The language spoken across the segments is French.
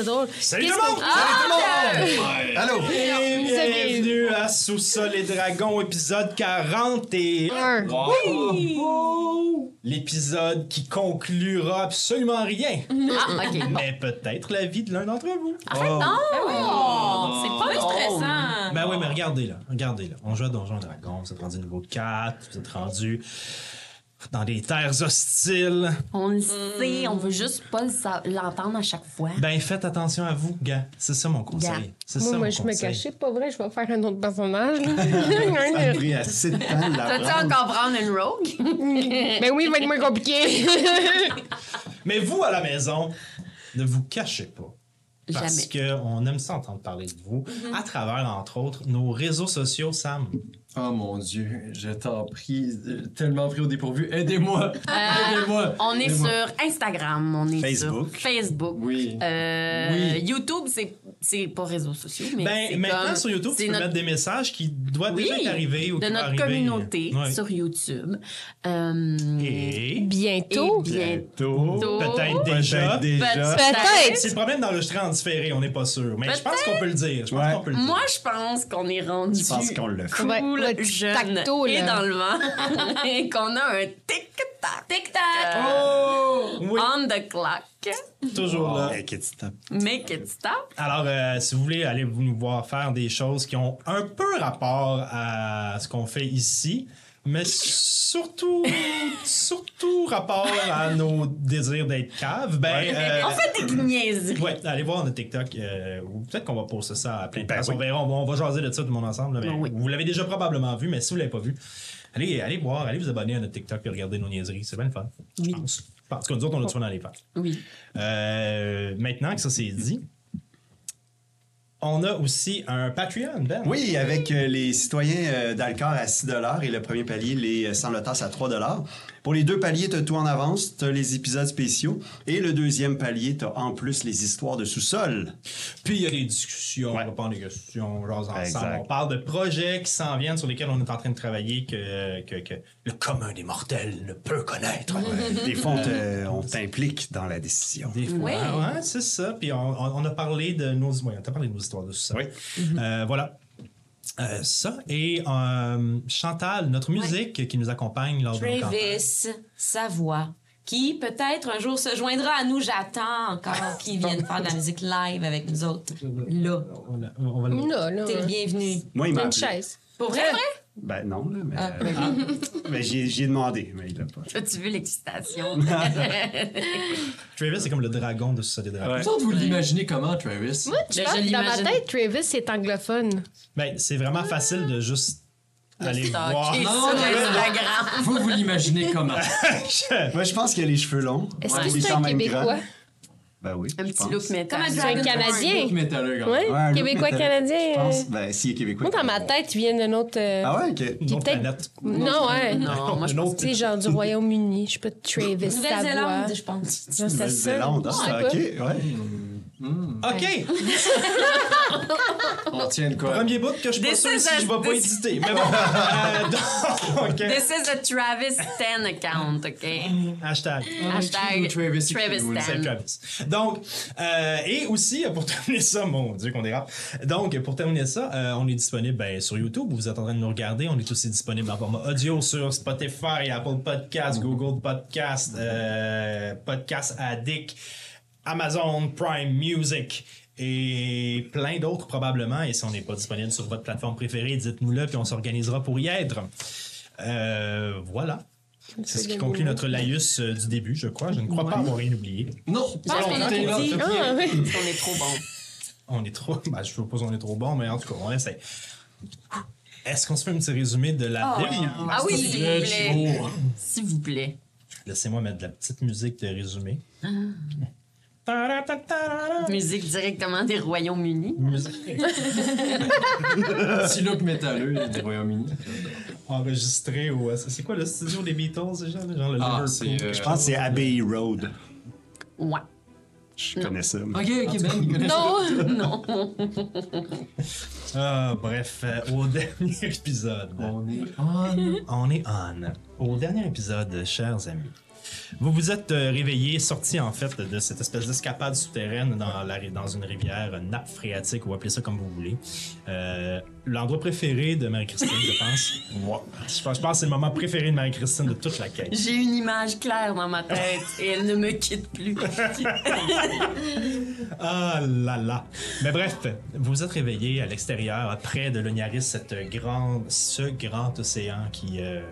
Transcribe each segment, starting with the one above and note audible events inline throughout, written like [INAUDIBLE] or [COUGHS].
Salut tout le monde! Salut tout le monde! Allô? Bienvenue à Sous-sol et Dragons, épisode 41. Wow! L'épisode qui conclura absolument rien. Ah, ok. Mais peut-être la vie de l'un d'entre vous. Oh, c'est pas stressant. Ben oui, mais regardez là, regardez là. On joue à Donjons et Dragons, vous êtes rendu niveau 4, vous êtes rendu dans des terres hostiles. On le sait, on veut juste pas l'entendre à chaque fois. Ben faites attention à vous, gars. C'est ça mon conseil. C'est Moi, ça moi mon je me cachais, pas vrai, je vais faire un autre personnage. là. [LAUGHS] Ça a [LAUGHS] pris assez de temps de T'as-tu encore prendre une rogue? Mais [LAUGHS] oui, il va être moins compliqué. Mais vous, à la maison, ne vous cachez pas. Parce Jamais. qu'on aime ça entendre parler de vous à travers, entre autres, nos réseaux sociaux, Sam. Oh mon Dieu, je t'en prie, euh, tellement pris au dépourvu. Aidez-moi! Aidez-moi! Euh, On est Aidez-moi. sur Instagram, on est Facebook. sur Facebook. Oui. Euh, Oui. YouTube, c'est, c'est pas réseaux sociaux, mais Ben, c'est maintenant, comme- sur YouTube, c'est tu peux notre- mettre des messages qui doivent Oui, déjà être arrivés ou de notre arriver. communauté Ouais. sur YouTube. Euh, Et Bientôt. et bientôt. peut-être déjà. Peut-être déjà. Peut-être. C'est le problème d'enregistrer en différé, on n'est pas sûr. Mais je pense qu'on peut le dire. Je pense Ouais. qu'on peut le dire. Moi, je pense qu'on est rendu Je pense qu'on le fait. Cool, petit jeune et dans le [LAUGHS] vent et qu'on a un tic-tac. Tic-tac. Oui, On the clock. toujours là. Hey, Kitty Top. Make it stop. Alors, euh, si vous voulez, allez vous nous voir faire des choses qui ont un peu rapport à ce qu'on fait ici, mais surtout, surtout rapport à nos désirs d'être cave, ben, euh, On fait des niaiseries. ouais, allez voir notre TikTok, euh, peut-être qu'on va poster ça à plein de Ben places. oui. On verra, on va, jaser de ça tout le monde ensemble. là, mais Ben oui. Vous l'avez déjà probablement vu, mais si vous l'avez pas vu, allez, allez voir, allez vous abonner à notre TikTok et regarder nos niaiseries. C'est bien le fun. Je pense. Parce que nous autres, on a du fun à les faire. Oui. Euh, maintenant que ça c'est dit, on a aussi un Patreon, Ben. Oui, avec euh, les citoyens euh, d'Alcor à 6 et le premier palier, les euh, sans le à 3 Pour les deux paliers, tu as tout en avance, tu as les épisodes spéciaux. Et le deuxième palier, tu as en plus les histoires de sous-sol. Puis il y a des discussions, Ouais. on répond à des questions, on ensemble. Exact. On parle de projets qui s'en viennent, sur lesquels on est en train de travailler, que, que, que le commun des mortels ne peut connaître. Des fois, on t'implique dans la décision. Des fois, Ouais. ouais, c'est ça. Puis on, a parlé de nos, ouais, on a parlé de nos histoires de ça. Oui. Euh, voilà. Euh, ça et euh, Chantal, notre musique qui nous accompagne lors de nos campagnes. Travis Savoie, qui peut-être un jour se joindra à nous. J'attends encore qu'il [LAUGHS] vienne faire de la musique live avec nous autres. Là, On va- on va le- Là, là. t'es le bienvenu. Moi, il m'a Une chaise. Pour vrai, vrai? Ben non, là, mais, Ah. euh, mais j'ai demandé, mais il l'a pas. As-tu vu l'excitation? [LAUGHS] Travis, c'est comme le dragon de Société Dragon. Vous autres, vous l'imaginez comment, Travis? Moi, je pense je que dans ma tête, Travis, c'est anglophone. Ben, c'est vraiment facile de juste aller stalker voir. Non, non. Vous, vous l'imaginez comment? [LAUGHS] Moi, je pense qu'il a les cheveux longs. Est-ce Ouais, que est c'est un même Québécois? grand. Ben oui. Un petit pense. look métal. Comme un un. Canadien. Look métalleux, Oui, Ouais, un look Québécois, Canadien. Je pense. Ben, s'il est québécois. Moi, dans ma tête, il vient d'un autre. euh, Ah ouais, ok. Une autre planète. Non, ouais. Non, moi, je pense autre- Tu sais, genre du Royaume-Uni. Je sais pas, Travis Savoie. Nouvelle-Zélande, je pense. Nouvelle-Zélande, ah, ok, ouais. OK! [LAUGHS] On tient quoi? Premier bout que je suis pas This sûr is si je vais pas hésiter. Mais [LAUGHS] bon. Euh, donc, OK. This is a Travis Stan account, OK? Hashtag. Hashtag Travis, Travis Travis. Travis. Donc, euh, et aussi, pour [LAUGHS] terminer ça, mon Dieu qu'on dérape. Donc, pour terminer ça, euh, on est disponible ben, sur YouTube. Vous êtes en train de nous regarder. On est aussi disponible en format audio sur Spotify, Apple Podcasts, Google Podcasts, euh, Podcast Addict, Amazon Prime Music et plein d'autres probablement. Et si on n'est pas disponible sur votre plateforme préférée, dites-nous-le, puis on s'organisera pour y être. Euh, voilà. C'est ce qui conclut notre laïus euh, du début, je crois. Je ne crois pas avoir rien oublié. Non, qu'on là, dit. t'as Ah, oui. On est trop bon. On est trop. Ben, je ne sais pas si on est trop bon, mais en tout cas, on essaie. Est-ce qu'on se fait un petit résumé de la dernière? Ah oui, s'il vous plaît. S'il vous plaît. Laissez-moi mettre de la petite musique de résumé. Musique directement des Royaumes-Unis. Musique Petit look métalleux des Royaumes-Unis. enregistrée au. C'est quoi le studio des Beatles déjà? Genre le Ah, euh, Je pense que c'est Abbey Road. Ouais. Je connais ça. Ok, ok, Ben. Non! [LAUGHS] Non. Ah, bref, euh, au [LAUGHS] dernier épisode. On est on. On est on. Au dernier épisode, chers amis, vous vous êtes euh, réveillés, sortis en fait de cette espèce d'escapade souterraine dans, la, dans une rivière, une nappe phréatique, ou appelez ça comme vous voulez. Euh, L'endroit préféré de Marie-Christine, je pense. [LAUGHS] Moi. Je pense, je pense que c'est le moment préféré de Marie-Christine de toute la quête. J'ai une image claire dans ma tête et elle ne me quitte plus. [LAUGHS] Ah là là. Mais bref, vous vous êtes réveillé à l'extérieur, près de l'Ognaris, cette grande, ce grand océan qui, euh,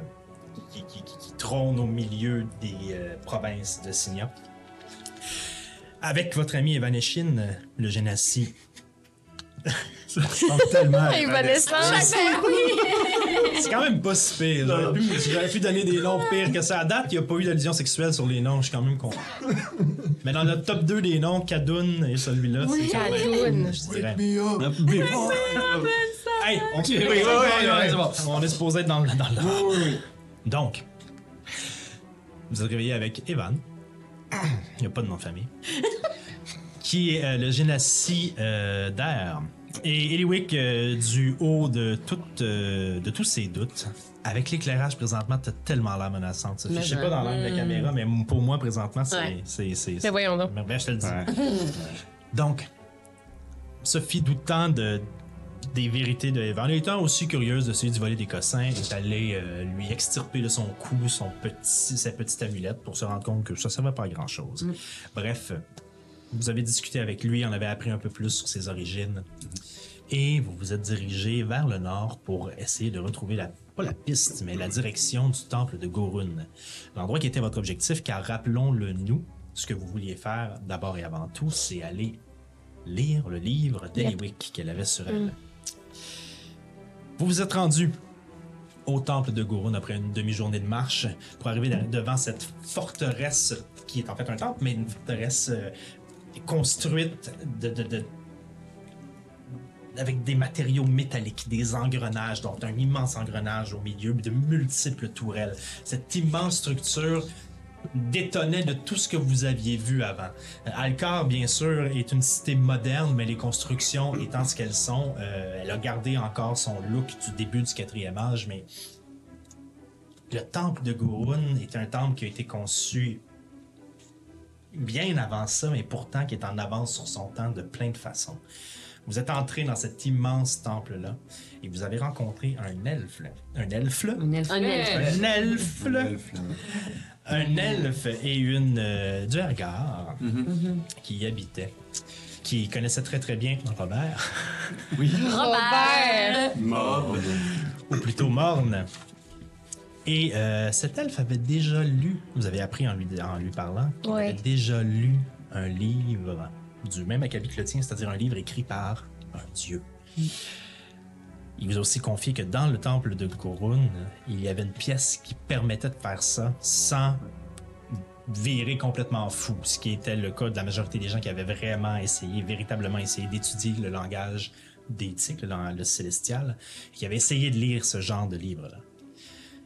qui, qui- qui- qui trône au milieu des euh, provinces de Signa. Avec votre ami Evaneshin, le Genasi. Ça ressemble tellement à! [LAUGHS] [LAUGHS] C'est quand même pas si pire. J'aurais pu, j'aurais pu donner des noms pires que ça. À date, il n'y a pas eu d'allusion sexuelle sur les noms. Je suis quand même content. Mais dans le top 2 des noms, Kadoun et celui-là, c'est quand même, Kadoun. je dirais. Oh, Hey, on, oui, oui, oui, oui, c'est bon. on est supposé être dans le, dans le- Oui, oui. Donc, vous êtes réveillé avec Evan. Il n'y a pas de nom de famille. [LAUGHS] qui est euh, le génocide euh, d'air. Et Eliwick, euh, du haut de, toute, euh, de tous ses doutes, avec l'éclairage présentement, t'as tellement l'air menaçante. Sophie. Mais Je sais pas dans l'angle de la caméra, mais pour moi, présentement, c'est. Ouais. c'est- c'est- Mais voyons donc. mais je te le dis. Donc, Sophie, doutant de, des vérités de Evan, étant aussi curieuse de celui du voler des cossins, est allée euh, lui extirper de son cou son petit, sa petite amulette pour se rendre compte que ça ne servait pas à grand chose. Bref, vous avez discuté avec lui, on avait appris un peu plus sur ses origines. Et vous vous êtes dirigé vers le nord pour essayer de retrouver la, pas la piste, mais la direction du temple de Gorun. L'endroit qui était votre objectif, car rappelons-le nous, ce que vous vouliez faire d'abord et avant tout, c'est aller lire le livre d'Eliwick qu'elle avait sur elle. Vous vous êtes rendu au temple de Gorun après une demi-journée de marche pour arriver de- devant cette forteresse qui est en fait un temple, mais une forteresse euh, construite avec des matériaux métalliques, des engrenages, dont un immense engrenage au milieu, de multiples tourelles. Cette immense structure détonnait de tout ce que vous aviez vu avant. Euh, Alcar, bien sûr, est une cité moderne, mais les constructions étant ce qu'elles sont, euh, elle a gardé encore son look du début du quatrième âge, mais le temple de Gurun est un temple qui a été conçu bien avant ça, mais pourtant qui est en avance sur son temps de plein de façons. Vous êtes entré dans cet immense temple-là et vous avez rencontré un elfe. Un elfe? Un elfe. Un elfe. Un elfe et une euh, duergar qui y habitait, qui connaissait très très bien Robert, [LAUGHS] Robert! Mob. ou plutôt Morne. Et euh, cet elfe avait déjà lu, vous avez appris en lui, en lui parlant, qu'il Ouais. avait déjà lu un livre du même acabit que le tien, c'est-à-dire un livre écrit par un dieu. Il vous a aussi confié que dans le temple de Gorun, il y avait une pièce qui permettait de faire ça sans virer complètement fou, ce qui était le cas de la majorité des gens qui avaient vraiment essayé, véritablement essayé d'étudier le langage d'éthique, le, le célestial, qui avaient essayé de lire ce genre de livre-là.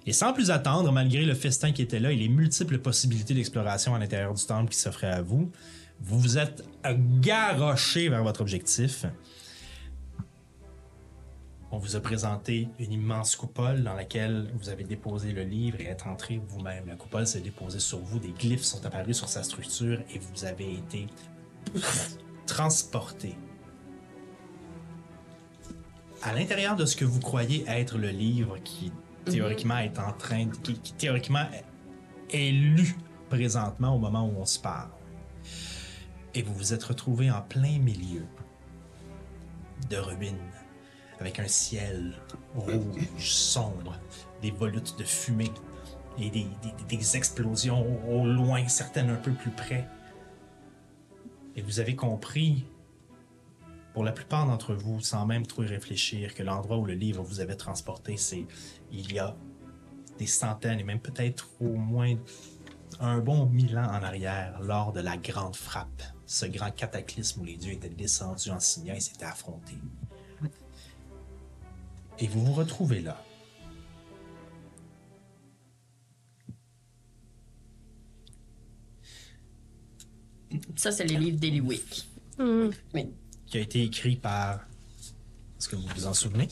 Et sans plus attendre, malgré le festin qui était là et les multiples possibilités d'exploration à l'intérieur du temple qui s'offraient à vous, vous vous êtes garoché vers votre objectif. On vous a présenté une immense coupole dans laquelle vous avez déposé le livre et êtes entré vous-même. La coupole s'est déposée sur vous, des glyphes sont apparus sur sa structure et vous avez été transporté à l'intérieur de ce que vous croyez être le livre qui théoriquement est en train de, qui, qui théoriquement est lu présentement au moment où on se parle. Et vous vous êtes retrouvé en plein milieu de ruines, avec un ciel rouge sombre, des volutes de fumée et des, explosions au, loin, certaines un peu plus près. Et vous avez compris, pour la plupart d'entre vous, sans même trop y réfléchir, que l'endroit où le livre vous avait transporté, c'est il y a des centaines et même peut-être au moins un bon mille ans en arrière, lors de la grande frappe, ce grand cataclysme où les dieux étaient descendus en Signa et s'étaient affrontés. Et vous vous retrouvez là. Ça, c'est les livres d'Eliwick. Oui. qui a été écrit par. Est-ce que vous vous en souvenez?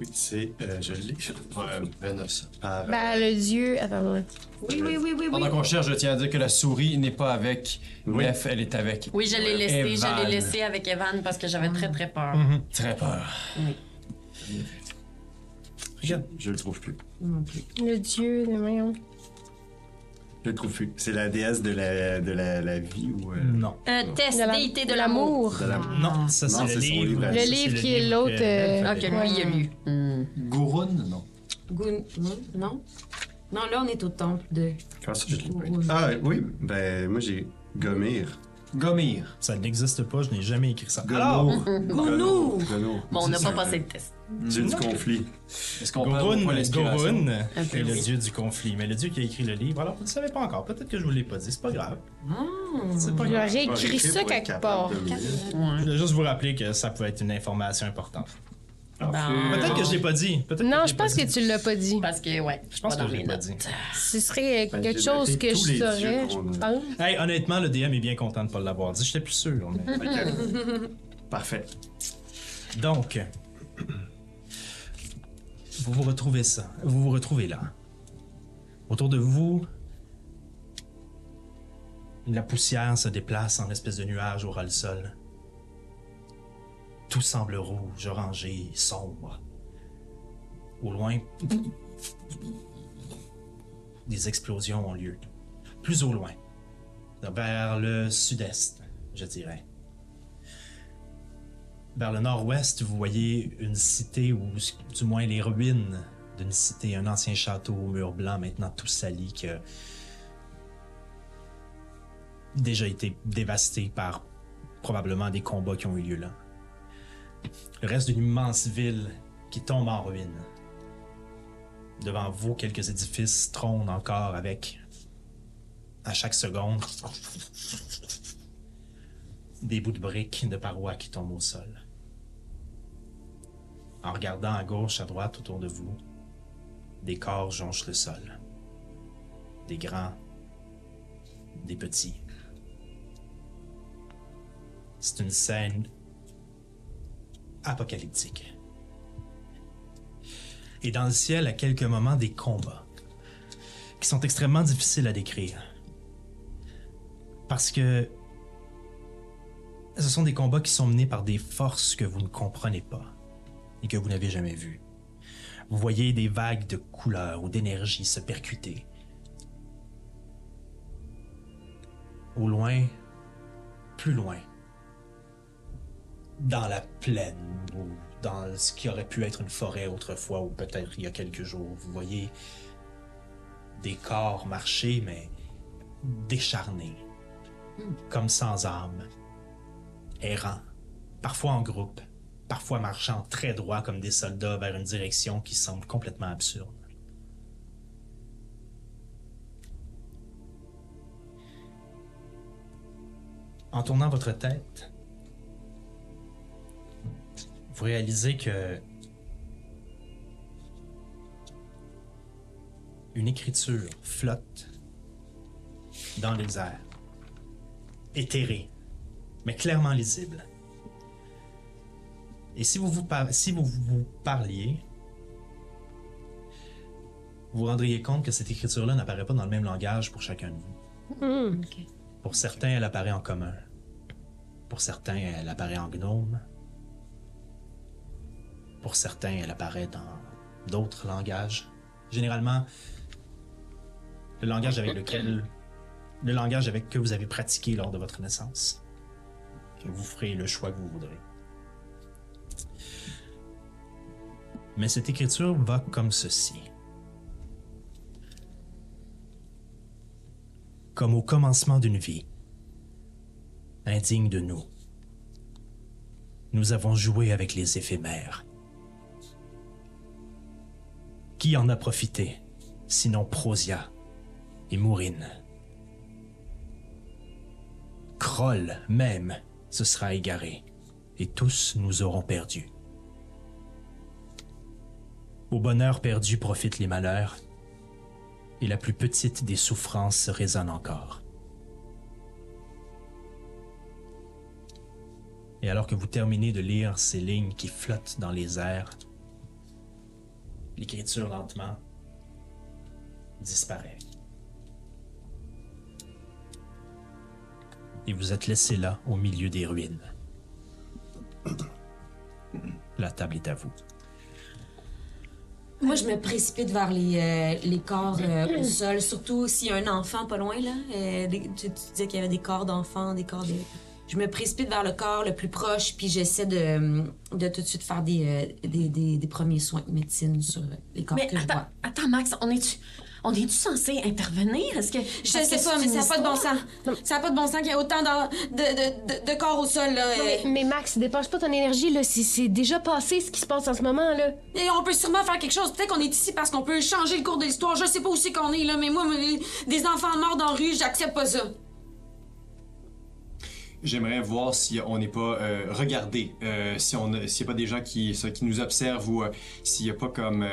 Oui, c'est. euh, je l'ai. Ouais, ben. Par, Ben, le dieu. Attends. Oui, oui, oui, oui, oui. Pendant qu'on cherche, je tiens à dire que la souris n'est pas avec Oui. Nef, elle est avec. Oui, je l'ai laissé, je Evan. l'ai laissé avec Evan parce que j'avais très, très peur. Très peur. Je, je le trouve plus. Le dieu de voyons. Je le trouve plus. C'est la déesse de la, de la, la vie ou. euh, Non. Un test De la- déité de de l'amour. de la- Non, ça c'est Non, le c'est son livre. livre à. Le ça, livre qui est l'autre, que- euh, Ah, que lui, il a lu. Hmm. Gouroun, non. Goun- Non? Non? Non, là, on est au temple de. Comment ça, je l'ai pas Gouroun. Ah, oui. Ben, moi, j'ai Gomir. Gomir. Ça n'existe pas, je n'ai jamais écrit ça. Alors, Gonour. Gonour. Bon, on n'a pas passé le test. Dieu du conflit. Est-ce qu'on Gorun? Gorun est le dieu du conflit, mais le dieu qui a écrit le livre, alors vous ne le savez pas encore. Peut-être que je vous l'ai pas dit, c'est pas grave. C'est pas Il grave. aurait écrit ça quelque part. Je voulais juste vous rappeler que ça peut être une information importante. Peut-être que je l'ai pas dit. Non, je pense que tu l'as pas dit. Parce que, ouais. Je pense que je l'ai pas dit. Ce serait Ben, quelque chose que je saurais, je pense. Hey, honnêtement, le DM est bien content de ne pas l'avoir dit. J'étais plus sûr. [LAUGHS] Parfait. Donc, [CLEARS THROAT] vous vous retrouvez ça. Vous vous retrouvez là. Autour de vous, la poussière se déplace en espèce de nuage au ras le sol. Tout semble rouge, orangé, sombre. Au loin, des explosions ont lieu. Plus au loin, vers le sud-est, je dirais. Vers le nord-ouest, vous voyez une cité, ou du moins les ruines d'une cité, un ancien château aux murs blancs, maintenant tout sali, qui a déjà été dévasté par probablement des combats qui ont eu lieu là. Le reste d'une immense ville qui tombe en ruine. Devant vous, quelques édifices trônent encore avec, à chaque seconde, des bouts de briques de parois qui tombent au sol. En regardant à gauche, à droite autour de vous, des corps jonchent le sol. Des grands, des petits. C'est une scène apocalyptique. Et dans le ciel, à quelques moments, des combats qui sont extrêmement difficiles à décrire. Parce que ce sont des combats qui sont menés par des forces que vous ne comprenez pas et que vous n'avez jamais vues. Vous voyez des vagues de couleurs ou d'énergie se percuter. Au loin, plus loin, dans la plaine ou dans ce qui aurait pu être une forêt autrefois ou peut-être il y a quelques jours, vous voyez des corps marcher mais décharnés, comme sans âme, errants, parfois en groupe, parfois marchant très droit comme des soldats vers une direction qui semble complètement absurde. En tournant votre tête, vous réalisez que une écriture flotte dans les airs, éthérée, mais clairement lisible. Et si vous vous, par- si vous, vous parliez, vous vous rendriez compte que cette écriture-là n'apparaît pas dans le même langage pour chacun de vous. Pour certains, elle apparaît en commun. Pour certains, elle apparaît en gnome. Pour certains, elle apparaît dans d'autres langages. Généralement, le langage avec lequel. Le langage avec que vous avez pratiqué lors de votre naissance. Vous ferez le choix que vous voudrez. Mais cette écriture va comme ceci. Comme au commencement d'une vie, indigne de nous, nous avons joué avec les éphémères. Qui en a profité, sinon Prosia et Mourine? Kroll même se sera égaré, et tous nous aurons perdu. Au bonheur perdu profitent les malheurs, et la plus petite des souffrances résonne encore. Et alors que vous terminez de lire ces lignes qui flottent dans les airs, l'écriture lentement disparaît. Et vous êtes laissé là, au milieu des ruines. La table est à vous. Moi, je me précipite vers les, euh, les corps euh, au sol, surtout s'il y a un enfant pas loin, là. Euh, tu, tu disais qu'il y avait des corps d'enfants, des corps de... Je me précipite vers le corps le plus proche, puis j'essaie de, de tout de suite faire des, euh, des, des, des premiers soins de médecine sur les corps Mais que je attends, vois. attends, Max, on est-tu on est-tu censé intervenir? Est-ce que. Je sais que pas, mais ça n'a pas de bon sens. Ça n'a pas de bon sens qu'il y ait autant de, de, de, corps au sol, là. Non, mais, mais Max, dépense pas ton énergie, là. C'est déjà passé ce qui se passe en ce moment, là. Et on peut sûrement faire quelque chose. Peut-être qu'on est ici parce qu'on peut changer le cours de l'histoire. Je sais pas où c'est qu'on est, là, mais moi, moi, des enfants morts dans la rue, j'accepte pas ça. J'aimerais voir si on n'est pas euh, regardé, euh, si on s'il n'y a pas des gens qui, ça, qui nous observent ou euh, s'il n'y a pas comme.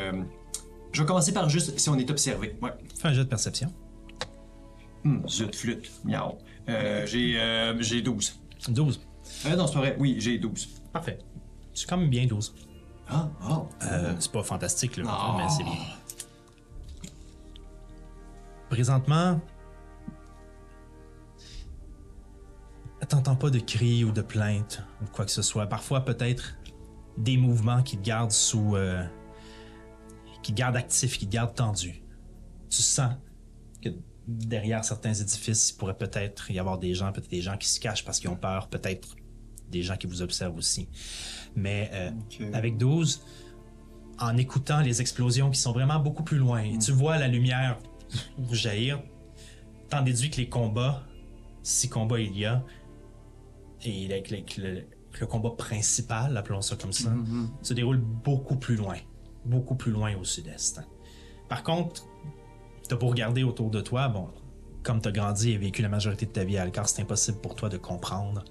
Je vais commencer par juste si on est observé. Ouais. Fais un jet de perception. Hum, zut, flûte, miaou. J'ai, j'ai 12. 12. Euh, non, c'est pas vrai. Oui, j'ai 12. Parfait. C'est quand même bien 12. Ah, ah. Euh, c'est pas fantastique, là, Ah. mais c'est bien. Présentement, t'entends pas de cris ou de plaintes ou quoi que ce soit. Parfois, peut-être des mouvements qui te gardent sous. euh, qui te gardent actif, qui te gardent tendu. Tu sens que derrière certains édifices, il pourrait peut-être y avoir des gens, peut-être des gens qui se cachent parce qu'ils ont peur, peut-être des gens qui vous observent aussi. Mais euh, avec 12, en écoutant les explosions qui sont vraiment beaucoup plus loin, et tu vois la lumière [LAUGHS] jaillir, t'en déduis que les combats, si combat il y a, et avec le, le- combat principal, appelons ça comme ça, se déroule beaucoup plus loin, beaucoup plus loin au sud-est. Par contre, t'as beau regarder autour de toi, bon, comme t'as grandi et vécu la majorité de ta vie à Alcar, c'est impossible pour toi de comprendre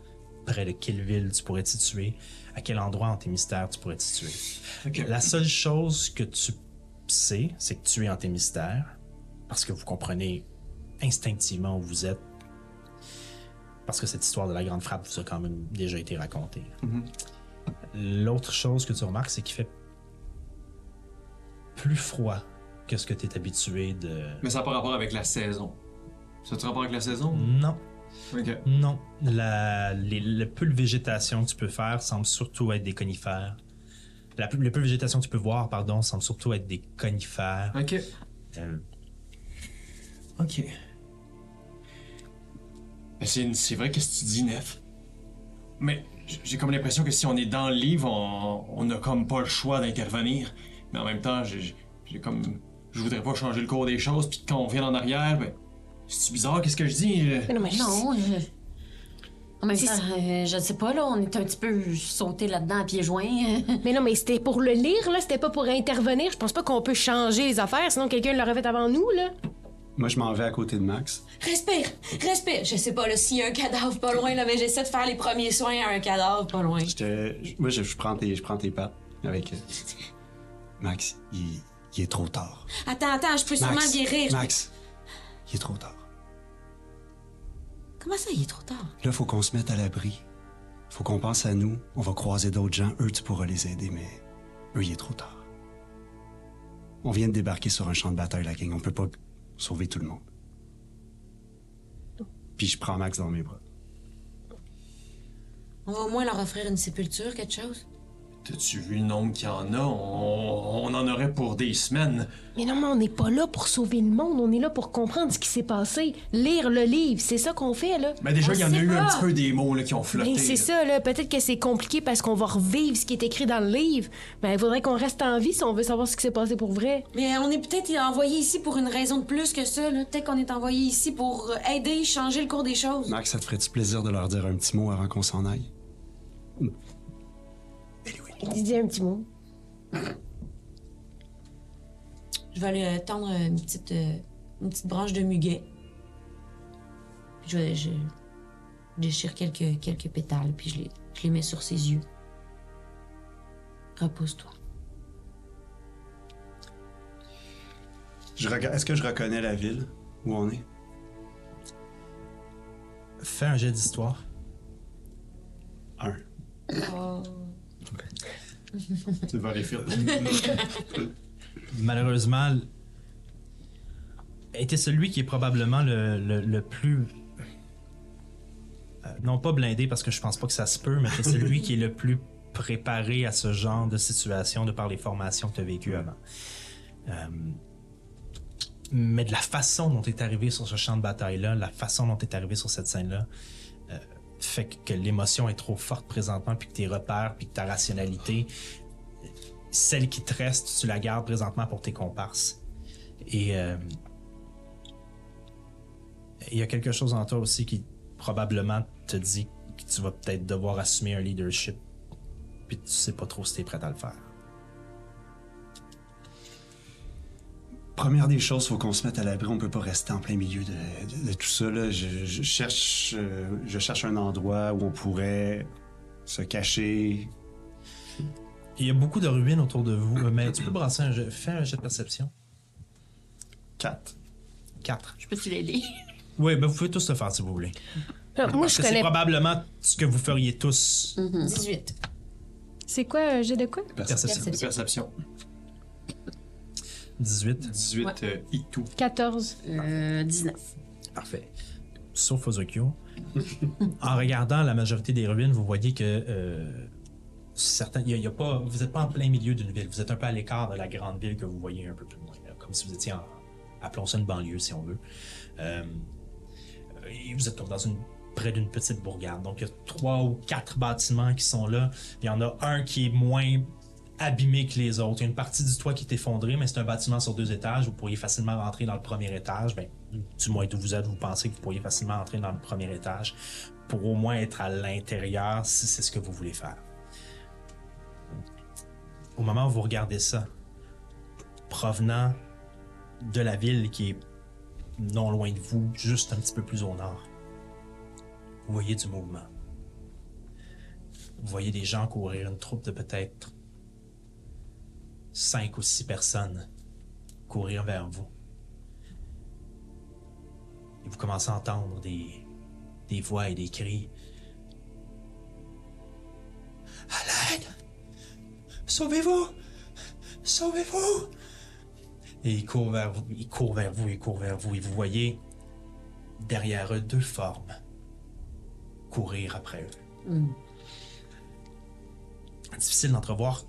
près de quelle ville tu pourrais te situer, à quel endroit en tes mystères tu pourrais te situer. Ok. La seule chose que tu sais, c'est que tu es en tes mystères, parce que vous comprenez instinctivement où vous êtes, parce que cette histoire de la Grande Frappe vous a quand même déjà été racontée. L'autre chose que tu remarques, c'est qu'il fait plus froid que ce que tu es habitué de... Mais ça n'a pas rapport avec la saison. Ça a rapport avec la saison? Non, Ok. non. La, les- le peu de végétation que tu peux faire semble surtout être des conifères. La, le peu de végétation que tu peux voir, pardon, semble surtout être des conifères. Ok. Euh, Ok. Mais c'est, c'est vrai que ce que tu dis, Nef. Mais j'ai comme l'impression que si on est dans le livre, on, on a comme pas le choix d'intervenir. Mais en même temps, j'ai, j'ai comme. Je voudrais pas changer le cours des choses, puis quand on vient en arrière, ben. C'est bizarre, qu'est-ce que je dis? euh? Mais non, mais Non, en même temps, euh, je sais pas, là, on est un petit peu sauté là-dedans à pieds joints. [LAUGHS] Mais non, mais c'était pour le lire, là. C'était pas pour intervenir. Je pense pas qu'on peut changer les affaires, sinon quelqu'un l'aurait fait avant nous, là. Moi, je m'en vais à côté de Max. Respire, respire. Je sais pas, là, s'il y a un cadavre pas loin, là, mais j'essaie de faire les premiers soins à un cadavre pas loin. Je te- moi, je, je prends tes, je prends tes pattes avec. euh, Max, il, il est trop tard. Attends, attends, je peux sûrement guérir. Max, il est trop tard. Comment ça, il est trop tard? Là, faut qu'on se mette à l'abri. Faut qu'on pense à nous. On va croiser d'autres gens. Eux, tu pourras les aider, mais eux, il est trop tard. On vient de débarquer sur un champ de bataille, la gang. On peut pas sauver tout le monde. Puis je prends Max dans mes bras. On va au moins leur offrir une sépulture, quelque chose? T'as-tu vu le nombre qu'il y en a? On, on en aurait pour des semaines. Mais non, mais on n'est pas là pour sauver le monde, on est là pour comprendre ce qui s'est passé. Lire le livre, c'est ça qu'on fait, là. Mais déjà, On il y en a eu un petit peu des mots là, qui ont flotté. Ben, c'est là. ça, là. Peut-être que c'est compliqué parce qu'on va revivre ce qui est écrit dans le livre. Ben, il faudrait qu'on reste en vie si on veut savoir ce qui s'est passé pour vrai. Mais on est peut-être envoyé ici pour une raison de plus que ça. là. Peut-être qu'on est envoyé ici pour aider, changer le cours des choses. Max, ça te ferait-tu plaisir de leur dire un petit mot avant qu'on s'en aille? Il dit un petit mot. Je vais aller euh, tendre une petite, euh, une petite branche de muguet. Puis je, vais- je déchire quelques, quelques pétales, puis je les, je les mets sur ses yeux. Repose-toi. Est-ce que je reconnais la ville où on est? Fais un jet d'histoire. Un. [LAUGHS] Tu vas les faire. [LAUGHS] Malheureusement, était celui qui est probablement le, le- le plus. euh, non pas blindé parce que je pense pas que ça se peut, mais c'est celui qui est le plus préparé à ce genre de situation de par les formations que tu as vécues avant. Euh, mais de la façon dont tu es arrivé sur ce champ de bataille-là, la façon dont tu es arrivé sur cette scène-là, fait que, l'émotion est trop forte présentement, puis que tes repères, puis que ta rationalité, celle qui te reste, tu la gardes présentement pour tes comparses. Et euh, il y a quelque chose en toi aussi qui probablement te dit que tu vas peut-être devoir assumer un leadership, puis tu sais pas trop si t'es prêt à le faire. Première des choses, faut qu'on se mette à l'abri. On peut pas rester en plein milieu de, de- de tout ça. Là. Je, je cherche, euh, je cherche un endroit où on pourrait se cacher. Il y a beaucoup de ruines autour de vous, euh, mais tu peux brasser un jet, fais un jet de perception. Quatre. 4. Je peux-tu l'aider? Oui, ben vous pouvez tous le faire si vous voulez. Ah, moi, Parce je que c'est connais. probablement ce que vous feriez tous. 18. C'est quoi, un jet de quoi? Perception. Perception. 18. 18 euh, Itou. 14. Euh, 19. Parfait. Sauf Ozokyo. [LAUGHS] en regardant la majorité des ruines, vous voyez que euh, certains, y a- y a pas, vous n'êtes pas en plein milieu d'une ville. Vous êtes un peu à l'écart de la grande ville que vous voyez un peu plus loin. là, comme si vous étiez en, appelons ça une banlieue si on veut. Euh, et vous êtes comme dans une près d'une petite bourgade. Donc il y a trois ou quatre bâtiments qui sont là. Il y en a un qui est moins abîmé que les autres. Il y a une partie du toit qui est effondrée, mais c'est un bâtiment sur deux étages. Vous pourriez facilement rentrer dans le premier étage. Ben, du moins d'où vous êtes, vous pensez que vous pourriez facilement entrer dans le premier étage pour au moins être à l'intérieur si c'est ce que vous voulez faire. Au moment où vous regardez ça, provenant de la ville qui est non loin de vous, juste un petit peu plus au nord, vous voyez du mouvement. Vous voyez des gens courir, une troupe de peut-être cinq ou six personnes courir vers vous. Et vous commencez à entendre des, des voix et des cris. À l'aide! Sauvez-vous! Sauvez-vous! Et ils courent vers vous, ils courent vers vous, ils courent vers vous, et vous voyez derrière eux deux formes courir après eux. Difficile d'entrevoir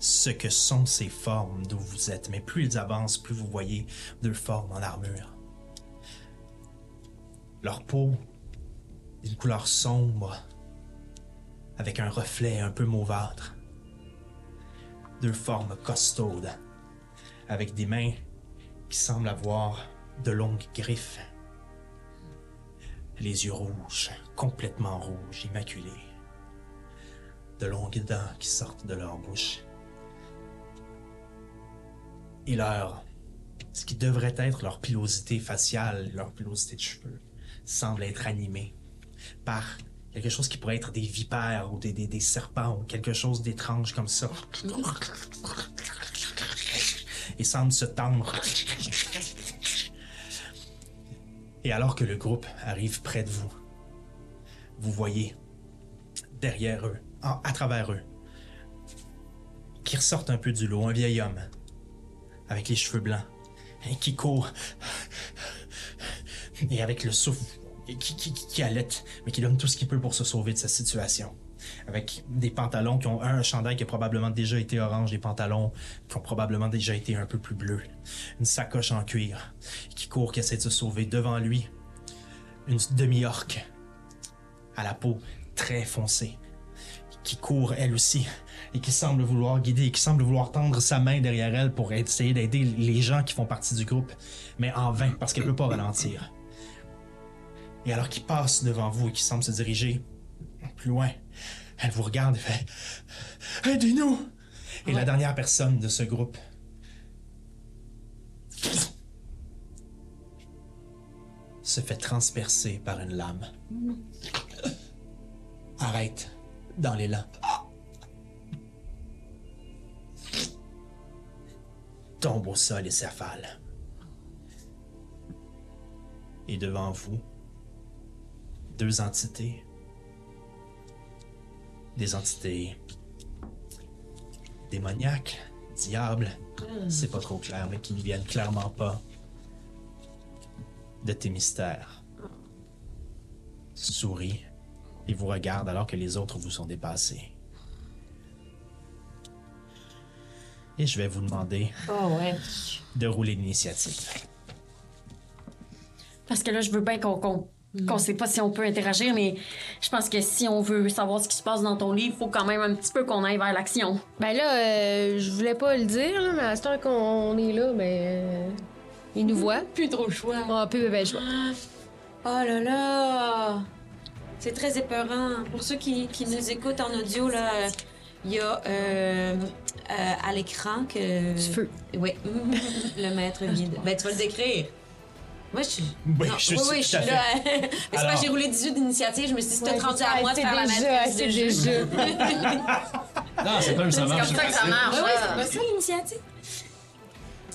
ce que sont ces formes d'où vous êtes, mais plus ils avancent, plus vous voyez deux formes en armure. Leur peau d'une couleur sombre, avec un reflet un peu mauvâtre. Deux formes costaudes, avec des mains qui semblent avoir de longues griffes. Les yeux rouges, complètement rouges, immaculés. De longues dents qui sortent de leur bouche. Et leur. Ce qui devrait être leur pilosité faciale, leur pilosité de cheveux, semble être animé par quelque chose qui pourrait être des vipères ou des, serpents ou quelque chose d'étrange comme ça. Et semble se tendre. Et alors que le groupe arrive près de vous, vous voyez derrière eux, à travers eux, qui ressortent un peu du lot, un vieil homme avec les cheveux blancs et qui court et avec le souffle qui, qui, qui, mais qui donne tout ce qu'il peut pour se sauver de sa situation. avec des pantalons qui ont un chandail qui a probablement déjà été orange, des pantalons qui ont probablement déjà été un peu plus bleus, une sacoche en cuir, qui court, qui essaie de se sauver devant lui, une demi-orque à la peau très foncée, qui court elle aussi et qui semble vouloir guider, et qui semble vouloir tendre sa main derrière elle pour essayer d'aider les gens qui font partie du groupe, mais en vain parce qu'elle peut pas ralentir. Et alors qu'il passe devant vous et qu'il semble se diriger plus loin, elle vous regarde et fait Aidez-nous! Et la dernière personne de ce groupe se fait transpercer par une lame. Arrête dans l'élan. Tombe au sol et s'affale. Et devant vous, deux entités. Des entités démoniaques, diables, c'est pas trop clair, mais qui ne viennent clairement pas de tes mystères. Sourit et vous regarde alors que les autres vous sont dépassés. Et je vais vous demander Oh ouais. de rouler l'initiative. Parce que là, je veux bien qu'on qu'on qu'on sait pas si on peut interagir, mais je pense que si on veut savoir ce qui se passe dans ton livre, faut quand même un petit peu qu'on aille vers l'action. Ben là, euh, je voulais pas le dire, là, mais à ce temps qu'on est là, ben. euh, il nous voit. Plus trop le choix. On peut, ben, je vois. Oh là là! C'est très épeurant. Pour ceux qui, qui nous écoutent en audio, là, euh, il y a euh, euh, à l'écran que. Du feu. Oui, [LAUGHS] le maître vide. Ben, tu vas le décrire. Moi, je suis. Oui, Non, je suis oui, oui, je suis là. [LAUGHS] Mais c'est pas j'ai roulé 18 d'initiative, je me suis dit, si t'as Ouais, 30 à moi de c'est faire la maîtrise c'est de jeu. déjà. [LAUGHS] Non, c'est pas comme ça marche. comme ça que ça c'est marche. Ah. c'est pas ça l'initiative?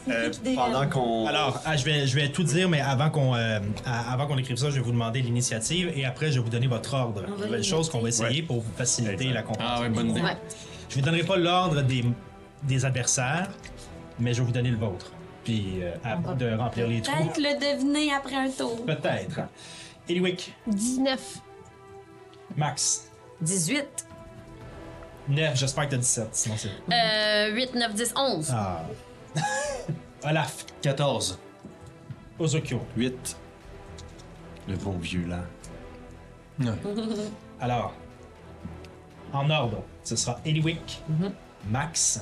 Euh, pendon qu'on. Alors, ah, je, vais, je vais tout dire, mais avant qu'on euh, à- avant qu'on écrive ça, je vais vous demander l'initiative et après, je vais vous donner votre ordre. Va Nouvelle chose qu'on va essayer Ouais. pour vous faciliter la compréhension. Ah ouais, bonne idée. Ouais. Je ne vous donnerai pas l'ordre des, des adversaires, mais je vais vous donner le vôtre. Puis, euh, à de remplir les trous. Peut-être le deviner après un tour. Peut-être. Eliwick, 19. Max, 18. 9, j'espère que t'as 17, sinon c'est... Euh, 8, 9, 10, 11. Ah. Olaf, 14. Ozokyo. 8. Le bon vieux là. [LAUGHS] Alors, en ordre, ce sera Eliwick, Max,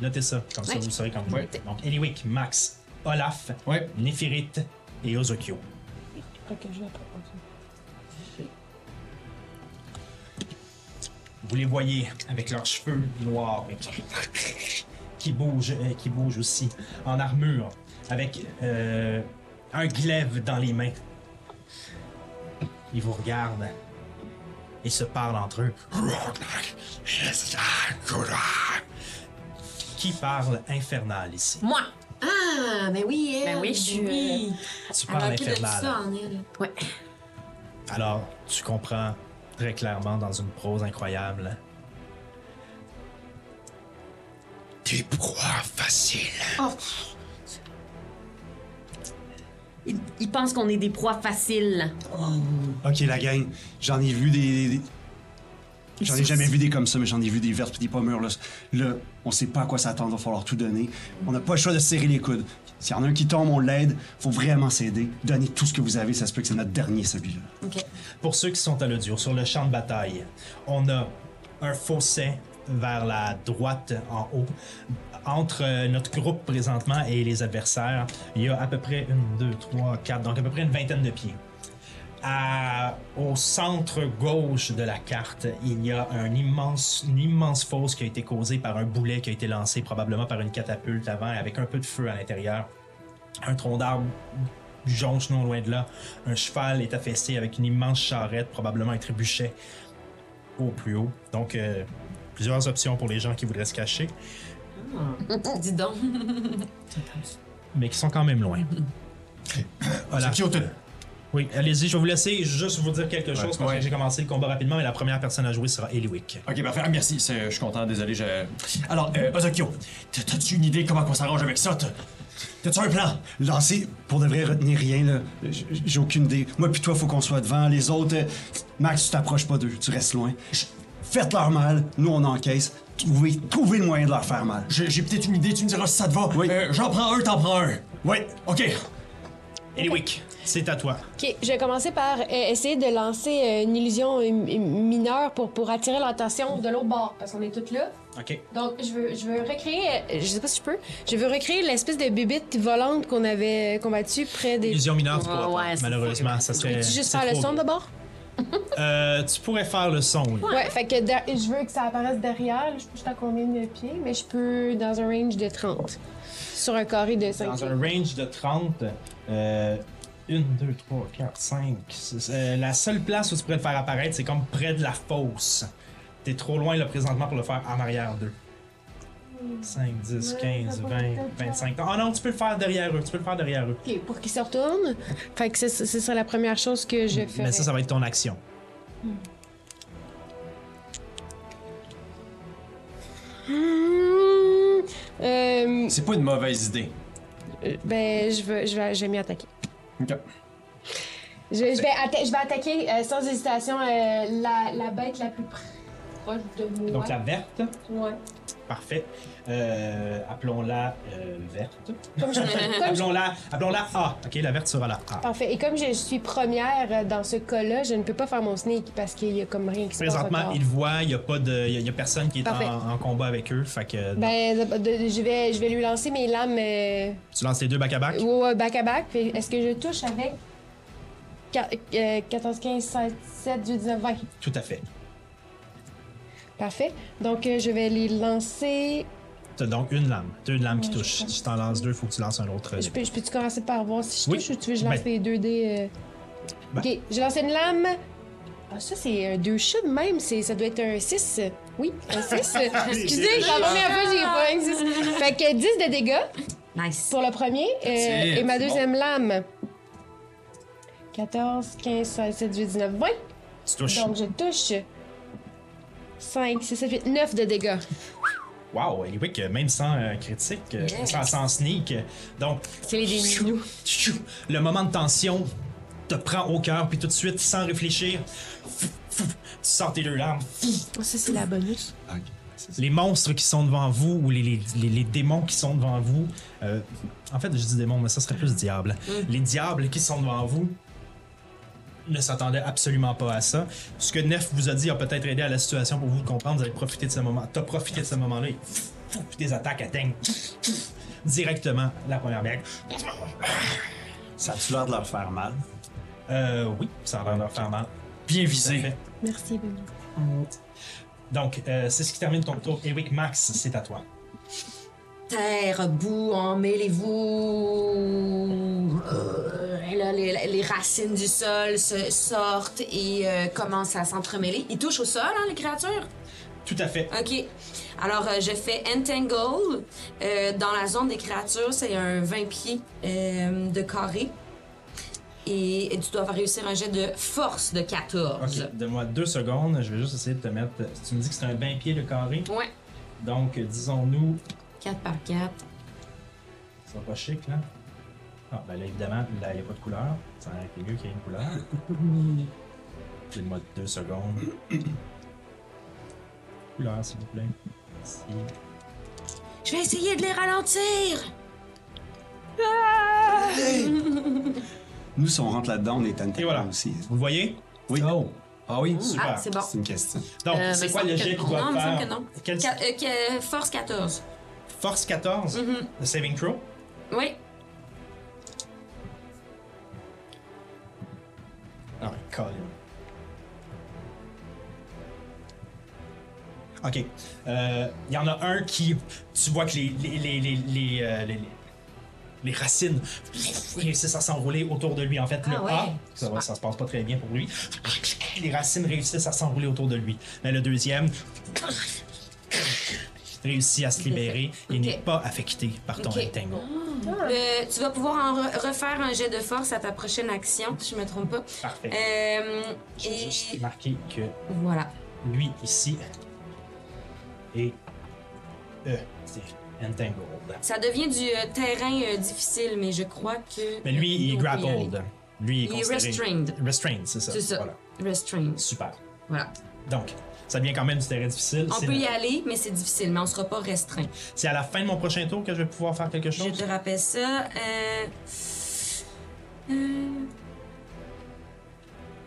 notez ça, comme ça Ouais. vous saurez quand vous Ouais. Donc Eliwick, Max, Olaf, Ouais. Néphirite et Ozokyo. Vous les voyez avec leurs cheveux noirs qui, [LAUGHS] qui bougent, euh, qui bougent aussi en armure, avec euh, un glaive dans les mains. Ils vous regardent et se parlent entre eux. Qui parle infernal ici? Moi. Ah, ben oui, elle. Ben oui, je suis, Oui. Tu parles infernal. ça en elle. Ouais. Alors, tu comprends très clairement dans une prose incroyable. Des proies faciles. Il, il pense qu'on est des proies faciles. Ok, la gang, j'en ai vu des. des- J'en ai jamais vu des comme ça, mais j'en ai vu des vertes et des pommures. Là. là, on sait pas à quoi s'attendre, va falloir tout donner. On n'a pas le choix de se serrer les coudes. S'il y en a un qui tombe, on l'aide. Faut vraiment s'aider. Donnez tout ce que vous avez, ça se peut que c'est notre dernier, celui-là. OK. Pour ceux qui sont à l'audio, sur le champ de bataille, on a un fossé vers la droite en haut. Entre notre groupe présentement et les adversaires, il y a à peu près une, deux, trois, quatre, donc à peu près une vingtaine de pieds. Au centre gauche de la carte, il y a un immense, une immense fosse qui a été causée par un boulet qui a été lancé probablement par une catapulte avant, avec un peu de feu à l'intérieur. Un tronc d'arbre jonche non loin de là. Un cheval est affaissé avec une immense charrette, probablement un trébuchet au plus haut. Donc, euh, plusieurs options pour les gens qui voudraient se cacher, Dis donc. [LAUGHS] mais qui sont quand même loin. [COUGHS] Voilà. Qui au Oui, allez-y, je vais vous laisser juste vous dire quelque chose parce ouais. que j'ai commencé le combat rapidement, mais la première personne à jouer sera Eliwick. Ok, parfait. Ah, merci. c'est- Je suis content. Désolé. Je... Alors, euh, Ozokyo, t'as- t'as-tu une idée comment on s'arrange avec ça? T'as- T'as-tu un plan? Lancer, pour de vrai, retenir rien, là. J- J'ai aucune idée. Moi, puis toi, faut qu'on soit devant. Les autres, euh, Max, tu t'approches pas d'eux. Tu restes loin. Faites-leur mal, nous on encaisse, trouvez, trouvez le moyen de leur faire mal. J'ai j'ai peut-être une idée, tu me diras si ça te va. Oui. Euh, J'en prends un, t'en prends un. Oui. OK. Eliwick, c'est à toi. Ok, je vais commencer par euh, essayer de lancer euh, une illusion euh, mi- mineure pour, pour attirer l'attention de l'autre bord, parce qu'on est toutes là. OK. Donc, je veux, je veux recréer, euh, je sais pas si je peux, je veux recréer l'espèce de bébite volante qu'on avait combattue près des. Illusion mineure, tu Ouais, pourras pas, ouais, c'est malheureusement. Ça serait. Peux-tu juste c'est faire le trop son gros. de bord? Euh, tu pourrais faire le son, oui. Ouais, fait que der- je veux que ça apparaisse derrière. Je sais pas jusqu'à combien de pieds, mais je peux dans un range de 30. Sur un carré de 5 Dans un range de 30, euh, 1, 2, 3, 4, 5. la seule place où tu pourrais le faire apparaître, c'est comme près de la fosse. T'es trop loin là présentement pour le faire en arrière d'eux. 5, 10, 15, 20, 25. Oh non, tu peux le faire derrière eux. Tu peux le faire derrière eux. Ok, pour qu'ils se retournent. Fait que ce ce serait la première chose que je ferais. Mais ça, ça va être ton action. Hmm, euh, C'est pas une mauvaise idée. euh, ben, je vais, je vais, je vais m'y attaquer. OK. Je, je vais, atta- je vais attaquer euh, sans hésitation euh, la, la bête la plus proche de moi. Donc la verte, Ouais. parfait. Euh, appelons-la euh, verte. Appelons-la appelons-la A. Ok, la verte sera la A. Parfait. Et comme je suis première euh, dans ce cas-là, je ne peux pas faire mon sneak parce qu'il y a comme rien qui se passe Présentement, ils voient, il n'y a, pas de- il y a- personne qui est en, en combat avec eux. Fait que Ben, de- de- je, vais, je vais lui lancer mes lames euh, tu lances les deux back à back? ouais, ouais, back à back. Est-ce que je touche avec qua- euh, 14, 15, 16, 17, 18, 19, 20? Tout à fait. Parfait. Donc, euh, je vais les lancer. T'as donc une lame. Deux lames qui Ouais, je touchent. pense. Si t'en lances deux, il faut que tu lances un autre. Je peux, je peux-tu commencer par voir si je Oui. touche ou tu veux que je lance Ben. les 2 dés? euh? Ben. Ok, j'ai lancé une lame. Ah, ça, c'est un 2 chutes même. C'est, ça doit être un 6. Oui, un 6. [LAUGHS] Excusez, la première fois j'ai pas un 6. Fait que 10 de dégâts Nice. pour le premier. euh, et ma deuxième lame. 14, 15, 16, 17, 18, 19, 20. Tu touches. Donc, je touche 5, 6, 7, 8, 9 de dégâts. Wow, Eliwick, même sans euh, critique, euh, Yes. sans, sans sneak. euh, Donc, C'est les déminous. Tchou! Le moment de tension te prend au cœur, puis tout de suite, sans réfléchir, tu sors tes deux larmes. Ça, c'est la bonus. Les monstres qui sont devant vous, ou les, les- les- les démons qui sont devant vous, euh, en fait, je dis démons, mais ça serait plus diable. Les diables qui sont devant vous ne s'attendaient absolument pas à ça. Ce que Nef vous a dit a peut-être aidé à la situation pour vous de comprendre. Vous avez profité de ce moment. T'as profité de ce moment-là et puis des attaques atteignent directement la première blague. Ça a-tu l'air de leur faire mal? Euh, oui, ça va leur faire mal. Bien visé. Merci, Benny. Donc, euh, c'est ce qui termine ton tour. Eric Max, c'est à toi. Terre, boue, emmêlez-vous. Euh, et là, les, les racines du sol se sortent et euh, commencent à s'entremêler. Ils touchent au sol, hein, les créatures? Tout à fait. OK. Alors, euh, je fais Entangle. Euh, dans la zone des créatures, c'est un 20 pieds de carré. Et, et tu dois réussir un jet de force de 14. Ok, donne-moi deux secondes. Je vais juste essayer de te mettre. Tu me dis que c'est un 20 pieds de carré? Ouais. Donc, disons-nous. 4 par 4. Ça va pas chic, là. Ah, ben là, évidemment, là, il n'y a pas de couleur. Ça aurait été mieux qu'il y ait une couleur. [LAUGHS] Donne-moi deux secondes. Couleur, s'il vous plaît. Merci. Je vais essayer de les ralentir. Nous, si on rentre là-dedans, on est Et voilà. aussi. Vous le voyez? Oui. Oh. Ah oui. Super. Ah, c'est bon. C'est une question. Donc, Euh, c'est me quoi le jet non. qu'il doit Non, me semble faire? que non. Quel- Qua- euh, que- force 14. Force 14, Mhm. le saving throw. Oui. Ah, Colin. Ok. Euh, Il y en a un qui. Tu vois que les, les, les, les, les, euh, les- les racines réussissent à s'enrouler autour de lui. En fait, le Ah ouais. A, ça se passe pas très bien pour lui. Les racines réussissent à s'enrouler autour de lui. Mais le deuxième réussit à se libérer et n'est pas affecté par ton Ok. entangle. Le- tu vas pouvoir en re- refaire un jet de force à ta prochaine action, si je me trompe pas. Parfait. Euh, J'ai et juste marqué que voilà. lui ici et euh, c'est entangled. Ça devient du euh, terrain euh, difficile, mais je crois que. Mais lui, il est grappled. Lui, il est, Il est restrained. Restrained, c'est ça. C'est ça. Voilà. Restrained. Super. Voilà. Donc, ça devient quand même du terrain difficile. On peut la- y aller, mais c'est difficile, mais on sera pas restreint. C'est à la fin de mon prochain tour que je vais pouvoir faire quelque Je chose? te rappelle ça. Euh... Euh...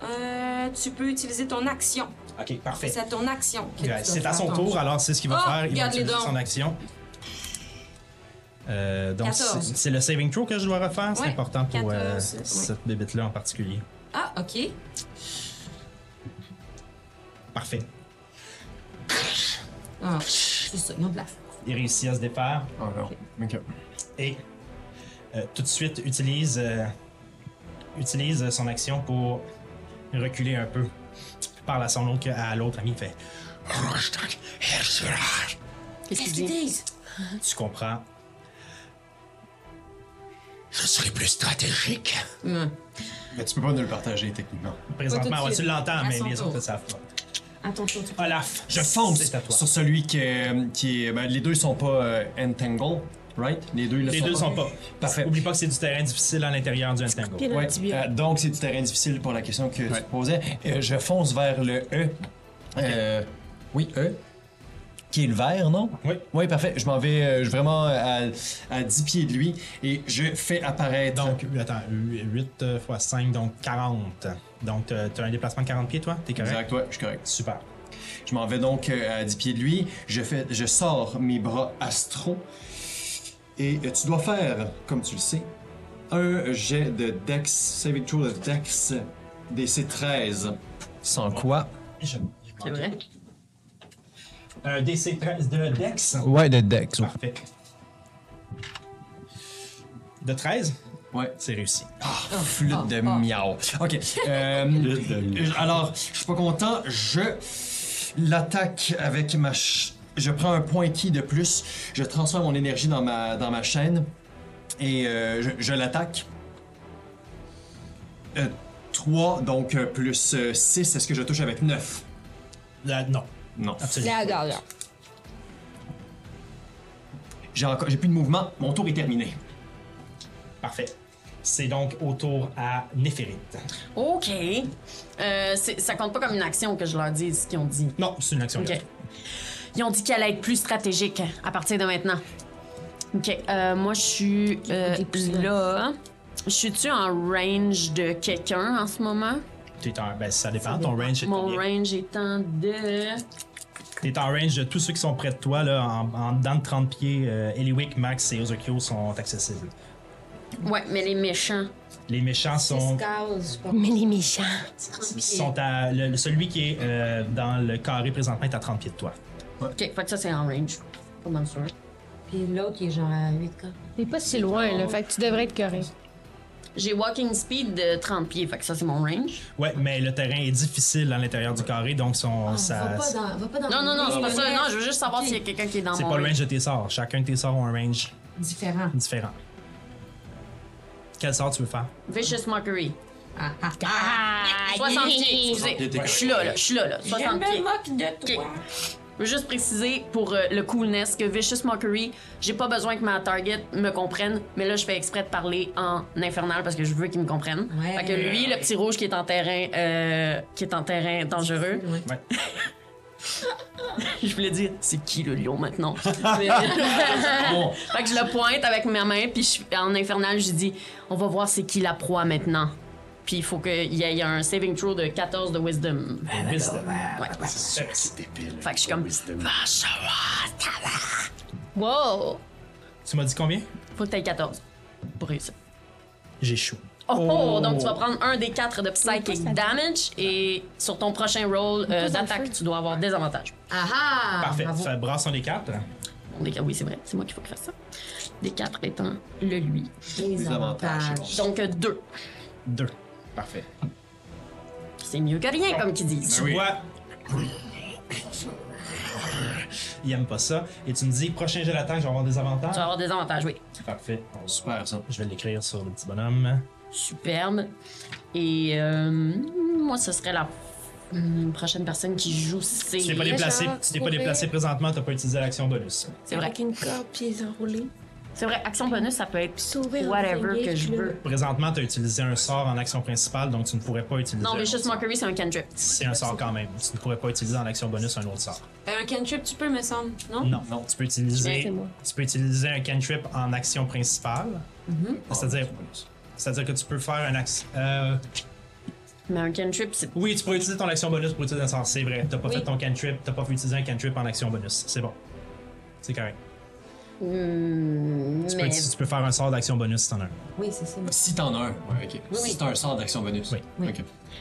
Euh, tu peux utiliser ton action. Ok, parfait. C'est à ton action. C'est à son tour, alors c'est ce qu'il va Ah, faire. Il va utiliser son action. Euh, donc, 14. c'est le saving throw que je dois refaire. C'est Ouais, important pour euh, 14, ouais. cette bébête-là en particulier. Ah, ok. Parfait. Ah, c'est ça, ils ont de la Il réussit à se défaire? Oh non. Ok. et euh, tout de suite utilise, euh, utilise son action pour reculer un peu. Il parle à son autre à l'autre ami. Il fait Qu'est-ce qu'il dit? Tu comprends Je serai plus stratégique. Hum. Mais tu peux pas nous le partager techniquement. Présentement, ouais, tu l'entends, mais les autres ne savent pas. Olaf, Je fonce C'est à toi. sur celui qui est. Qui est ben, les deux sont pas euh, entangle, right? Les deux, le Les deux sont pas. Parfait. Oublie pas que c'est du terrain difficile à l'intérieur du Entangle. Ouais, euh, donc, c'est du terrain difficile pour la question que tu posais. Euh, je fonce vers le E. Euh, oui, E. Qui est le vert, non? Oui. Oui, parfait. Je m'en vais euh, vraiment à, à 10 pieds de lui et je fais apparaître. Donc, attends, 8 x 5, donc 40. Donc, tu as un déplacement de 40 pieds, toi? T'es correct? Exact, ouais, je suis correct. Super. Je m'en vais donc euh, à 10 pieds de lui. Je, fais, je sors mes bras astro. Et euh, tu dois faire, comme tu le sais, un jet de Dex, saving throw de Dex DC 13. Sans quoi? Je- C'est vrai? Un DC 13 de Dex. Ouais, de Dex. Parfait. De 13, Ouais. c'est réussi. [LAUGHS] Flûte de miaou. Ok. euh, alors, je suis pas content. Je l'attaque avec ma. ch- Je prends un point ki de plus. Je transfère mon énergie dans ma, dans ma chaîne. Et euh, je, je l'attaque. 3, donc euh, plus 6. Est-ce que je touche avec 9? Là, non, Non. absolument. Là, là, là. J'ai encore, j'ai plus de mouvement. Mon tour est terminé. Parfait. C'est donc au tour à Néphérite. OK. Euh, c'est- ça compte pas comme une action que je leur dise ce qu'ils ont dit. Non, c'est une action. OK. gratuite. Ils ont dit qu'elle allait être plus stratégique à partir de maintenant. OK. euh, moi, je suis euh, là. Je suis-tu en range de quelqu'un en ce moment? T'es en- ben, ça dépend, ton range est Mon combien? range étant de... T'es en range de tous ceux qui sont près de toi, là, en, en dedans de 30 pieds. Euh, Eliwick, Max et Ozokyo sont accessibles. Ouais, mais les méchants. Les méchants sont, Cases, Mais les méchants. sont à. le- celui qui est euh, dans le carré présentement est à 30 pieds de toi. OK, fait que ça, c'est en range. Pas mal sûr. Puis l'autre, il est genre à 8 cas. T'es pas si loin, là. Fait que tu devrais être correct. J'ai walking speed de 30 pieds, fait que ça, c'est mon range. Ouais, mais le terrain est difficile à l'intérieur du carré, donc son, ça- Va pas dans. Va pas dans Non, non, non, c'est pas ça. Non, je veux juste savoir s'il y a quelqu'un qui est dans c'est mon pas le range. de tes sorts. Chacun de tes sorts ont un range Différent. différent. Quel sort tu veux faire? Vicious Mockery. Ah, ah, 60 pieds, excusez. Je suis là, là, je suis là, là. 60 pieds. moque de Ok. Je veux juste préciser pour euh, le coolness que Vicious Mockery, j'ai pas besoin que ma target me comprenne, mais là je fais exprès de parler en infernal parce que je veux qu'il me comprenne. Ouais. Fait que lui, le petit rouge qui est en terrain, euh, qui est en terrain dangereux, Ouais. [LAUGHS] je voulais dire c'est qui le lion maintenant? [LAUGHS] Fait que je le pointe avec ma main puis je- en infernal je dis on va voir c'est qui la proie maintenant. Puis il faut qu'il y ait un saving throw de 14 de wisdom. Ben, wisdom. Ouais. C'est c'est débile. Fait que je suis comme. Wow! Tu m'as dit combien? Faut que t'aies 14. Pour réussir. J'échoue. Oh, oh, oh, donc tu vas prendre un des 4 de psychic damage et sur ton prochain roll euh, d'attaque, tu dois avoir des avantages. Ah Parfait. Ça brasse des 4. Oui, c'est vrai, c'est moi qu'il faut qu'il fasse ça. Des 4 étant le lui. Des avantages. Donc 2. 2. Parfait. C'est mieux que rien, comme qu'ils disent. Tu vois. Il aime pas ça. Et tu me dis, prochain jet d'attaque, je vais avoir des Tu avantages. vas avoir des avantages, oui. Parfait. Super, ça. Je vais l'écrire sur le petit bonhomme. Superbe. Et euh, moi, ce serait la hum, prochaine personne qui joue, c'est. Tu t'es pas déplacé, tu t'es pas déplacé présentement, t'as pas utilisé l'action bonus. C'est vrai. Avec une corde pieds enroulés. C'est vrai, action bonus, ça peut être Sauver whatever que je veux. Présentement, tu as utilisé un sort en action principale, donc tu ne pourrais pas utiliser. Non, autre sort. Mockery, c'est un cantrip. C'est un sort quand même. Tu ne pourrais pas utiliser en action bonus un autre sort. Un cantrip, tu peux, me semble, non? Non, non. Tu peux utiliser, C'est moi. tu peux utiliser un cantrip en action principale. C'est-à-dire, c'est-à-dire que tu peux faire un action. euh, Mais un cantrip, c'est. oui, tu peux utiliser ton action bonus pour utiliser un sort. C'est vrai. T'as pas Oui. fait ton cantrip, t'as pas fait utiliser un cantrip en action bonus. C'est bon. C'est correct. Hmm, Tu, mais. peux, tu peux faire un sort d'action bonus si t'en as un. Oui, c'est ça. Si t'en as un, ouais, ok. oui. Si t'as un sort d'action bonus. Oui.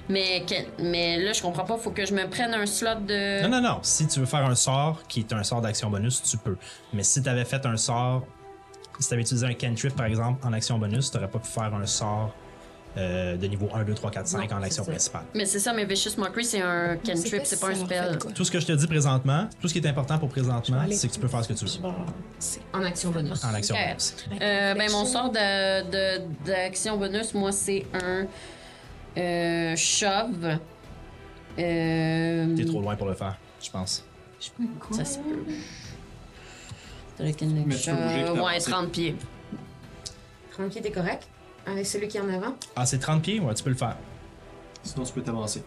Mais, que- mais là, je comprends pas, faut que je me prenne un slot de. Non, non, non. Si tu veux faire un sort qui est un sort d'action bonus, tu peux. Mais si tu avais fait un sort, si tu avais utilisé un cantrip par exemple en action bonus, tu n'aurais pas pu faire un sort euh, de niveau 1, 2, 3, 4, 5 Non, en action ça. principale. Mais c'est ça, mais Vicious Mockery, c'est un cantrip, c'est pas un spell. Tout ce que je te dis présentement, tout ce qui est important pour présentement, c'est que tu peux faire ce que tu veux En action bonus. en action bonus. Euh, ben, mon sort de, de- d'action bonus, moi, c'est un euh, shove. Euh, T'es trop loin pour le faire, je pense. Ça se peut. Avec une Mais tu peux bouger puis shove, Ouais, t'avancer. 30 pieds. 30 pieds, t'es correct? Avec celui qui est en avant? Ah, c'est 30 pieds? Ouais, tu peux le faire. Sinon, tu peux t'avancer.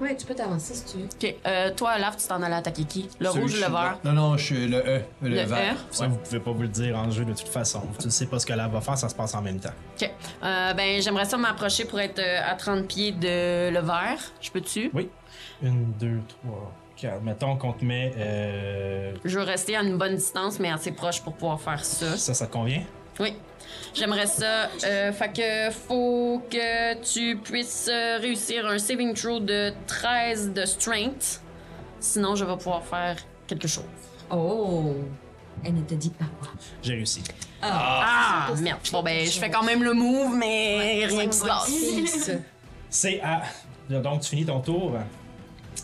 Oui, tu peux t'avancer si tu veux. Ok, euh, toi, Laf, tu t'en allais attaquer qui? Le Celui rouge ou qui- le vert? Non, non, je suis le E, le, Le vert. E? Ça, vous pouvez pas vous le dire en jeu de toute façon. Tu ne sais pas ce que là va faire, ça se passe en même temps. Ok. Euh, ben, j'aimerais ça m'approcher pour être euh, à 30 pieds de le vert. Je peux-tu? Oui. Une, deux, trois, quatre. Mettons qu'on te met. euh, Je veux rester à une bonne distance, mais assez proche pour pouvoir faire ça. Ça, ça te convient? Oui. J'aimerais ça. Euh, fait que faut que tu puisses euh, réussir un saving throw de 13 de strength. Sinon, je vais pouvoir faire quelque chose. Oh! Elle ne te dit pas quoi. J'ai réussi. Ah, merde. Bon, ben, je fais quand même le move, mais rien qui se passe. [LAUGHS] C'est à. Donc, tu finis ton tour.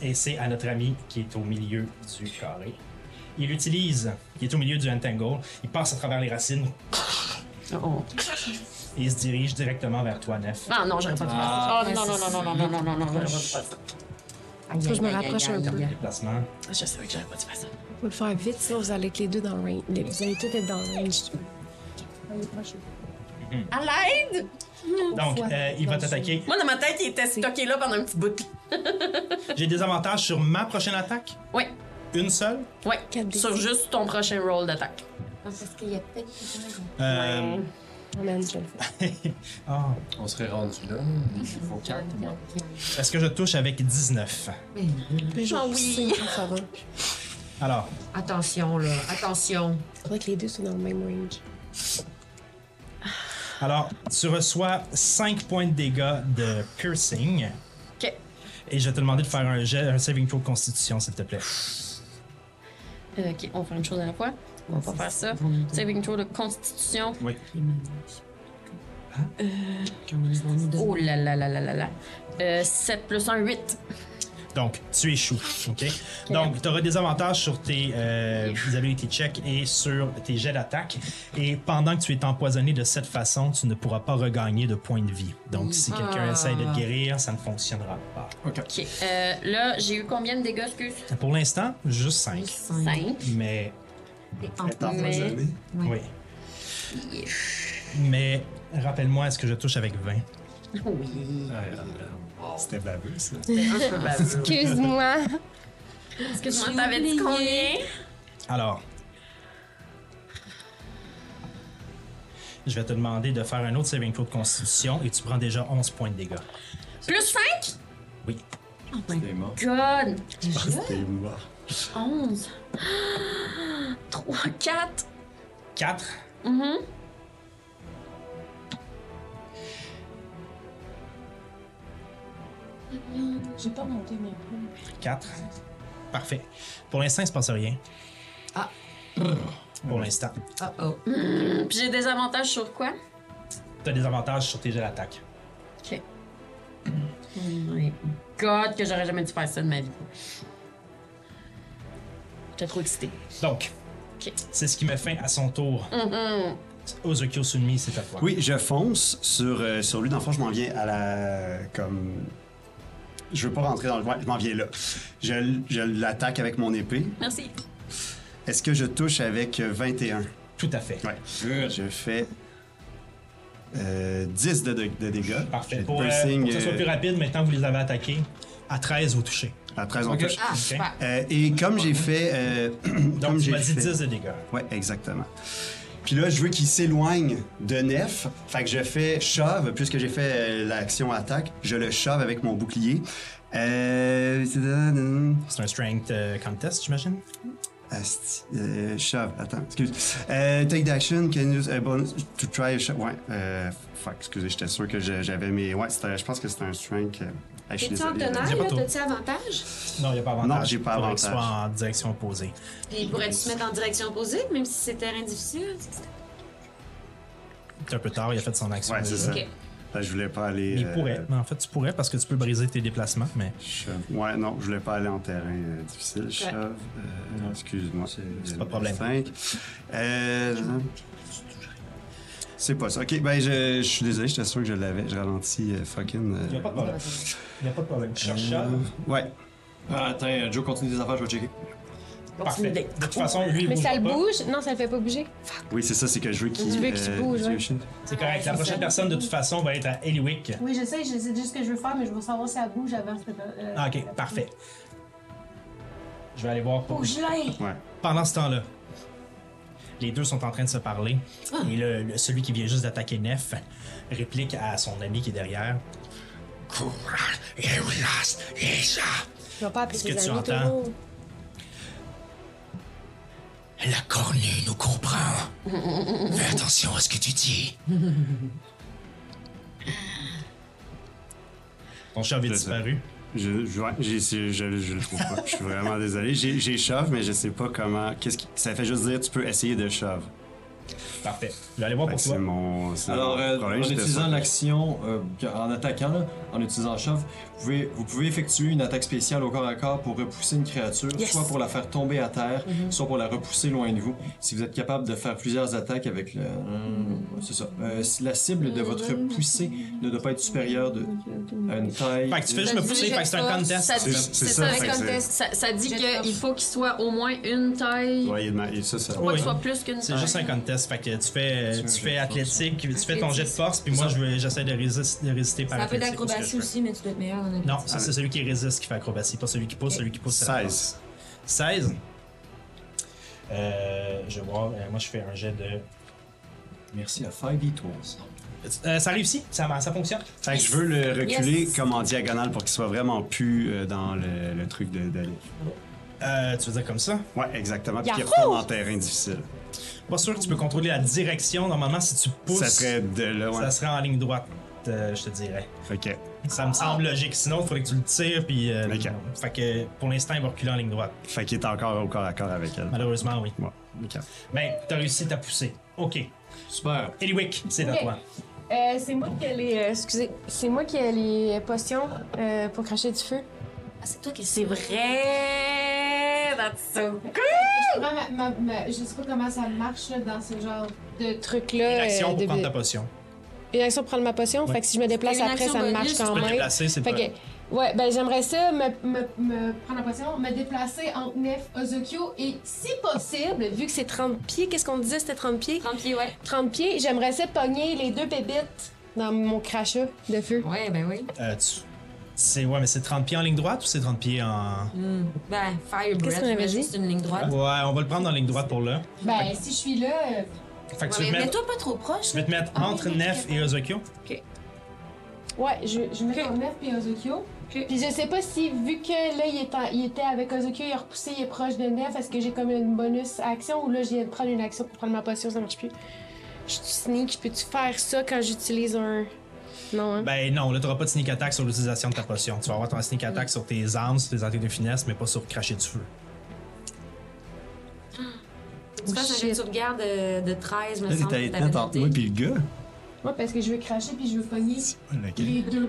Et c'est à notre ami qui est au milieu du carré. Il utilise. Il est au milieu du entangle. Il passe à travers les racines Oh. et il se dirige directement vers toi, Nef. Ah non, j'aurais pas dû faire ça. Oh non, non, non, non, non, non, non, non, non, j'aurais pas dû faire ça. Faut que je me rapproche un peu. Déplacement. Je savais que j'aurais pas dû faire ça. Faut le faire vite, sinon vous allez être les deux dans le range. Vous allez tous être dans le range. À l'aide! Donc, euh, il va t'attaquer. Moi, dans ma tête, il était stocké là pendant un petit bout. [LAUGHS] J'ai des avantages sur ma prochaine attaque? Oui, Une seule? oui. Sur juste ton prochain roll d'attaque. Parce qu'il y a peut-être. Euh, Oh man, je vais le faire. ah. On serait rendu là. Il faut 4. Est-ce que je touche avec 19? Genre, oui. Ça va. Alors, Attention, là. Attention. Faudrait que les deux soient dans le même range. alors, tu reçois 5 points de dégâts de piercing. Ok. Et je vais te demander de faire un, jet, un saving throw de constitution, s'il te plaît. Euh, ok, on va faire une chose à la fois. On va pas faire ça. Saving throw de constitution. Oui. Oh là là là là là là. Euh, 7 plus 1, 8. Donc, tu échoues. OK? Donc, tu auras des avantages sur tes euh, ability checks et sur tes jets d'attaque. Et pendant que tu es empoisonné de cette façon, tu ne pourras pas regagner de points de vie. Donc, si quelqu'un essaye de te guérir, ça ne fonctionnera pas. Ok. Ok. Euh, là, j'ai eu combien de dégâts, excuse? Pour l'instant, juste 5. 5. Mais, Empoisonné. oui. Mais, rappelle-moi, est-ce que je touche avec 20? Oui. C'était baveux, ça. Excuse-moi. Excuse-moi, t'avais dit combien? Alors, je vais te demander de faire un autre saving throw de constitution et tu prends déjà 11 points de dégâts. Plus 5? Oui. T'es mort. God! Mort. 11. 3, 4. 4. Mhm. J'ai pas monté mes 4. Parfait. Pour l'instant, il se passe rien. Ah. Pour l'instant. Oh oh. Puis j'ai des avantages sur quoi? Tu as des avantages sur tes jets d'attaque. Ok. Oh my god, que j'aurais jamais dû faire ça de ma vie. J'étais trop excitée. Donc, C'est ce qui met fin à son tour. Ozokyo Sunmi, c'est à toi. Oui, je fonce sur, euh, sur lui. Dans le fond, je m'en viens à la. comme. Je veux pas rentrer dans le. Ouais, je m'en viens là. Je, je l'attaque avec mon épée. Merci. Est-ce que je touche avec euh, 21? Tout à fait. Ouais. Je fais euh, 10 de, de- de dégâts. Parfait. Pour, euh, que ce soit euh, plus rapide, maintenant que vous les avez attaqués, à 13 vous touchez. À 13 on Ok. touche. Ah. Euh, et comme j'ai fait. euh, [CLEARS THROAT] Donc, comme j'ai fait- 10 de dégâts. Ouais, exactement. Puis là, je veux qu'il s'éloigne de Nef. Fait que je fais shove, puisque j'ai fait euh, l'action attaque, je le shove avec mon bouclier. Euh. C'est un strength contest, j'imagine? Asti, euh, shove, attends, excuse. Euh, take d'action, can use a bonus to try a shove? Ouais, euh, fuck, excusez, j'étais sûr que j'avais mes. Ouais, c'était- je pense que c'était un strength. T'es-tu en tout. T'as-tu avantage? Non, il n'y a pas avantage. Non, j'ai pas Faudrait qu'il avantage. soit en direction opposée. Puis pourrais-tu se mettre en direction opposée, même si c'est terrain difficile? C'est un peu tard, il a fait son action. Ouais, c'est ça. Ok. Ben, je voulais pas aller. Il euh, pourrait. Mais en fait, tu pourrais parce que tu peux briser tes déplacements, mais. shove. Ouais, non, je voulais pas aller en terrain euh, difficile. Shove. euh, Excuse-moi. c'est pas de problème. 5. Euh. C'est pas ça. Ok, ben je, je suis désolé, j'étais sûr que je l'avais. Je ralentis euh, fucking. euh, Il n'y a pas de problème. Il n'y a pas de problème. Tu cherches ça. Ouais. Ah, attends, euh, Joe continue des affaires, je vais checker. Parfait. De toute façon, lui, il Mais ça le pas. bouge? Non, ça le fait pas bouger. Oui, c'est ça, c'est que je veux qu'il. Tu veux qu'il bouge, ouais. C'est correct. La prochaine personne, de toute façon, va être à Eliwick. Oui, je sais, je sais juste ce que je veux faire, mais je veux savoir si elle bouge avant. Euh, Ah, ok, parfait. Je vais aller voir pour. Bouge-les! Ouais. Pendant ce temps-là, les deux sont en train de se parler. Et le, le- celui qui vient juste d'attaquer Nef réplique à son ami qui est derrière. Je vais pas appeler Est-ce que tu amis, entends? La cornue nous comprend. Fais attention à ce que tu dis. Ton chat avait disparu. Je, je, ouais, c'est- je, je le trouve pas. Je suis vraiment désolé. J'ai, j'ai shove, mais je sais pas comment. Qu'est-ce qui, ça fait juste dire tu peux essayer de shove. Parfait. Je vais aller voir pour que c'est toi. mon. c'est Alors, euh, problème, en utilisant l'action, euh, en attaquant, là, en utilisant shove, vous pouvez, vous pouvez effectuer une attaque spéciale au corps à corps pour repousser une créature, soit pour la faire tomber à terre, soit pour la repousser loin de vous. Si vous êtes capable de faire plusieurs attaques avec le... c'est ça. Euh, si la cible de votre poussée ne doit pas être supérieure de, à une taille... Fait que tu fais juste me pousser, fait que c'est un contest. Ça dit, C'est- c'est c'est ça, que c'est- ça, ça dit qu'il faut qu'il soit au moins une taille, Ouais, il ça, ça. pas qu'il soit plus qu'une C'est taille. juste un contest. Fait que tu fais, tu fais athlétique, tu fais ton jet de force, puis moi, j'essaie de, résister- de résister par C'est un peu athlétique. parce que d'acrobatie aussi, mais tu dois être meilleur en. Non, ça, c'est celui qui résiste qui fait acrobatie, pas celui qui pousse. Celui qui pousse, c'est la 16. force. 16. Euh, je vais voir. euh, moi, je fais un jet de. Merci à 5d12. Euh, ça réussit, ça, ça fonctionne. Fait que je veux le reculer Yes. comme en diagonale pour qu'il soit vraiment plus euh, dans le, le truc de d'aller. Euh, tu veux dire comme ça? Ouais, exactement. Puis qu'il retourne en terrain difficile. Pas sûr que tu peux contrôler la direction. Normalement, si tu pousses, Ça serait de là, ouais. ça serait en ligne droite, euh, je te dirais. Fait que. Ça me semble logique. Sinon, il faudrait que tu le tires, puis. euh, Ok. Fait que pour l'instant, il va reculer en ligne droite. Fait qu'il est encore au corps à corps avec elle. Malheureusement, oui. Ouais. ok. Ben, t'as réussi ta poussée. Ok. Super. Eliwick, c'est à Ok. toi. Euh, c'est moi qui ai les. euh, excusez. C'est moi qui ai les potions euh, pour cracher du feu. Ah, c'est toi qui C'est vrai! That's so Je prends ma- ma- ma- je sais pas comment ça marche là, dans ce genre de truc. Truc-là. Une action euh, pour de- prendre ta potion. Une action pour prendre ma potion? Ouais. Fait que si je me déplace Une après, action ça me marche quand Tu peux te même. déplacer, c'est Fait pas. que, ouais, ben j'aimerais ça me, Me, me prendre la potion, me déplacer entre Nef, Ozokyo et si possible, Vu que c'est 30 pieds, qu'est-ce qu'on disait? C'était 30 pieds? 30 pieds, ouais. 30 pieds, j'aimerais ça pogner les deux bébites dans mon crachat de feu. Ouais, ben oui. Euh, tu- C'est ouais, mais c'est 30 pieds en ligne droite ou c'est 30 pieds en. Ben, Fire Breath, qu'on avait juste une ligne droite. Ouais, on va le prendre en ligne droite pour là. ben si je suis là, euh, Fait que tu Ouais, veux te mais mettre, mets-toi pas trop proche. tu veux te mettre Ah, entre oui, Nef et Ozokyo. Ouais, je, je mets ton Nef puis Ozokyo. Puis je sais pas si, vu que là, il, est en- il était avec Ozokyo, il a repoussé, il est proche de Nef, est-ce que j'ai comme une bonus action ou là, je viens de prendre une action pour prendre ma potion, ça marche plus. Je suis sneak, peux-tu faire ça quand j'utilise un. Non, hein? Ben non, là, t'auras pas de sneak attack sur l'utilisation de ta potion. Tu vas avoir ton sneak attack sur tes armes, sur tes attaques de finesse, mais pas sur cracher du feu. Tu fasses un jet de sauvegarde de, de 13, me Là, moi puis le gars. Ouais, parce que je veux cracher puis je veux pogner les deux.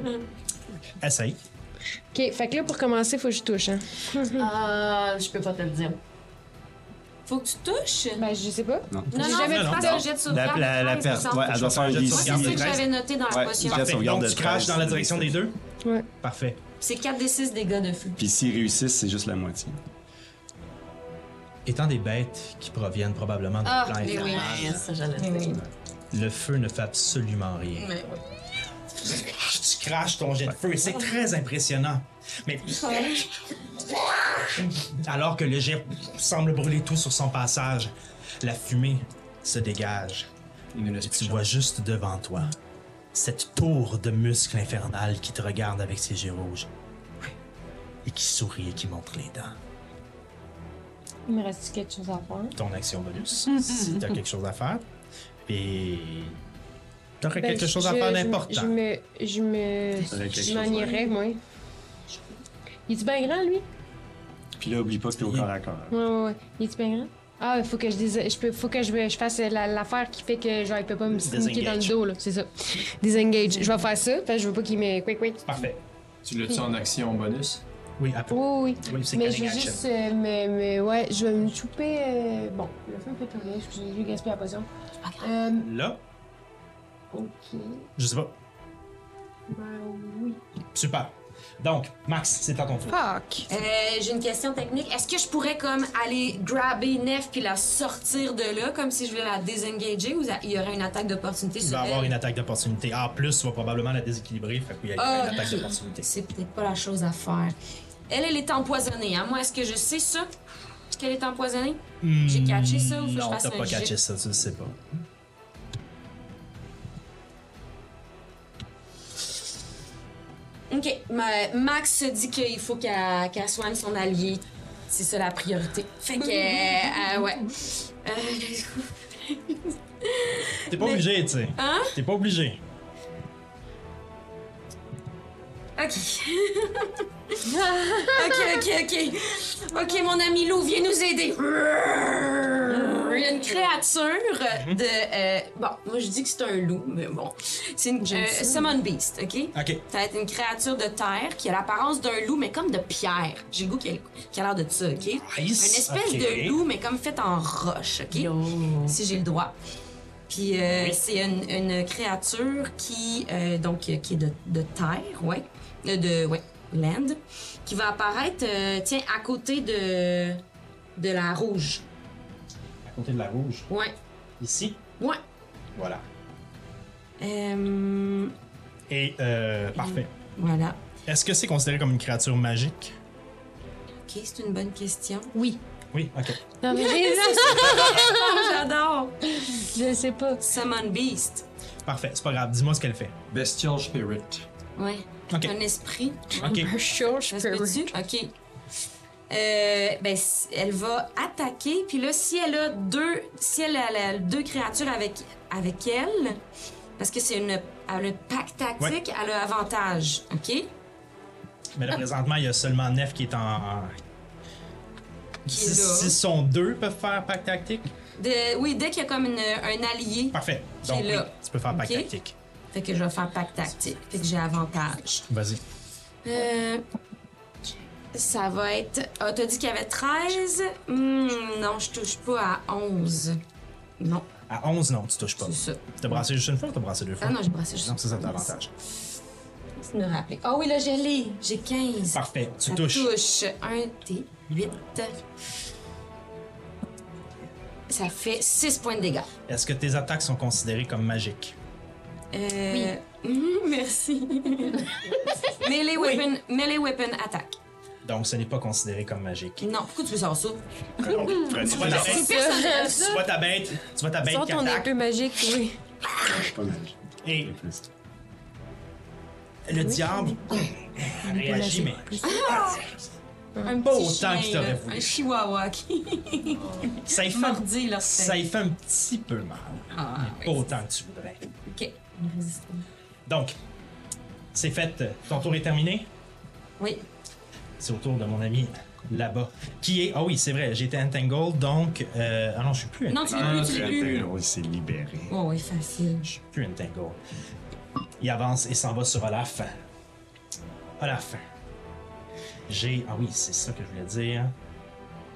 Essaye. Ok, fait que là, pour commencer, faut que je touche, hein? Ah, je peux pas te le dire. Faut que tu touches. Ben, je sais pas. Non. Non, non, jamais que tu un jet de La, sauvegarde. la, la de 13, perte. me semble. Ouais, elle doit faire un Je vais DC. Moi, c'est ça que j'avais noté dans la potion. Sauvegarde Donc, de tu craches 13, dans la direction des deux? Ouais. Parfait. C'est 4 des 6 dégâts de feu. Puis s'ils réussissent, c'est juste la moitié. étant des bêtes qui proviennent probablement du Ah, plan mais oui. infernal, ça, j'allais Mais oui. le feu ne fait absolument rien. Mais oui. Tu craches ton jet de feu et c'est très impressionnant. Mais [LAUGHS] alors que le jet semble brûler tout sur son passage, la fumée se dégage. Et tu vois juste devant toi cette tour de muscles infernal qui te regarde avec ses yeux rouges et qui sourit et qui montre les dents. Il me reste quelque chose à faire. Ton action bonus, [LAUGHS] si t'as quelque chose à faire. Et t'aurais Ben, quelque chose à faire d'important. Je me. Je me. Je m'en irais, moi. Il est bien grand, lui? Puis là, oublie pas que t'es au corps à corps. Ouais, ouais, ouais. Il est bien grand? Ah, il faut que je dise. Je peux, faut que je, je fasse la- l'affaire qui fait que genre, il peut pas me sneaker dans le dos, là. C'est ça. Disengage. Je vais faire ça, parce que je veux pas qu'il me. Quick, quick. Parfait. Tu l'as-tu en action bonus? Oui, après. Oui, oui. Oui, Mais je vais action. juste. euh, mais, mais ouais, je vais me chouper. euh, Bon, le feu peut tourner. Excusez, j'ai gaspillé la potion. Euh, Là, ok. je sais pas. Ben oui. Super. Donc, Max, c'est à ton tour. Fuck! Euh, J'ai une question technique. Est-ce que je pourrais comme aller grabber Nef puis la sortir de là comme si je voulais la désengager ou il y aurait une attaque d'opportunité Tu sur vas avoir une attaque d'opportunité. En plus, tu vas probablement la déséquilibrer. Fait qu'il y a une attaque d'opportunité. C'est peut-être pas la chose à faire. Elle, elle est empoisonnée. Hein? Moi, est-ce que je sais ça? Qu'elle est empoisonnée? J'ai catché ça ou faut que je Non, fasse t'as un pas jet? catché ça, tu le sais pas. Ok, ma- Max dit qu'il faut qu'elle qu'elle soigne son allié. C'est ça la priorité. Fait que, euh, euh, ouais. Euh, T'es pas [LAUGHS] obligé, tu sais. Hein? T'es pas obligé. ok. [LAUGHS] ok, ok, ok. Ok, mon ami loup, viens nous aider. Il y a une créature de. euh, bon, moi je dis que c'est un loup, mais bon. C'est une euh, Summon Beast, ok? Ok. Ça va être une créature de terre qui a l'apparence d'un loup, mais comme de pierre. J'ai le goût qu'il a, qu'il a l'air de ça, OK? Nice, Une espèce ok. de loup, mais comme fait en roche, OK? Si j'ai le droit. Puis euh, c'est une, une créature qui, euh, donc, euh, qui est de, de terre, ouais. Euh, de, ouais, land. Qui va apparaître, euh, tiens, à côté de, de la rouge. À côté de la rouge? Ouais. Ici? Ouais. Voilà. Euh, Et, euh, parfait. voilà. Est-ce que c'est considéré comme une créature magique? OK, c'est une bonne question. Oui. Oui, ok. Non, mais [LAUGHS] j'ai. [LAUGHS] J'adore! je sais pas. Summon Beast. Parfait, c'est pas grave. Dis-moi ce qu'elle fait. Bestial Spirit. Ouais. Ok. Un esprit. Ok. Sure, peut-tu? OK. Euh, ben, elle va attaquer, puis là, si elle a deux, si elle a, elle a deux créatures avec, avec elle, parce que c'est une, elle a un pack tactique, elle a avantage, OK? Mais là, présentement, il y a seulement Nef qui est en. Qui Si, est là. si sont deux peuvent faire pack tactique? De- oui, dès qu'il y a comme une- un allié, Parfait. Qui Donc, est là. oui, tu peux faire pack tactique. Fait que je vais faire pack tactique, fait que j'ai avantage. Vas-y. Euh, ça va être. Ah, t'as dit qu'il y avait 13? Hmm, non, je touche pas à 11. Non, À 11, non, tu touches pas. c'est ça. T'as brassé juste une fois ou t'as brassé deux fois? Ah non, j'ai brassé juste. Non, c'est ça, t'as avantage. De me rappeler. Ah oui, là, je l'ai. J'ai 15. Parfait, tu Ça touches. touche. 1 T, 8. Ça fait 6 points de dégâts. Est-ce que tes attaques sont considérées comme magiques? Euh, mhm, [LAUGHS] merci. [LAUGHS] melee, weapon, melee weapon attack. Donc, ce n'est pas considéré comme magique. Non, pourquoi tu veux savoir ça? tu vois ta bête, tu vois ta bête, tu vois ta bête Sors qui ton attaque? épée magique, oui. Pas mal. Et le diable réagit, mais Un Pas petit autant qu'il t'aurait voulu. Un chihuahua qui ça y fait, mordit ça y fait un petit peu mal. Ah, mais pas autant que tu voudrais. ok. Donc, c'est fait. Ton tour est terminé? Oui. C'est au tour de mon ami là-bas. Qui est. Ah oui, c'est vrai, j'étais entangled, donc. Euh... Ah non, je suis plus Non, tu l'as plus, tu plus. On s'est libéré. Oh, oui, facile. Je suis plus entangled. Il avance et s'en va sur Olaf. Olaf. J'ai. Ah oui, c'est ça que je voulais dire.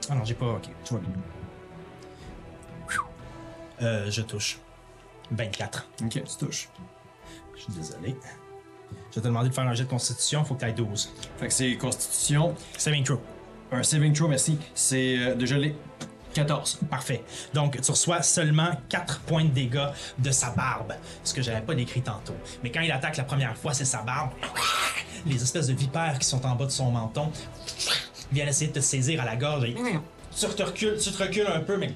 Ah non, j'ai pas. Ok, tout va bien. Euh, je touche. 24. Ok, tu touches. Je suis désolé. Je vais te demander de faire un jet de constitution, faut que tu ailles 12. Fait que c'est Constitution. Saving throw. Un saving throw, merci. C'est euh, de geler. 14. Parfait. Donc, tu reçois seulement 4 points de dégâts de sa barbe. Ce que j'avais pas décrit tantôt. Mais quand il attaque la première fois, c'est sa barbe. Les espèces de vipères qui sont en bas de son menton viennent essayer de te saisir à la gorge. Et tu te recules, tu te recules un peu, mais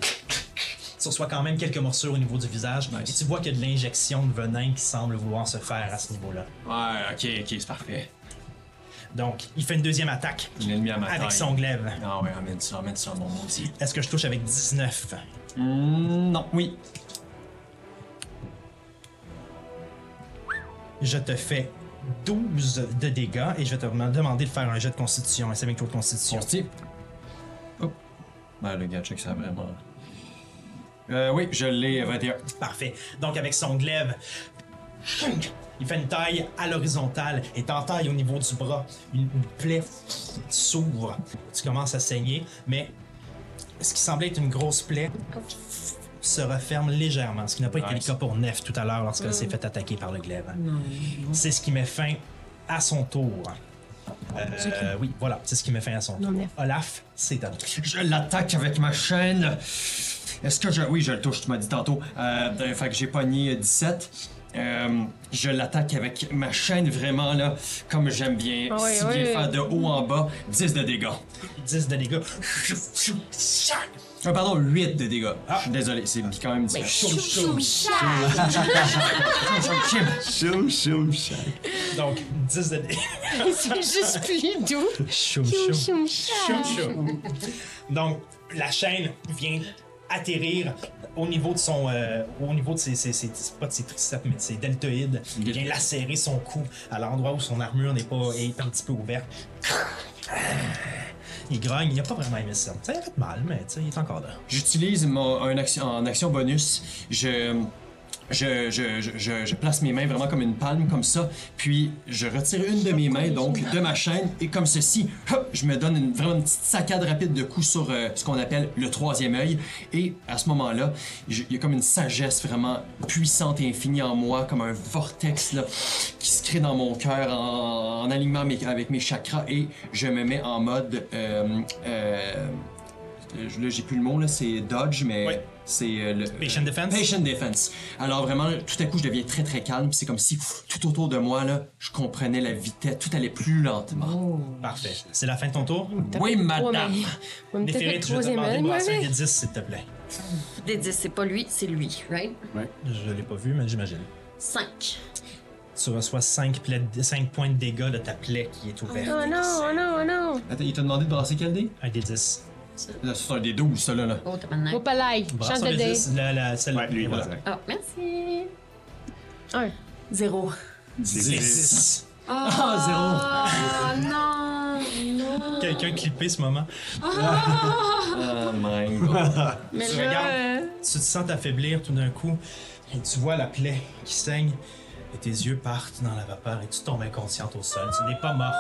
tu reçois quand même quelques morsures au niveau du visage. Et tu vois qu'il y a de l'injection de venin qui semble vouloir se faire à ce niveau-là. Ouais, ok, ok, c'est parfait. Donc, il fait une deuxième attaque L'ennemi à ma avec taille. son glaive. Ah ouais, amène ça, amène ça, mon maudit. Est-ce que je touche avec 19? Hmm, non, oui. Je te fais 12 de dégâts et je vais te demander de faire un jet de constitution, un saving throw de constitution. Consti. Oh. Ben, le gars, check ça vraiment. Euh, oui, je l'ai 21. Parfait. Donc avec son glaive, il fait une taille à l'horizontale et t'entaille au niveau du bras. Une, une plaie s'ouvre. Tu commences à saigner, mais ce qui semblait être une grosse plaie se referme légèrement, ce qui n'a pas été Nice. le cas pour Nef tout à l'heure lorsqu'elle s'est fait attaquer par le glaive. C'est ce qui met fin à son tour. Euh, oui, voilà, c'est ce qui met fin à son tour. Olaf, c'est à toi. Je l'attaque avec ma chaîne. Est-ce que je. Oui, je le touche, tu m'as dit tantôt. Euh, fait que j'ai pogné 17. Euh, je l'attaque avec ma chaîne vraiment là, comme j'aime bien, Ah si bien ouais. faire de haut en bas, 10 de dégâts. 10 de dégâts. Euh, pardon, 8 de dégâts. Ah. Je suis désolé, c'est quand même difficile. Choum, choum, chat. Donc, 10 de dégâts. [LAUGHS] C'est juste plus doux. Choum, Choum, choum. choum. Choum, choum. Donc, la chaîne vient atterrir au niveau de son. euh, au niveau de ses. ses- pas de ses triceps, mais de ses deltoïdes. Il vient lacérer son cou à l'endroit où son armure n'est pas. est un petit peu ouverte. Il grogne, il a pas vraiment aimé ça. Ça a fait mal, mais il est encore là. J'utilise mon un action, en action bonus. Je, je, place mes mains vraiment comme une palme, comme ça. Puis je retire une de mes mains, donc de ma chaîne, et comme ceci, hop, je me donne une, vraiment une petite saccade rapide de coups sur euh, ce qu'on appelle le troisième œil. Et à ce moment-là, il y a comme une sagesse vraiment puissante et infinie en moi, comme un vortex là, qui se crée dans mon cœur en, en alignement avec mes chakras. Et je me mets en mode. euh, euh, Là, j'ai plus le mot, là, c'est dodge, mais. C'est euh, le. Patient defense? Patient defense. Alors vraiment, tout à coup, je deviens très très calme. puis C'est comme si tout autour de moi, là, je comprenais la vitesse. Tout allait plus lentement. Parfait. C'est la fin de ton tour? Oui, madame. Néphérite, [LAUGHS] je vais te demander de brasser un des 10, s'il te plaît. Des 10, c'est pas lui, c'est lui, right? Je l'ai pas vu, mais j'imagine. 5. Tu reçois 5, points de dégâts de ta plaie qui est ouverte. Oh non, oh non, oh non. Attends, il t'a demandé de brasser quel dé? Un des 10. Là, c'est un des 12, ça, là. là. Oh, t'as pas de Faut pas l'ail. Brasse Chance de des dé. 10, la, la, celle Ouais, lui, voilà. Ah, merci. Un. Zéro. 10. Ah, Oh non! Non! Quelqu'un clippé ce moment. zéro! Oh my god. Mais Tu là, regardes. euh, Tu te sens t'affaiblir tout d'un coup et tu vois la plaie qui saigne et tes yeux partent dans la vapeur et tu tombes inconsciente au sol. Tu n'es pas morte,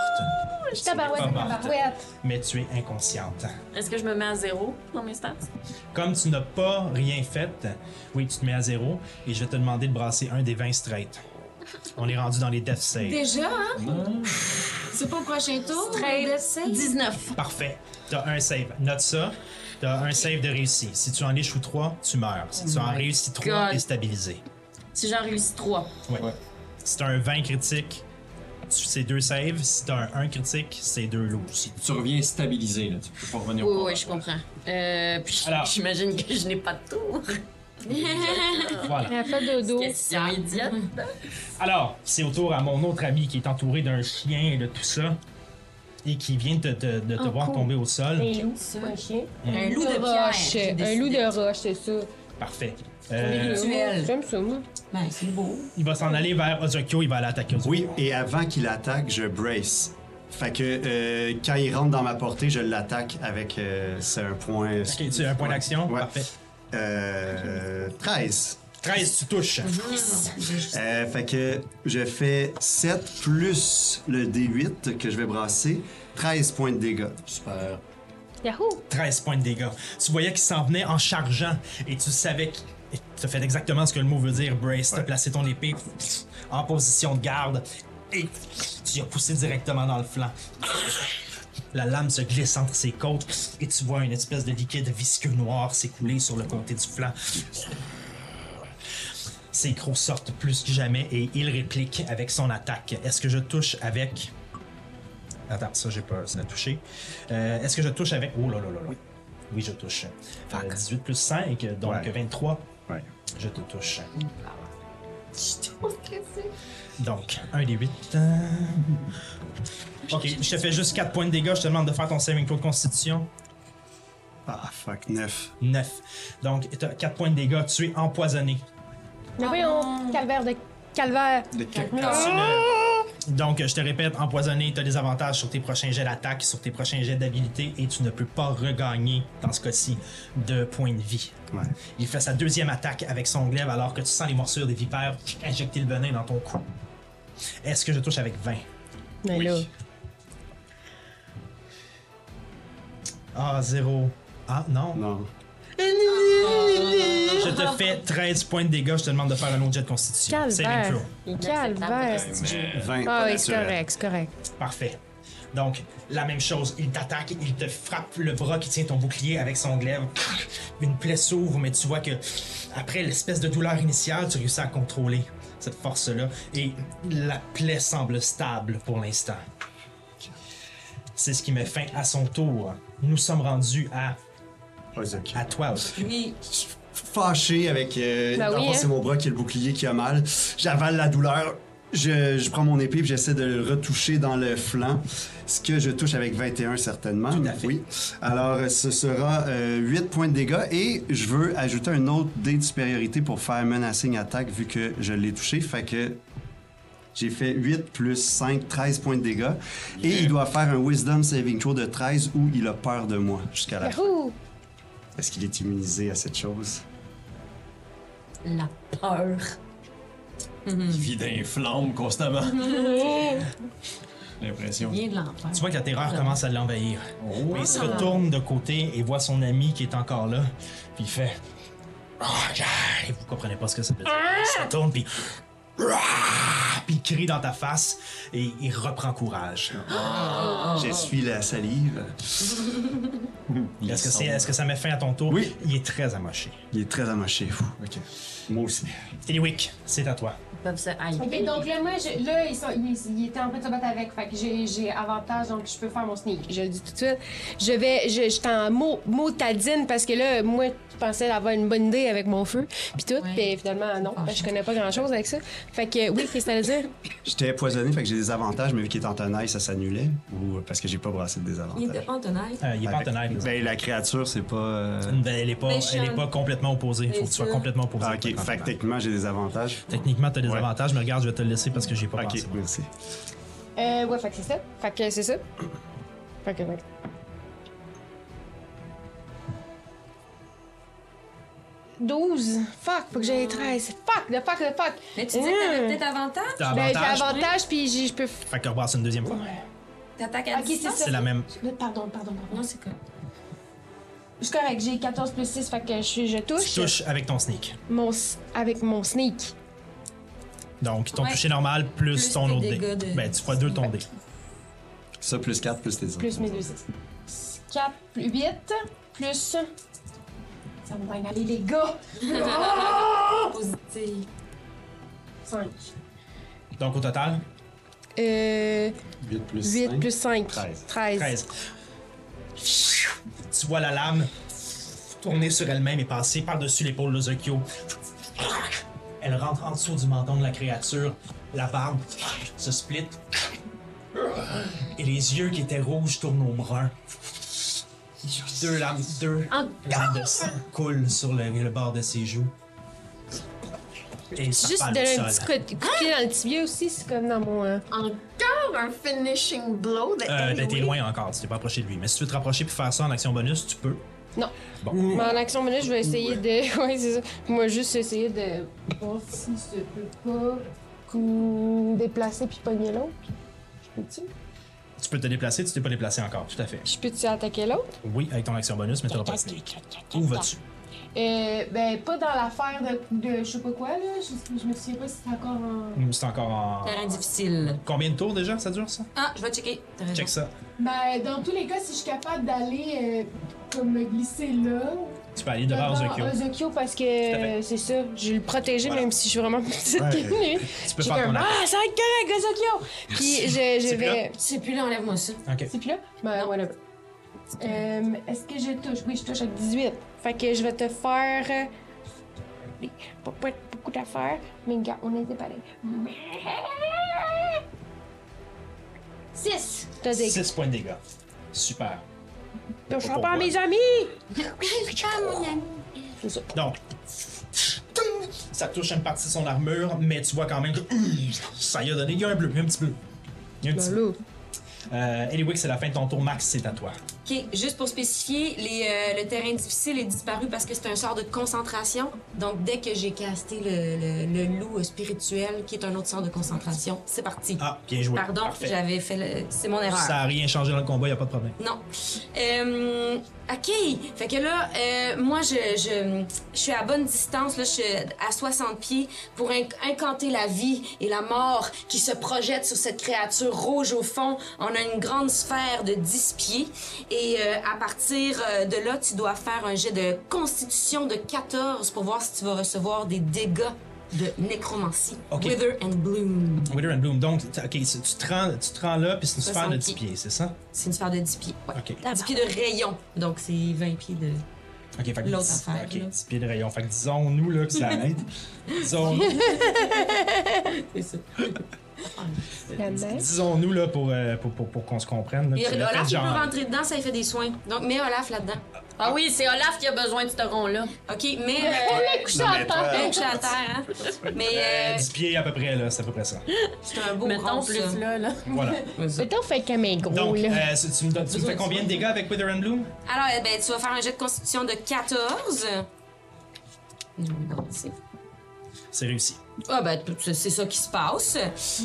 Je tabarouette, pas morte. tabarouette. mais tu es inconsciente. est-ce que je me mets à zéro dans mes stats? Comme tu n'as pas rien fait, oui, tu te mets à zéro et je vais te demander de brasser un des 20 straight. [LAUGHS] On est rendu dans les death saves. Déjà, hein? [LAUGHS] C'est pas le prochain tour? Straight. death save? 19. Parfait. T'as un save. Note ça. T'as un save de réussi. Si tu en échoues 3, tu meurs. Si tu en my réussis 3, God. t'es stabilisé. Si j'en réussis 3. Ouais. Si t'as un 20 critique, c'est deux saves. Si t'as un 1 critique, c'est deux loose. Tu reviens stabilisé, là. Tu peux pas revenir Oui, au oui, combat. je comprends. Euh, puis [LAUGHS] j'imagine que je n'ai pas de tour. [LAUGHS] Voilà. Elle fait dodo. Question idiote. Alors, c'est au tour à mon autre ami qui est entouré d'un chien et de tout ça. Et qui vient de te, de te Oh, voir cool. tomber au sol. Un loup, un chien. Un loup de roche. Un loup de roche, c'est ça. Parfait. Euh. J'aime ça, moi. Ben, c'est beau. il va s'en aller vers Ozokyo, il va aller attaquer Ozokyo. Oui, et avant qu'il attaque, je brace. Fait que euh, quand il rentre dans ma portée, je l'attaque avec. euh, c'est un point. Ok, tu as un point d'action? Ouais. Parfait. Euh, 13. 13, tu touches. Euh, fait que je fais 7 plus le D8 que je vais brasser. 13 points de dégâts. Super. Yahoo! 13 points de dégâts. Tu voyais qu'il s'en venait en chargeant et tu savais que. Tu as fait exactement ce que le mot veut dire, Brace. Tu as placé ton épée en position de garde et tu as poussé directement dans le flanc. La lame se glisse entre ses côtes et tu vois une espèce de liquide visqueux noir s'écouler sur le côté du flanc. Ses crocs sortent plus que jamais et il réplique avec son attaque. Est-ce que je touche avec? Attends, ça j'ai pas ça a touché. Euh, Est-ce que je touche avec? Oh là là là là. Oui, je touche. Euh, 18 plus 5, donc Ouais. 23. Ouais. Je te touche. Je trouve que c'est? Donc, 1 des 8. Ok, je te fais juste 4 points de dégâts. Je te demande de faire ton saving throw de constitution. Ah, fuck, 9. 9. Donc, tu as 4 points de dégâts. Tu es empoisonné. Mais voyons, calvaire de calvaire. Ne- Donc, je te répète, empoisonné, tu as des avantages sur tes prochains jets d'attaque, sur tes prochains jets d'habilité, et tu ne peux pas regagner, dans ce cas-ci, de points de vie. Ouais. Il fait sa deuxième attaque avec son glaive alors que tu sens les morsures des vipères injecter le venin dans ton cou. Est-ce que je touche avec 20? Mais là. Ah, 0. Ah, non. Non. Je te fais 13 points de dégâts, je te demande de faire un autre jet de constitution. Calvaire. Calvaire. Mais 20. Ah oui, c'est correct, c'est correct. Parfait. Donc, la même chose, il t'attaque, il te frappe le bras qui tient ton bouclier avec son glaive. Une plaie s'ouvre, mais tu vois que après l'espèce de douleur initiale, tu réussis à contrôler cette force-là et la plaie semble stable pour l'instant. C'est ce qui met fin à son tour. Nous sommes rendus à, Ozaki. à toi. Oui. Fâché avec. Euh, Ben le oui, hein. c'est mon bras qui est le bouclier qui a mal. J'avale la douleur. Je, je prends mon épée et j'essaie de le retoucher dans le flanc. Ce que je touche avec 21 certainement. Tout à fait. Oui. Alors, ce sera euh, 8 points de dégâts et je veux ajouter un autre dé de supériorité pour faire menacing attaque vu que je l'ai touché. Fait que j'ai fait 8 plus 5, 13 points de dégâts. Et il doit faire un Wisdom Saving Throw de 13 où il a peur de moi jusqu'à la fin. Est-ce qu'il est immunisé à cette chose? La peur. Il vit dans les flammes constamment. [LAUGHS] L'impression. Vient de l'enfer. Tu vois que la terreur commence à l'envahir. Mais il se retourne de côté et voit son ami qui est encore là. Puis il fait. Ah, Et vous comprenez pas ce que ça veut dire. Il se retourne, puis. Puis il crie dans ta face et il reprend courage. J'essuie la salive. [LAUGHS] Est-ce que, c'est- est-ce que ça met fin à ton tour? Oui. Il est très amoché. Il est très amoché, fou. Ok. Moi aussi. Eliwick, c'est à toi. Ils peuvent se haïr. Ok, donc là, moi, je- là, ils, sont, ils, ils étaient en train de se battre avec. Fait que j'ai, j'ai avantage, donc je peux faire mon sneak. Je le dis tout de suite. Je vais. Je, j'étais en mot, motadine parce que là, moi, je pensais avoir une bonne idée avec mon feu. Puis tout. Puis finalement, non. que je connais pas grand chose avec ça. Fait que, oui, qu'est-ce que t'allais dire? J'étais poisonné, fait que j'ai des avantages, mais vu qu'il est en tenaille, ça s'annulait. Ou parce que j'ai pas brassé de Il désavantages. était pas en tenaille? Euh, il est pas en tenaille. Ben, la créature, c'est pas. euh, Ben, elle est pas, elle est pas complètement opposée. Il faut que tu sois complètement opposé. Ah, ok. Fait que techniquement, j'ai des avantages. Techniquement, t'as des Ouais. avantages, mais regarde, je vais te le laisser parce que j'ai pas Ok, pensé. merci. Euh, ouais, fait que c'est ça. Fait que c'est ça. Fait que, ouais. Douze. Fuck, faut que j'aie 13. Fuck, le fuck, le fuck. Mais tu dis que t'avais Mmh. peut-être avantage? T'as Ben, j'ai avantage. avantage, puis j'ai- je peux. Fait que rebrasse une deuxième fois. T'attaques à Ok, c'est distance? ça. C'est la même. Pardon, pardon, pardon. Non, c'est quoi? Je suis correct, j'ai 14 plus 6, fait que je, suis- je touche. Tu touches avec ton sneak. Mon, s- avec mon sneak. Donc, ton Ouais. toucher normal plus, Plus ton tes autre dé. dégâts de- Ben, tu fois deux ton dé. Ça, plus 4, plus tes autres. Plus mes deux 6. 4 plus 8, plus. Ça va bien aller, les gars! [LAUGHS] Positif. 5. Donc, au total, Euh. 8 plus 8 5. plus 5. 13. 13. 13. Tu vois la lame tourner sur elle-même et passer par-dessus l'épaule de Zokyo. Elle rentre en dessous du menton de la créature. La barbe se split. Et les yeux qui étaient rouges tournent au brun. Deux lames, deux lames de sang coulent sur le, le bord de ses joues. Et Juste donner au un petit coup de, coup de pied dans le tibia aussi, c'est comme dans mon. euh, Encore un finishing blow de Euh, ben, t'es loin encore, tu t'es pas approché de lui. Mais si tu veux te rapprocher puis faire ça en action bonus, tu peux. Non. Bon. Mais en action bonus, je vais essayer de. [LAUGHS] Ouais, c'est ça. Moi, juste essayer de voir si je peux pas me déplacer puis pogner l'autre. Je peux-tu? Tu peux te déplacer, tu t'es pas déplacé encore, tout à fait. Je peux-tu attaquer l'autre? Oui, avec ton action bonus, mais tu pas. Où vas-tu? Euh, ben, pas dans l'affaire de, de je sais pas quoi, là. Je, je me souviens pas si c'est encore en. C'est encore en. Terrain difficile. Combien de tours déjà ça dure ça? Ah, je vais checker. Check ça. Ben, dans tous les cas, si je suis capable d'aller, euh, comme me glisser là. Tu peux aller devant Ozokyo. Ozokyo parce que c'est ça, je vais le protéger Voilà. même si je suis vraiment petite. Ouais. [LAUGHS] Ouais. Tu peux J'ai faire comme, ton. Ah, ça va être correct, Ozokyo! Puis je, je vais. C'est plus là, enlève-moi ça. Ok. C'est plus là? Ben, whatever. Euh, Est-ce que je touche? Oui, je touche avec 18. Fait que je vais te faire. Pas, pas beaucoup d'affaires, mais gars, on était pareil. 6! T'as des. 6 points de dégâts. Super. Touche Pas pas à mes amis! C'est ça. Donc, ça touche une partie de son armure, mais tu vois quand même que ça y a donné. Il y a un bleu, il y a un petit bleu. Il y a un petit bleu. Euh, Eliwick, c'est la fin de ton tour. Max, c'est à toi. OK, juste pour spécifier, les, euh, le terrain difficile est disparu parce que c'est un sort de concentration. Donc, dès que j'ai casté le, le- le loup spirituel, qui est un autre sort de concentration, c'est parti. Ah, bien joué. Pardon, j'avais fait le... C'est mon erreur. Ça n'a rien changé dans le combat, il n'y a pas de problème. Non. Euh, OK. Fait que là, euh, moi, je, je, je suis à bonne distance. Là, je suis à 60 pieds pour inc- incanter la vie et la mort qui se projette sur cette créature rouge au fond. On a une grande sphère de 10 pieds. Et euh, à partir euh, de là, tu dois faire un jet de constitution de 14 pour voir si tu vas recevoir des dégâts de nécromancie. Wither and Bloom. Wither and Bloom. Donc, ok, tu te rends, tu te rends là, puis c'est une sphère de 60 10 pieds, c'est ça? C'est une sphère de 10 pieds. Ouais. Ok. 10 pieds de rayon. Donc, c'est 20 pieds de... Ok, fait que L'autre 10 affaire, Ok, là. 10 pieds de rayon. Fait que disons-nous là que ça [LAUGHS] aide. disons, C'est ça. [LAUGHS] Disons-nous là pour, euh, pour, pour, pour qu'on se comprenne. Là, Et Olaf, il peut rentrer dedans, ça lui fait des soins. Donc, mets Olaf là-dedans. Ah oui, c'est Olaf qui a besoin de ce rond-là. OK, mais... Euh, Couché à terre. elle est couchée à terre, hein? Mais Euh, euh, 10 pieds à peu près, là, c'est à peu près ça. c'est un beau Mettons plus ça. là, là. Voilà. Mettons, fait comme un gros, Donc, là. euh, tu, me, donnes- tu me fais combien de dégâts avec Wither and Bloom? Alors, eh ben, tu vas faire un jet de constitution de 14. Non, c'est... C'est réussi. Ah ben, c'est ça qui se passe.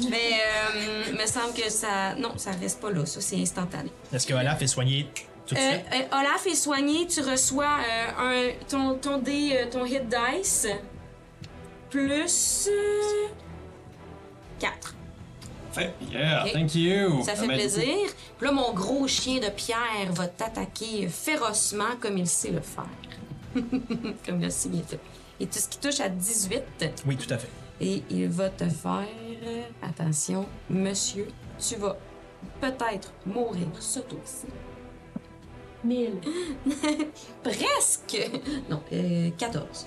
Mais euh, il me semble que ça... Non, ça reste pas là. Ça, c'est instantané. Est-ce que Olaf est soigné tout de Euh, suite? euh, Olaf est soigné. Tu reçois euh, un, ton, ton dé, ton hit dice, plus... 4. Fait, yeah, thank you. Ça fait m'aide plaisir. Puis là, mon gros chien de pierre va t'attaquer férocement comme il sait le faire. [LAUGHS] comme il a si bien fait. Et tout ce qui touche à 18, Oui, tout à fait. et il va te faire... Attention, monsieur, tu vas peut-être mourir ce tour-ci. 1000. Presque! Non, euh, 14.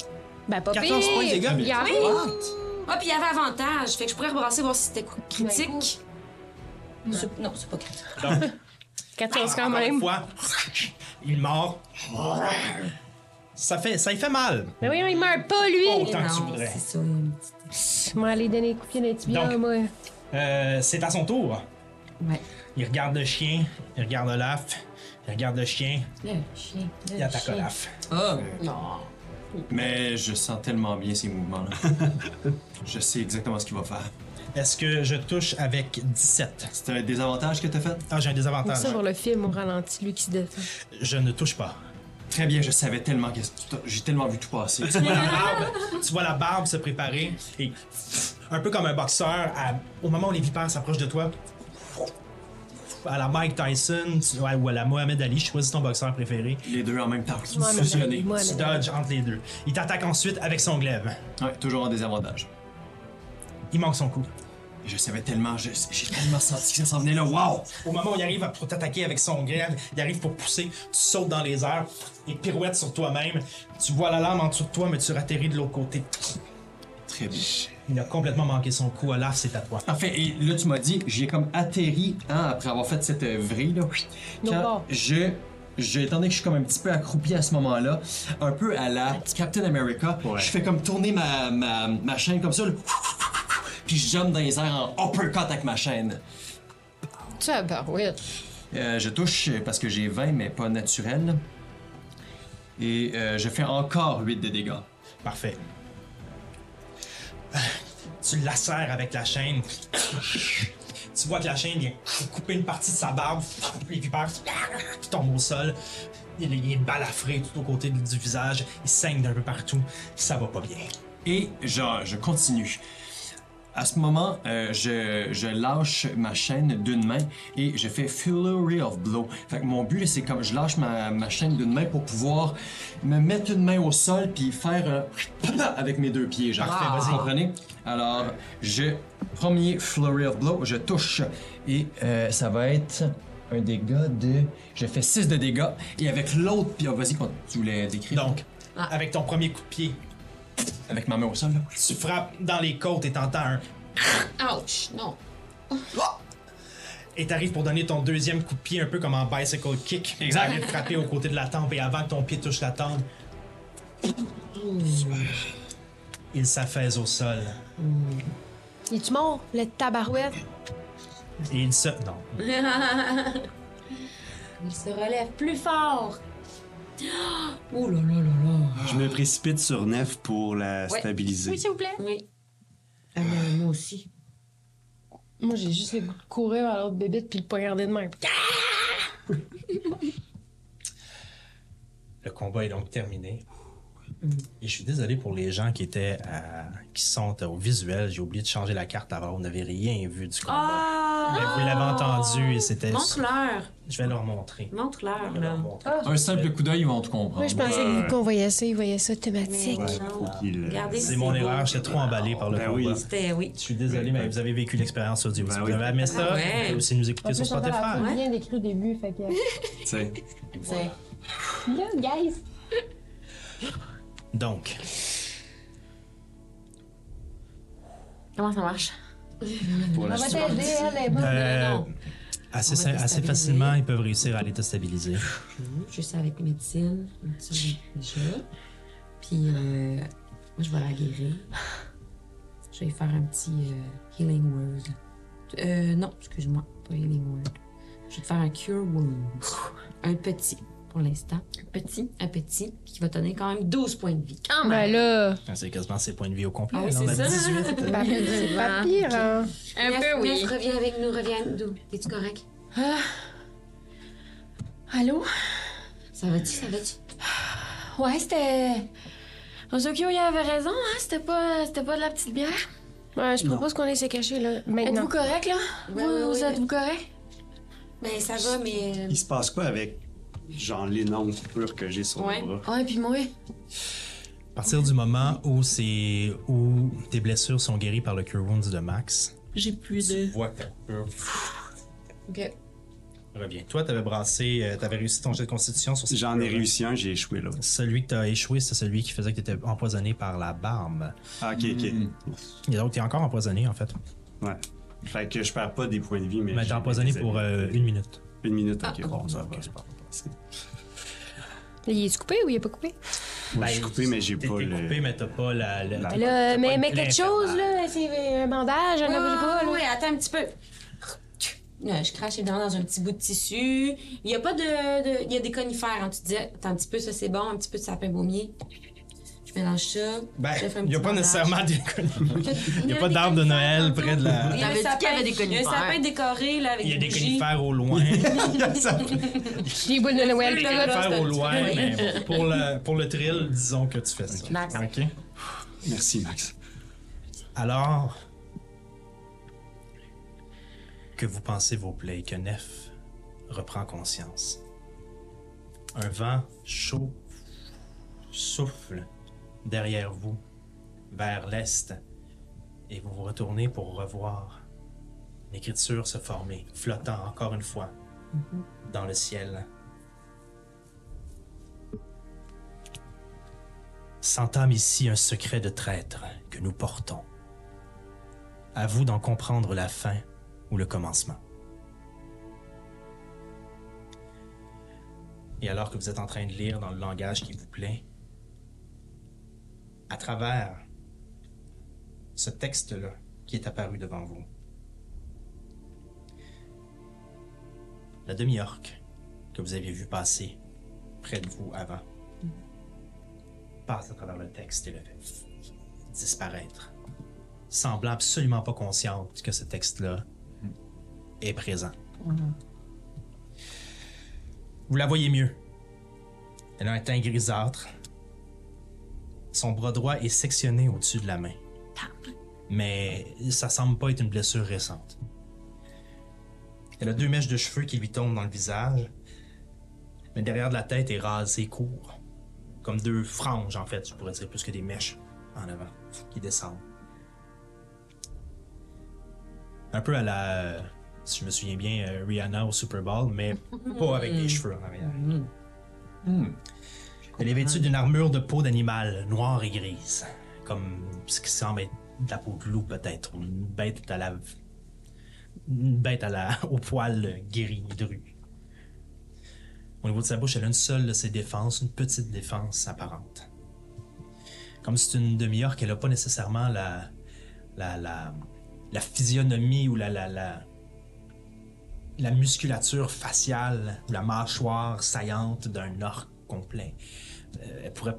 Ben, pas 14 pire. points de dégâts. Il y a Oui. rien. Ah, puis il y avait avantage. Fait que je pourrais rebrasser voir si c'était Ben, critique. Non, c'est pas critique. Donc, 14 [LAUGHS] quand encore une même. fois, il mord. Ça fait, ça y fait mal. Mais oui, il meurt pas, lui. Autant que tu Non, voudrais. C'est ça. une petite- aller donner des coups de pied dans les tibias, Donc. moi. Euh, c'est à son tour. Ouais. Il regarde le chien, il regarde Olaf, il regarde le chien, Le chien. le il attaque chien. Olaf. Oh! Mais je sens tellement bien ces mouvements-là. [LAUGHS] je sais exactement ce qu'il va faire. Est-ce que je touche avec 17? C'était un désavantage que t'as fait? Ah, j'ai un désavantage. ça, pour le film, au ralenti, lui qui se défend. Je ne touche pas. Très bien, je savais tellement que j'ai tellement vu tout passer. Tu vois la [LAUGHS] barbe, tu vois la barbe se préparer et un peu comme un boxeur, à- au moment où les vipères s'approchent de toi, à la Mike Tyson tu- ouais, ou à la Mohamed Ali, choisis ton boxeur préféré. Les deux en même temps. Ali, Mohamed Tu dodges entre les deux. Il t'attaque ensuite avec son glaive. Ouais, toujours en désavantage. Il manque son coup. Et je savais tellement, j'ai tellement senti que ça s'en venait là. Wow! Au moment où il arrive à- pour t'attaquer avec son glaive, il arrive pour pousser, tu sautes dans les airs et pirouettes sur toi-même. Tu vois la lame en dessous de toi, mais tu ratterris de l'autre côté. Très bien. Il a complètement manqué son coup. Olaf, c'est à toi. Parfait. Et là, tu m'as dit, j'ai comme atterri, hein, après avoir fait cette euh, vrille, là. Non, Quand pas. je. je- étant donné que je suis comme un petit peu accroupi à ce moment-là, un peu à la Captain America, je fais comme tourner ma, ma, ma chaîne comme ça, puis je jump dans les airs en uppercut avec ma chaîne. Tu as barouette. Euh, je touche euh, parce que j'ai 20, mais pas naturel. Et euh, je fais encore 8 de dégâts. Parfait. Tu lacères avec la chaîne. Tu vois que la chaîne vient couper une partie de sa barbe. Les vipères qui tombent au sol. il, est balafré tout au côté du visage, il saigne d'un peu partout, ça va pas bien. Et je, je continue. À ce moment, euh, je, je lâche ma chaîne d'une main et je fais Flurry of Blow. Fait que mon but, c'est comme je lâche ma, ma chaîne d'une main pour pouvoir me mettre une main au sol puis faire un avec mes deux pieds. Genre, vas-y. vous comprenez? Alors, je premier Flurry of Blow, je touche et euh, ça va être un dégât de. Je fais 6 de dégâts et avec l'autre, puis oh, vas-y, quand tu voulais décrire? Donc, avec ton premier coup de pied, avec ma main au sol, là. tu frappes dans les côtes et t'entends un. [LAUGHS] Ouch! Non. Et t'arrives pour donner ton deuxième coup de pied, un peu comme en bicycle kick. Exact. Te frapper au côté de la tempe et avant que ton pied touche la tempe. Il s'affaisse au sol. Il est-tu mort, le tabarouette? Et il se. Non. [LAUGHS] Il se relève plus fort. Oh là là là là. Je me précipite sur Nef pour la Ouais. stabiliser. Oui, s'il vous plaît. Oui. Ah, mais moi aussi. Moi, j'ai juste le goût de courir vers l'autre bébite puis le poignarder de même. Le combat est donc terminé. Et je suis désolé pour les gens qui étaient à- qui sont au visuel. J'ai oublié de changer la carte avant. On n'avait rien vu du combat. Ah! Mais vous l'avez entendu et c'était. Montre-leur. Je vais leur montrer. Montre-leur, là. leur montrer. Un simple coup d'œil, ils vont tout comprendre. Moi, je pensais que qu'on voyait ça, ils voyaient ça thématique. Il- Regardez, C'est mon beau. erreur. J'étais trop emballé par le Ben combat. oui. C'était, oui. Je suis désolé, mais vous avez vécu l'expérience audio. Ben vous oui. avez aimé ça, Ah ouais. vous pouvez aussi nous écouter sur on a Spotify. bien décrit au début, fait que... [LAUGHS] Tu sais. Guys! Donc, Comment ça marche? Pour la On va t'aider, elle est bonne. euh, non. assez, On va assez déstabiliser. facilement, ils peuvent réussir à les déstabiliser. Juste avec médecine. médecine déjà. Puis, euh, moi, je vais la guérir. Je vais faire un petit euh, healing word. Euh, non, excuse-moi, pas healing word. Je vais te faire un cure wound. Un petit, pour l'instant. Un petit. Un petit, qui va donner quand même 12 points de vie. Quand Ben même. là, Ah, C'est quasiment ses points de vie au complet. Ah oui, c'est a ça. 18. c'est [LAUGHS] pas, c'est pas pire, hein? Un Nef, peu, oui. Nef, reviens avec nous, reviens nous. T'es-tu correct? Allô? Ça va-tu, ça va-tu? Ouais, c'était. Ozokyo, il avait raison, hein? C'était pas, c'était pas de la petite bière. Ouais, je propose qu'on laisse se cacher, là, maintenant. Êtes-vous correct, là? Ouais, vous, ouais, vous ouais. êtes-vous correct? Ben, ça va, mais... euh, Il se passe quoi avec, genre, les noms purs que j'ai sur Ouais. le bras? Ouais, puis moi? À partir du moment où c'est où tes blessures sont guéries par le Cure Wounds de Max, J'ai plus tu de. vois que ta OK. revient. Toi, t'avais brassé, euh, t'avais réussi ton jet de constitution sur J'en ai réussi un, j'ai échoué l'autre. Celui que t'as échoué, c'est celui qui faisait que t'étais empoisonné par la barbe. Ah, ok, ok. Et donc, t'es encore empoisonné, en fait. Ouais. Fait que je perds pas des points de vie, mais. Mais t'es empoisonné pour euh, une minute. Une minute, ok. Ah, bon, ça va. Il est coupé ou il est pas coupé? je suis coupé, mais j'ai pas t'es le. coupé, mais t'as pas la... la- mais, quelque chose, là, c'est un bandage, un pas, oui, là. oui, attends un petit peu. Je crache évidemment dans un petit bout de tissu. Il y a pas de, de- Il y a des conifères. Hein. Tu te dis, attends un petit peu, ça c'est bon, un petit peu de sapin baumier. Je mélange ça. Ben, il n'y a pas nécessairement des [LAUGHS] Il n'y a pas des d'arbre de conifères Noël près de la... Il y a T'avais un dit sapin- avait des Il y a un conifères. sapin décoré là, avec Il y a des bougies. conifères au loin. Il y a ça- Les boules de Noël, là. conifères au loin, mais pour le, pour le thrill, disons que tu fais ça. Max. OK. Merci, Max. Alors, que vous pensez vos plaies, que Nef reprend conscience? Un vent chaud souffle derrière vous, vers l'est, et vous vous retournez pour revoir une écriture se former, flottant encore une fois dans le ciel. S'entame ici un secret de traître que nous portons. À vous d'en comprendre la fin ou le commencement. Et alors que vous êtes en train de lire dans le langage qui vous plaît, à travers ce texte-là qui est apparu devant vous, la demi-orque que vous aviez vu passer près de vous avant passe à travers le texte et le fait disparaître, semblant absolument pas consciente que ce texte-là est présent. Vous la voyez mieux. Elle a un teint grisâtre. Son bras droit est sectionné au-dessus de la main. Mais ça semble pas être une blessure récente. Elle a deux mèches de cheveux qui lui tombent dans le visage. Mais derrière de la tête est rasé court. Comme deux franges, en fait, je pourrais dire plus que des mèches en avant qui descendent. Un peu à la, si je me souviens bien, euh, Rihanna au Super Bowl, mais [LAUGHS] pas avec des cheveux en arrière. Elle est vêtue d'une armure de peau d'animal, noire et grise. Comme ce qui semble être de la peau de loup, peut-être. ou Une bête à la. Une bête à la... [LAUGHS] au poil guéri de rue. Au niveau de sa bouche, elle a une seule de ses défenses, une petite défense apparente. Comme c'est une demi-orque, elle n'a pas nécessairement la. la. la. la physionomie ou la. la. la la musculature faciale ou la mâchoire saillante d'un orque complet. Euh, elle pourrait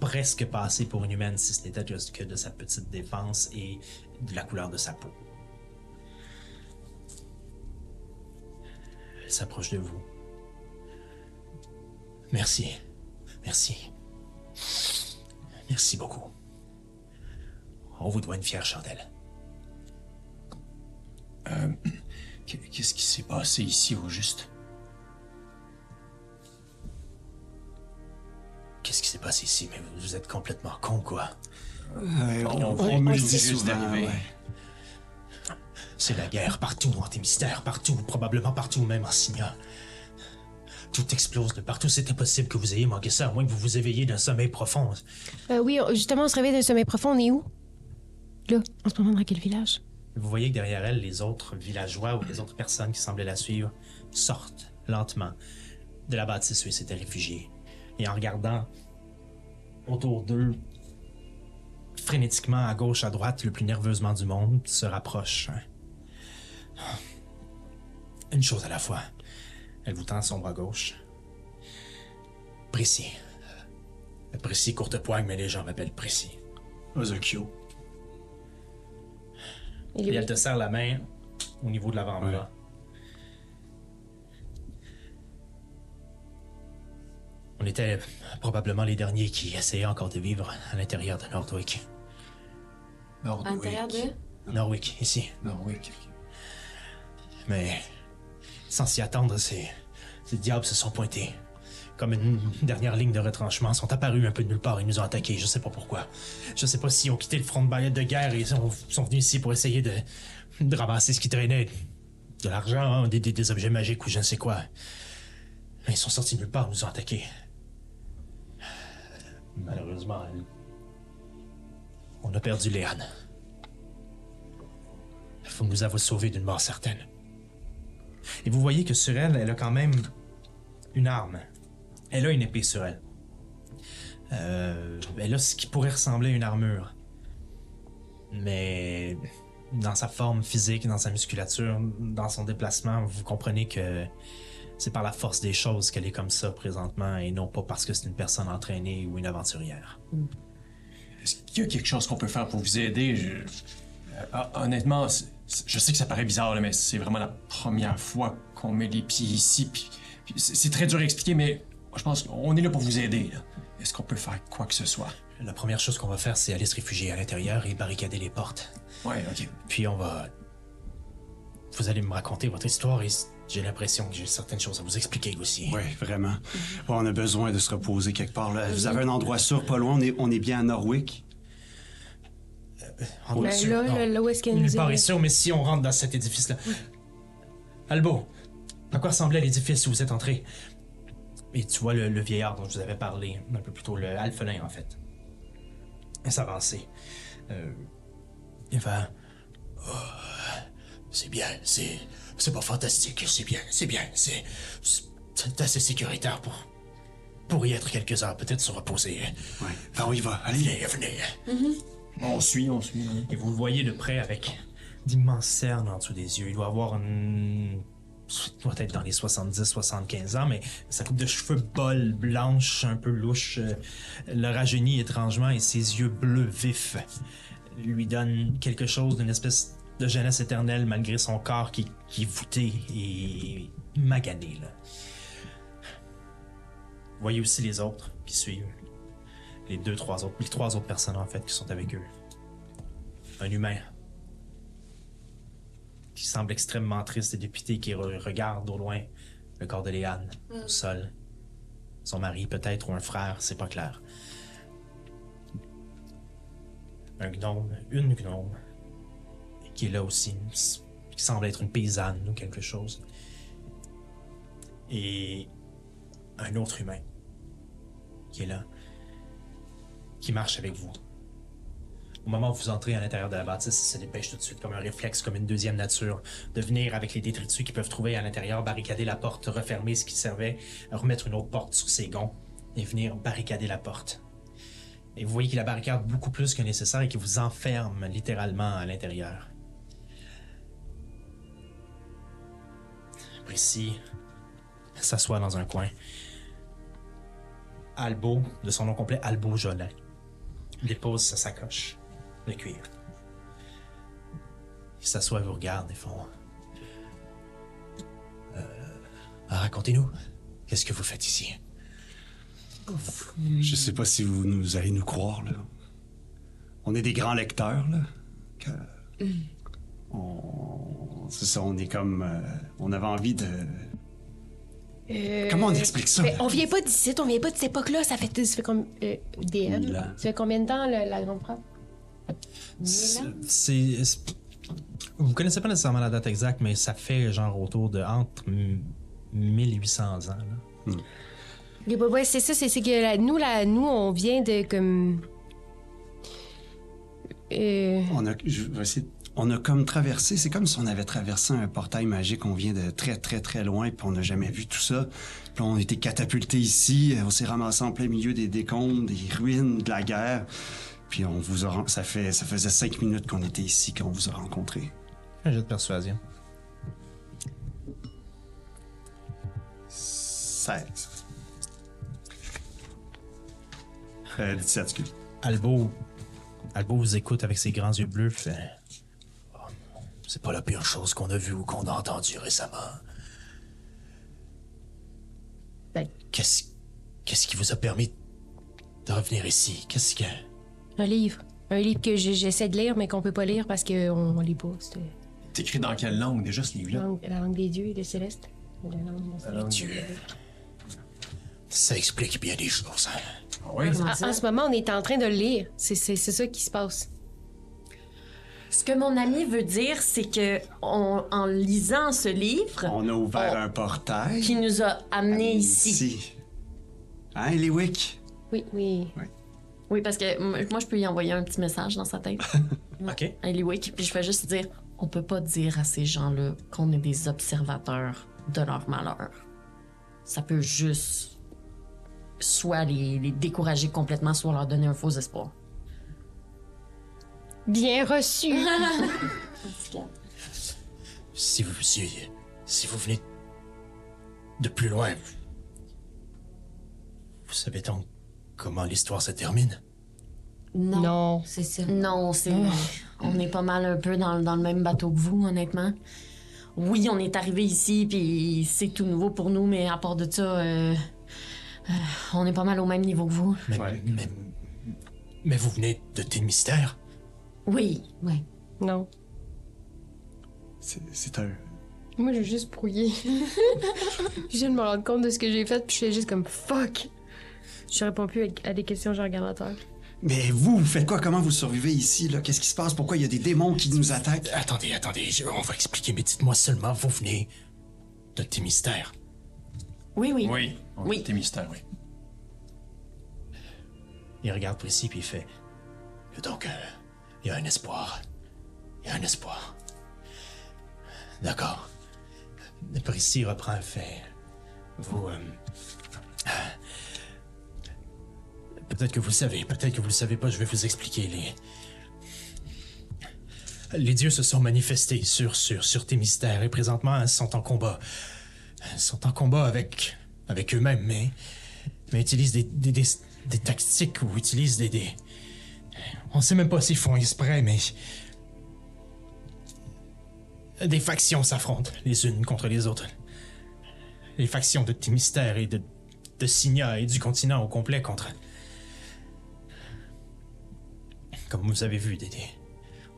presque passer pour une humaine si ce n'était que de sa petite défense et de la couleur de sa peau. Elle s'approche de vous. Merci. Merci. Merci beaucoup. On vous doit une fière chandelle. Euh, [CLEARS THROAT] Qu'est-ce qui s'est passé ici au juste? Qu'est-ce qui s'est passé ici? Mais vous êtes complètement con, quoi. Ouais, on, on- on me le on dit souvent. ouais. C'est la guerre partout, anti-mystère partout, probablement partout, même en Signa. Tout explose de partout. C'est impossible que vous ayez manqué ça, à moins que vous vous éveilliez d'un sommeil profond. Euh, oui, on- justement, on se réveille d'un sommeil profond. On est où? Là, on se promène dans quel village? Vous voyez que derrière elle, les autres villageois ou les autres personnes qui semblaient la suivre sortent lentement de la bâtisse où ils s'étaient réfugiés. Et en regardant autour d'eux, frénétiquement à gauche, à droite, le plus nerveusement du monde, se rapprochent. Une chose à la fois. Elle vous tend son bras gauche. Précis. Précis, courte poigne, mais les gens m'appellent Précis. Ozokyo. Et elle te serre la main au niveau de l'avant-bras. On était probablement les derniers qui essayaient encore de vivre à l'intérieur de Nordwick. À l'intérieur de? Norwick, ici. Norwick. Mais sans s'y attendre, ces, ces diables se sont pointés. Comme une dernière ligne de retranchement, sont apparus un peu de nulle part et nous ont attaqués. Je sais pas pourquoi. Je sais pas s'ils ont quitté le front de baillette de guerre et sont, sont venus ici pour essayer de, de ramasser ce qui traînait. De l'argent, hein, des, des- des objets magiques ou je ne sais quoi. Mais ils sont sortis de nulle part, nous ont attaqués. Malheureusement, on a perdu Léane. Vous nous avez sauvés d'une mort certaine. Et vous voyez que sur elle, elle a quand même une arme. Elle a une épée sur elle. Euh, elle a ce qui pourrait ressembler à une armure. Mais dans sa forme physique, dans sa musculature, dans son déplacement, vous comprenez que c'est par la force des choses qu'elle est comme ça présentement et non pas parce que c'est une personne entraînée ou une aventurière. Est-ce qu'il y a quelque chose qu'on peut faire pour vous aider? Je- euh, honnêtement, c'est- c'est- je sais que ça paraît bizarre, là, mais c'est vraiment la première fois qu'on met les pieds ici. Puis, puis c'est très dur à expliquer, mais je pense qu'on est là pour vous aider. Est-ce qu'on peut faire quoi que ce soit? La première chose qu'on va faire, c'est aller se réfugier à l'intérieur et barricader les portes. Ouais, ok. Puis on va. Vous allez me raconter votre histoire et j'ai l'impression que j'ai certaines choses à vous expliquer aussi. Oui, vraiment. Bon, on a besoin de se reposer quelque part. Là. Vous avez un endroit sûr, pas loin. On est, on est bien à Norwick. En Ben, sûr, là, là, là où est-ce qu'elle Nulle part est- sûr, mais si on rentre dans cet édifice-là. Albo, à quoi ressemblait l'édifice où vous êtes entré? Et tu vois le, le vieillard dont je vous avais parlé un peu plus tôt, le alphelin en fait. Il s'avancer. Euh, il va. Oh, c'est bien, c'est. C'est pas fantastique, c'est bien, c'est bien, c'est. C'est assez sécuritaire pour. Pour y être quelques heures, peut-être se reposer. Ouais. Ben, on y va. Allez. Venez, venez. On suit, on suit. hein. Et vous le voyez de près avec d'immenses cernes en dessous des yeux. Il doit avoir une... il doit être dans les 70-75 ans, mais sa coupe de cheveux bolle, blanche, un peu louche, euh, le rajeunit étrangement et ses yeux bleus vifs lui donnent quelque chose d'une espèce de jeunesse éternelle malgré son corps qui, qui est voûté et magané. Là. Vous voyez aussi les autres qui suivent. Les deux, trois autres, les trois autres personnes en fait qui sont avec eux. Un humain qui semble extrêmement triste et dépité, qui re- regarde au loin le corps de Léane au sol. Son mari peut-être ou un frère, c'est pas clair. Un gnome, une gnome, qui est là aussi, qui semble être une paysanne ou quelque chose. Et un autre humain qui est là, qui marche avec vous. Au moment où vous entrez à l'intérieur de la bâtisse, il se dépêche tout de suite, comme un réflexe, comme une deuxième nature, de venir avec les détritus qu'ils peuvent trouver à l'intérieur, barricader la porte, refermer ce qui servait, remettre une autre porte sur ses gonds et venir barricader la porte. Et vous voyez qu'il la barricade beaucoup plus que nécessaire et qu'il vous enferme littéralement à l'intérieur. Précis s'assoit dans un coin. Albo, de son nom complet, Albo Jolin, dépose sa sacoche de cuir. Il s'assoit et vous regarde et font. Euh, Racontez-nous, qu'est-ce que vous faites ici? Je sais pas si vous nous allez nous croire, là. On est des grands lecteurs, là. Que- On... C'est ça, on est comme... euh, On avait envie de... Euh, Comment on explique ça? ben, on vient pas d'ici, on vient pas de cette époque-là. Ça fait, ça fait comme. Euh, DM. Ça fait combien de temps, la, la grande frappe? C'est. c'est- Vous connaissez pas nécessairement la date exacte, mais ça fait genre autour de entre m- 1800 ans. là. Ok, bah, ouais, c'est ça, c'est c'est que la- nous, là, nous, on vient de comme. Euh, On a, je vais essayer- on a comme traversé, c'est comme si on avait traversé un portail magique, on vient de très très très loin, puis on n'a jamais vu tout ça. Puis on a été catapulté ici, euh, on s'est ramassé en plein milieu des décombres, des ruines, de la guerre. Puis on vous a, ça fait, ça faisait cinq minutes qu'on était ici quand on vous a rencontré. Un jeu de persuasion. 16. Euh, 17, excuse. Albo. Albo vous écoute avec ses grands yeux bleus, fait. C'est pas la pire chose qu'on a vue ou qu'on a entendue récemment. Ben- Qu'est-ce. Qu'est-ce qui vous a permis de revenir ici? Qu'est-ce que? un livre. Un livre que j'essaie de lire, mais qu'on peut pas lire parce qu'on on lit pas. C'est T'écris dans quelle langue déjà ce la livre-là? langue, la langue des dieux et des célestes. La langue des Dieu. Ça explique bien des choses. hein? Ah oui? En, en ce moment, on est en train de le lire. C'est c'est- c'est ça qui se passe. Ce que mon ami veut dire, c'est que on- en lisant ce livre, On a ouvert un portail. qui nous a amenés ici. Hein, Eliwick? Oui, oui. Oui, parce que moi, je peux y envoyer un petit message dans sa tête. [LAUGHS] Ok. à Eliwick, puis je fais juste dire on peut pas dire à ces gens-là qu'on est des observateurs de leur malheur. Ça peut juste soit les, les décourager complètement, soit leur donner un faux espoir. Bien reçu. [LAUGHS] Si vous, si, si vous venez de plus loin, vous savez donc comment l'histoire se termine? Non. non. C'est ça. Non, c'est. On est pas mal un peu dans, dans le même bateau que vous, honnêtement. Oui, on est arrivé ici, puis c'est tout nouveau pour nous, mais à part de ça, euh, euh, on est pas mal au même niveau que vous. Mais, Ouais. mais, mais vous venez de tes mystères? Oui. Ouais. Non. C'est un... Moi, j'ai juste brouillé. [LAUGHS] je viens de me rendre compte de ce que j'ai fait, puis je suis juste comme fuck. Je réponds plus à des questions, je regarde à terre. Mais vous, vous faites quoi? Comment vous survivez ici, là? Qu'est-ce qui se passe? Pourquoi il y a des démons qui nous attaquent? Attendez, attendez, je- on va expliquer, mais dites-moi seulement, vous venez de tes mystères. Oui, oui. Oui. Oui. Tes mystères, oui. Il regarde précis puis il fait. Donc, euh, il y a un espoir. Il y a un espoir. D'accord. Le précis reprend un fait. Vous. euh, Peut-être que vous le savez, peut-être que vous le savez pas, je vais vous expliquer. Les. Les dieux se sont manifestés sur, sur, sur tes mystères et présentement ils sont en combat. Ils sont en combat avec, avec eux-mêmes, mais mais utilisent des, des, des, des tactiques ou utilisent des, des... On sait même pas s'ils font exprès, mais... Des factions s'affrontent les unes contre les autres. Les factions de tes mystères et de, de Signa et du continent au complet contre. Comme vous avez vu, des,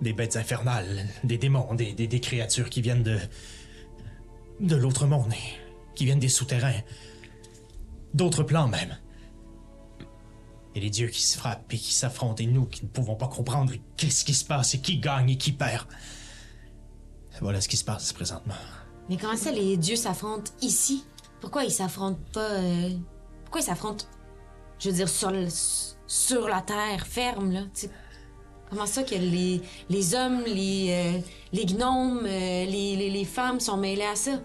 des, bêtes infernales, des démons, des, des, des créatures qui viennent de. de l'autre monde, qui viennent des souterrains, d'autres plans même. Et les dieux qui se frappent et qui s'affrontent, et nous qui ne pouvons pas comprendre qu'est-ce qui se passe et qui gagne et qui perd. Voilà ce qui se passe présentement. Mais comment ça, les dieux s'affrontent ici? Pourquoi ils s'affrontent pas... euh, Pourquoi ils s'affrontent, je veux dire, sur, sur la terre, ferme, là? Comment ça que les, les hommes, les, euh, les gnomes, euh, les, les femmes sont mêlés à ça?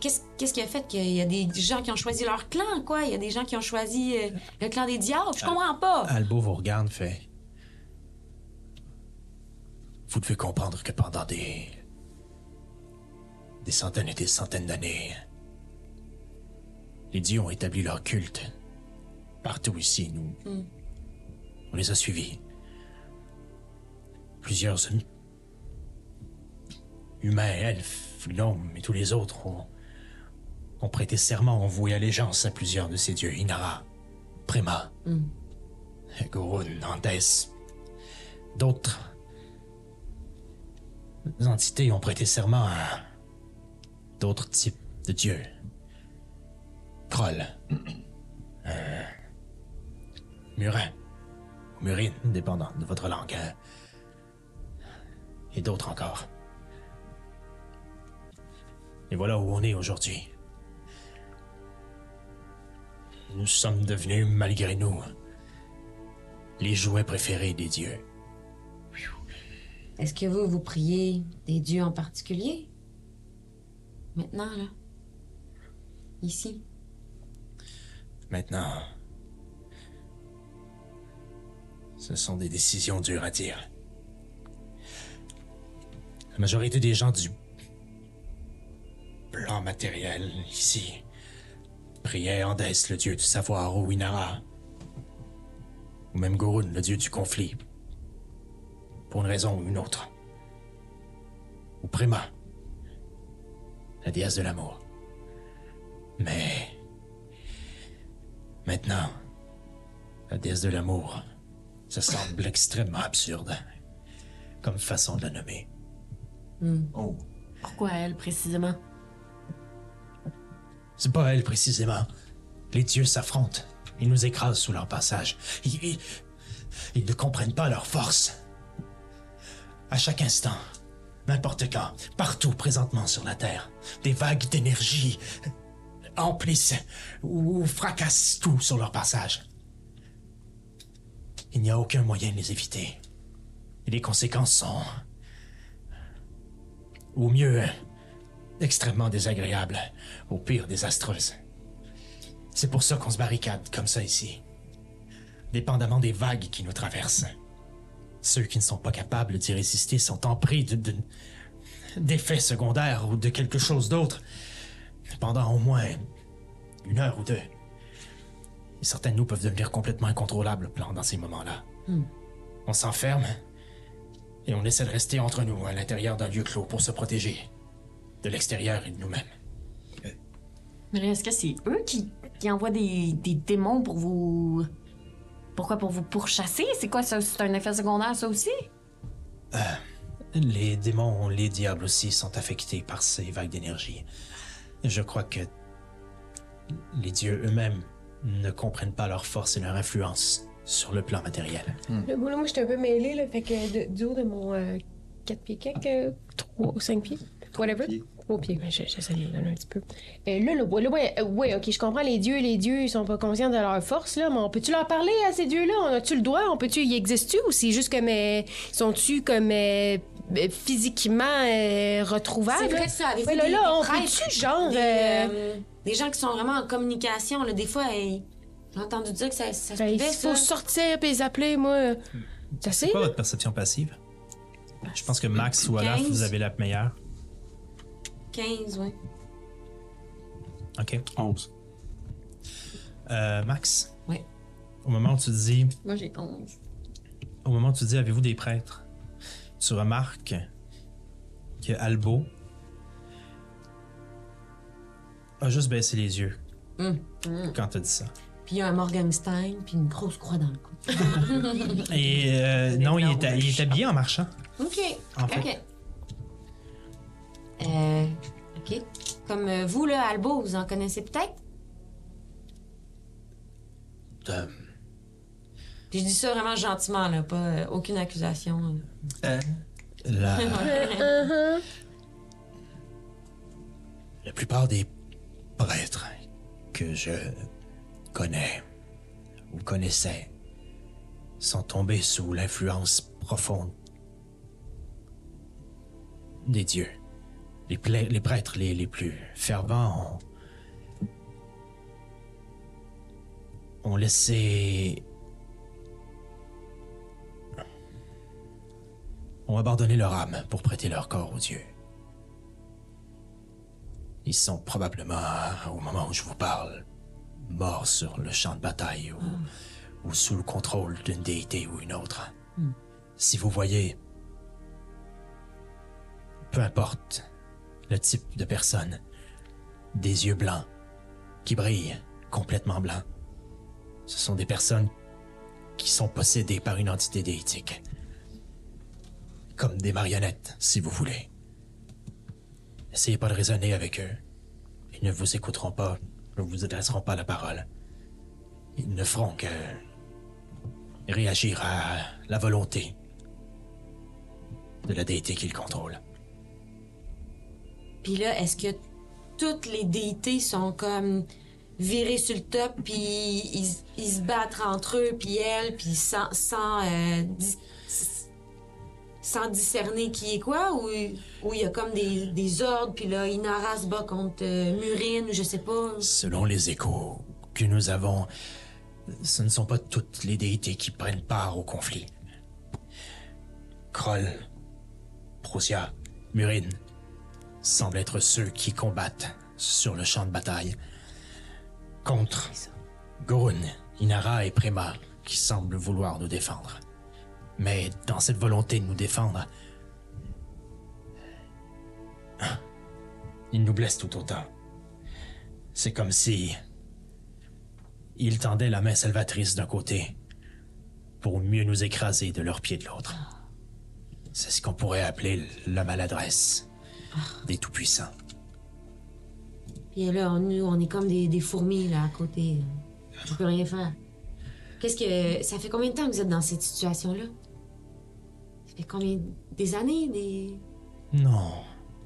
Qu'est-ce qu'est-ce qui a fait qu'il y a des gens qui ont choisi leur clan, quoi? Il y a des gens qui ont choisi euh, le clan des diables? Je comprends pas! Albo vous regarde, fait. Vous devez comprendre que pendant des. des centaines et des centaines d'années, les dieux ont établi leur culte. Partout ici, nous. On les a suivis. Plusieurs hum- humains, elfes, gnomes et tous les autres ont, ont prêté serment, ont voué allégeance à plusieurs de ces dieux. Inara, Prima, Gorun, Andes. D'autres entités ont prêté serment à d'autres types de dieux. Kroll. Euh, Murin. Ou Murine, dépendant de votre langue. hein. Et d'autres encore. Et voilà où on est aujourd'hui. Nous sommes devenus, malgré nous, les jouets préférés des dieux. Est-ce que vous, vous priez des dieux en particulier? Maintenant, là? Ici? Maintenant, ce sont des décisions dures à dire. La majorité des gens du plan matériel ici priaient Andès, le dieu du savoir, ou Inara, ou même Gorun, le dieu du conflit, pour une raison ou une autre. Ou Prima, la déesse de l'amour. Mais Maintenant, la déesse de l'amour, ça semble extrêmement absurde comme façon de la nommer. Oh. Pourquoi elle, précisément? C'est pas elle précisément. Les dieux s'affrontent. Ils nous écrasent sous leur passage. Ils, ils- ne comprennent pas leur force. À chaque instant, n'importe quand, partout présentement sur la Terre, des vagues d'énergie emplissent ou fracassent tout sur leur passage. Il n'y a aucun moyen de les éviter. Et les conséquences sont... Au mieux, extrêmement désagréables, au pire désastreuses. C'est pour ça qu'on se barricade comme ça ici. Dépendamment des vagues qui nous traversent. Ceux qui ne sont pas capables d'y résister sont empris de, de- d'effets secondaires ou de quelque chose d'autre pendant au moins une heure ou deux. Et certains de nous peuvent devenir complètement incontrôlables pendant ces moments-là. On s'enferme et on essaie de rester entre nous à l'intérieur d'un lieu clos pour se protéger de l'extérieur et de nous-mêmes. Mais est-ce que c'est eux qui, qui envoient des, des démons pour vous. Pourquoi pour vous pourchasser? C'est quoi ça? C'est un effet secondaire, ça aussi? Les démons, les diables aussi sont affectés par ces vagues d'énergie. Je crois que les dieux eux-mêmes ne comprennent pas leur force et leur influence sur le plan matériel. Là, moi, là, moi, j'étais un peu mêlée, là. Fait que du haut de mon 4 pieds quelques, 3 ou 5 pieds, whatever. pieds. 3 pieds, ben, j'essaie de me donner un petit peu. Euh, là, là, ouais, euh, ouais, ok, je comprends, les dieux, les dieux, ils sont pas conscients de leur force, là, mais on peut-tu leur parler à ces dieux-là? On a-tu le droit? On peut-tu, ils existent-tu? Ou c'est juste comme, euh, sont-tu comme euh, physiquement euh, retrouvables? C'est vrai, ça. Ouais, là, des- là, des on peut-tu, genre, Des, euh, euh, des gens qui sont vraiment en communication, là, des fois, j'ai entendu dire que ça, ça se ben, il faut ça. sortir puis les appeler, moi. Ça C'est quoi votre perception passive? Je pense que Max ou Olaf, 15. vous avez la meilleure. 15, oui. OK. 11. Euh, Max? Oui. Au moment où tu dis, Moi, j'ai 11. au moment où tu dis, avez-vous des prêtres? Tu remarques que Albo a juste baissé les yeux Hum. quand t'as dit ça. Puis il y a un Morgenstein, puis une grosse croix dans le cou. Et euh, non, il est, il est habillé en marchand. OK. En fait. OK. Euh, OK. Comme euh, vous, là, Albo, vous en connaissez peut-être? Euh, Puis je dis ça vraiment gentiment, là, pas euh, aucune accusation. hein? La, [LAUGHS] [LAUGHS] La plupart des prêtres que je connais ou connaissais sont tombés sous l'influence profonde des dieux. Les, prêtres les, les plus fervents ont, ont laissé... ont abandonné leur âme pour prêter leur corps aux dieux. Ils sont probablement, au moment où je vous parle, morts sur le champ de bataille ou, ou sous le contrôle d'une déité ou une autre. Si vous voyez, peu importe le type de personne, des yeux blancs qui brillent complètement blancs, ce sont des personnes qui sont possédées par une entité déitique. Comme des marionnettes, si vous voulez. Essayez pas de raisonner avec eux. Ils ne vous écouteront pas, ne vous adresseront pas la parole. Ils ne feront que réagir à la volonté de la déité qu'ils contrôlent. Puis là, est-ce que toutes les déités sont comme virées sur le top, puis ils, se battent entre eux, puis elles, puis sans, sans, euh, discerner qui est quoi, ou il y a comme des, ordres, puis là, Inara se bat contre euh, Murine, ou je sais pas. Selon les échos que nous avons, ce ne sont pas toutes les déités qui prennent part au conflit. Kroll, Prosia, Murin semblent être ceux qui combattent sur le champ de bataille. Contre Gorun, Inara et Prema, qui semblent vouloir nous défendre. Mais dans cette volonté de nous défendre, ils nous blessent tout autant. C'est comme si ils tendaient la main salvatrice d'un côté pour mieux nous écraser de leurs pieds de l'autre. C'est ce qu'on pourrait appeler la maladresse des Tout-Puissants. Puis là, on, nous, on est comme des, des fourmis, là, à côté. On peut rien faire. Qu'est-ce que... Ça fait combien de temps que vous êtes dans cette situation-là? Ça fait combien... Des années? Des... Non.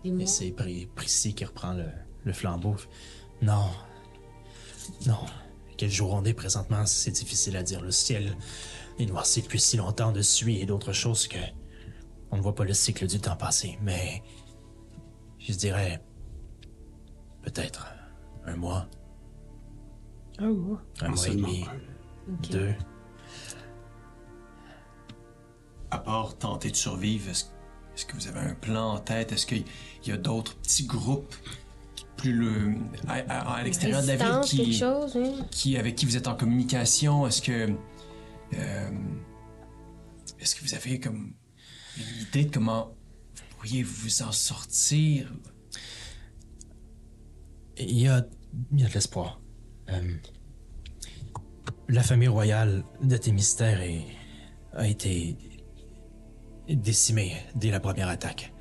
Des mois? Et c'est Pri- Prissy qui reprend le, le flambeau. Non. Non. Quel jour on est présentement, c'est difficile à dire. Le ciel est noirci depuis si longtemps de suie et d'autres choses que on ne voit pas le cycle du temps passer. Mais je dirais peut-être un mois, Oh. un mois et demi, Ok. deux. À part tenter de survivre, est-ce que vous avez un plan en tête? Est-ce qu'il y a d'autres petits groupes plus le, à, à- à l'extérieur de la ville qui, chose, oui. qui, avec qui vous êtes en communication? Est-ce que. euh, est-ce que vous avez comme une idée de comment vous pourriez vous en sortir? Il y a, il y a de l'espoir. Euh, la famille royale de est- a été décimée dès la première attaque.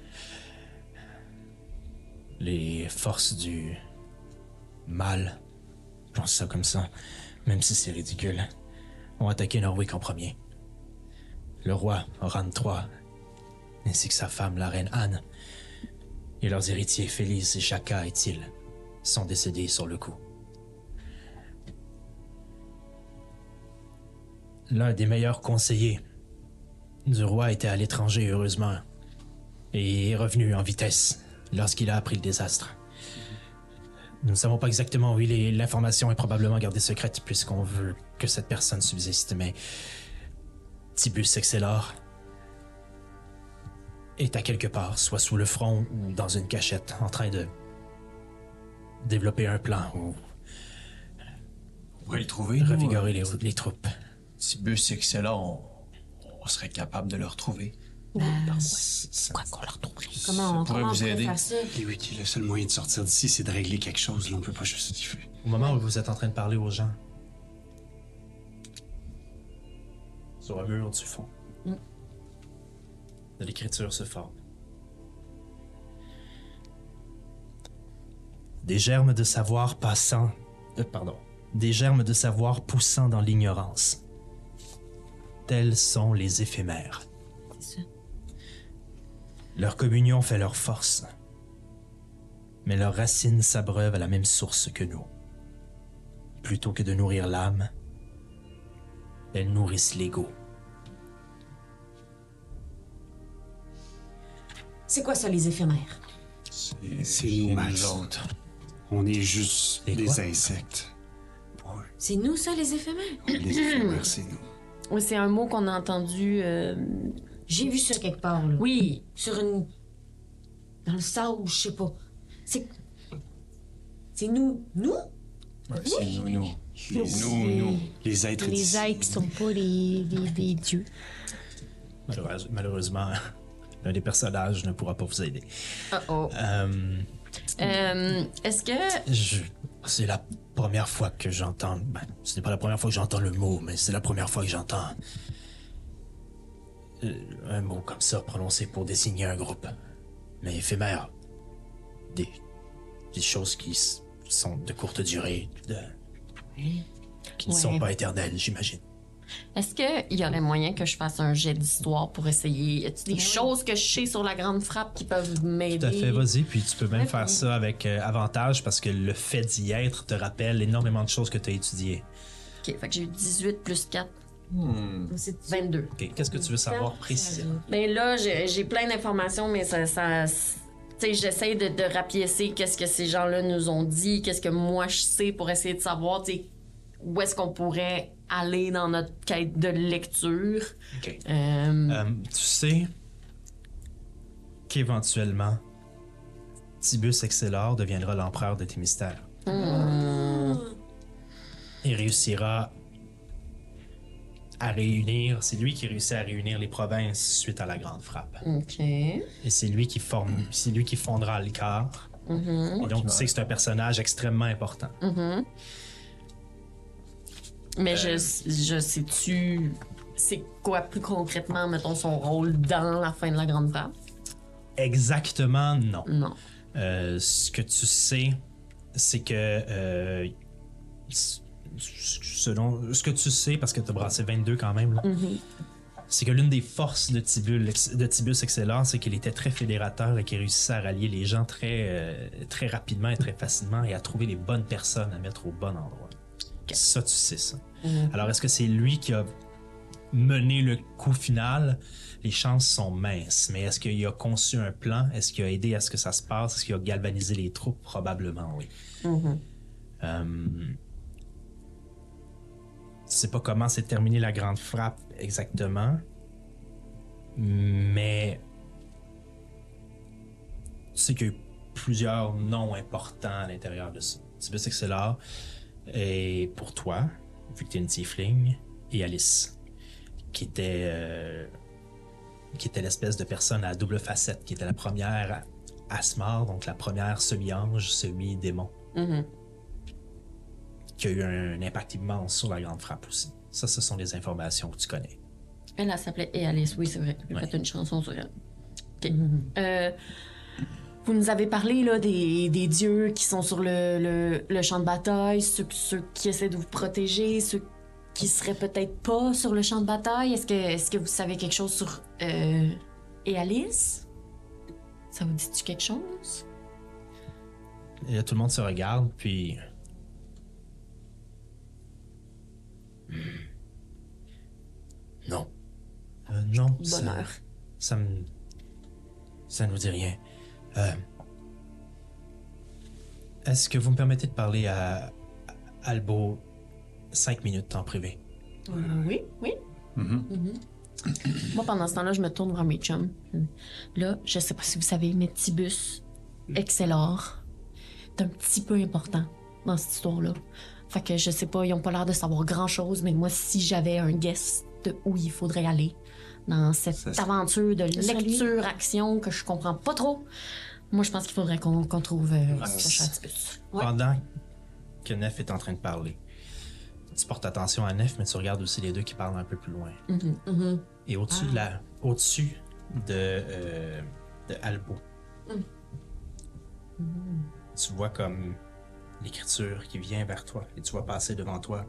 Les forces du mal, je pense ça comme ça, même si c'est ridicule, ont attaqué Norwick en premier. Le roi, Oran III, ainsi que sa femme, la reine Anne, et leurs héritiers Félix et Chaka et Til sont décédés sur le coup. L'un des meilleurs conseillers du roi était à l'étranger, heureusement, et est revenu en vitesse lorsqu'il a appris le désastre. Nous ne savons pas exactement où il est. L'information est probablement gardée secrète puisqu'on veut que cette personne subsiste, mais Tibus Excellor est à quelque part, soit sous le front ou dans une cachette, en train de développer un plan ou On pourrait le trouver. nous, revigorer les, les troupes. Si bus excellent, on, on serait capable de le retrouver. Quoi qu'on trouve. Comment on, pourrait comment vous aider. Et oui, le seul moyen de sortir d'ici, c'est de régler quelque chose. Là, on peut pas juste y faire. Au moment où vous êtes en train de parler aux gens, sur un mur du fond. De l'écriture se forme. Des germes de savoir passant, euh, pardon, des germes de savoir poussant dans l'ignorance. Tels sont les éphémères. Ça. Leur communion fait leur force, mais leurs racines s'abreuvent à la même source que nous. Plutôt que de nourrir l'âme, elles nourrissent l'ego. C'est quoi ça, les éphémères? C'est- nous, Max. autres. On est juste Les des quoi? insectes. Ouais, C'est nous, ça, les éphémères? les éphémères, [CLEARS THROAT] c'est nous. Oui, c'est un mot qu'on a entendu. euh, J'ai vu ça quelque part, là. Oui, Sur une. Dans le sable, je sais pas. C'est. C'est nous. Nous? Ouais, c'est nous, nous. Les, Nous, nous. les êtres Les ailes qui sont pas des, des, des dieux. Malheureuse- malheureusement, l'un des personnages ne pourra pas vous aider. oh Euh, Euh, Est-ce que. c'est la première fois que j'entends. Ben, ce n'est pas la première fois que j'entends le mot, mais c'est la première fois que j'entends euh, un mot comme ça prononcé pour désigner un groupe. Mais éphémère. Des, des choses qui sont de courte durée, de, qui ne Ouais. sont pas éternelles, j'imagine. Est-ce qu'il y aurait moyen que je fasse un jet d'histoire pour essayer? Y des choses que je sais sur la grande frappe qui peuvent m'aider? Tout à fait, vas-y. Puis tu peux même faire ça avec euh, avantage parce que le fait d'y être te rappelle énormément de choses que tu as étudiées. Ok, fait que j'ai eu 18 plus 4, C'est 22. Ok, Qu'est-ce que tu veux savoir précisément? Mais là, j'ai j'ai plein d'informations, mais ça. ça tu sais, j'essaie de, de rapiécer qu'est-ce que ces gens-là nous ont dit, qu'est-ce que moi je sais pour essayer de savoir, tu où est-ce qu'on pourrait aller dans notre quête de lecture. Euh, Euh, tu sais qu'éventuellement, Tibus Excellor deviendra l'empereur de tes mystères. Il réussira à réunir, c'est lui qui réussit à réunir les provinces suite à la grande frappe. Et c'est lui qui forme, c'est lui qui fondera le quart. Et donc tu sais que c'est un personnage extrêmement important. Mais Euh. je, je sais-tu. C'est quoi plus concrètement, mettons, son rôle dans la fin de la grande frappe? Exactement non. Non. Euh, ce que tu sais, c'est que euh, selon ce que tu sais, parce que tu as brassé 22 quand même, là, c'est que l'une des forces de, Tibul, de Tibus Excellor, c'est qu'il était très fédérateur et qu'il réussissait à rallier les gens très, euh, très rapidement et très facilement et à trouver les bonnes personnes à mettre au bon endroit. Ça, tu sais ça. Alors, est-ce que c'est lui qui a mené le coup final? Les chances sont minces, mais est-ce qu'il a conçu un plan? Est-ce qu'il a aidé à ce que ça se passe? Est-ce qu'il a galvanisé les troupes? Probablement, oui. Euh, je sais pas comment s'est terminée la grande frappe exactement, mais tu sais qu'il y a eu plusieurs noms importants à l'intérieur de ça. Tibus Excellor et pour toi, vu que tu es une tiefling, et Alice, qui était euh, qui était l'espèce de personne à double facette, qui était la première Asmar, donc la première semi-ange, semi-démon, qui a eu un, impact immense sur la grande frappe aussi. Ça, ce sont des informations que tu connais. Elle, elle s'appelait Et Alice, oui, c'est vrai. J'ai Ouais. fait une chanson sur elle. OK. Euh, vous nous avez parlé là, des, des dieux qui sont sur le, le, le champ de bataille, ceux, ceux qui essaient de vous protéger, ceux qui seraient peut-être pas sur le champ de bataille. Est-ce que, est que vous savez quelque chose sur euh, Et Alice? Ça vous dit-tu quelque chose? Et là, tout le monde se regarde, puis. Non. Euh, non. ça- Bonheur. Ça, me. Ça ne vous dit rien. Euh, Est-ce que vous me permettez de parler à, Albo cinq minutes en privé? Oui, oui. Mhm. Moi, pendant ce temps-là, je me tourne vers mes chums. Là, je sais pas si vous savez, mais Tibus, Excellor, c'est un petit peu important dans cette histoire-là. Fait que je sais pas, ils ont pas l'air de savoir grand-chose, mais moi, si j'avais un guess de où il faudrait aller, dans cette Ça, aventure de Ça, lui. lecture-action que je comprends pas trop. Moi, je pense qu'il faudrait qu'on trouve euh, ce. Ouais. Pendant que Nef est en train de parler, tu portes attention à Nef, mais tu regardes aussi les deux qui parlent un peu plus loin. Mhm. Et au-dessus de la, au-dessus de, euh, de Albo, tu vois comme l'écriture qui vient vers toi et tu vois passer devant toi.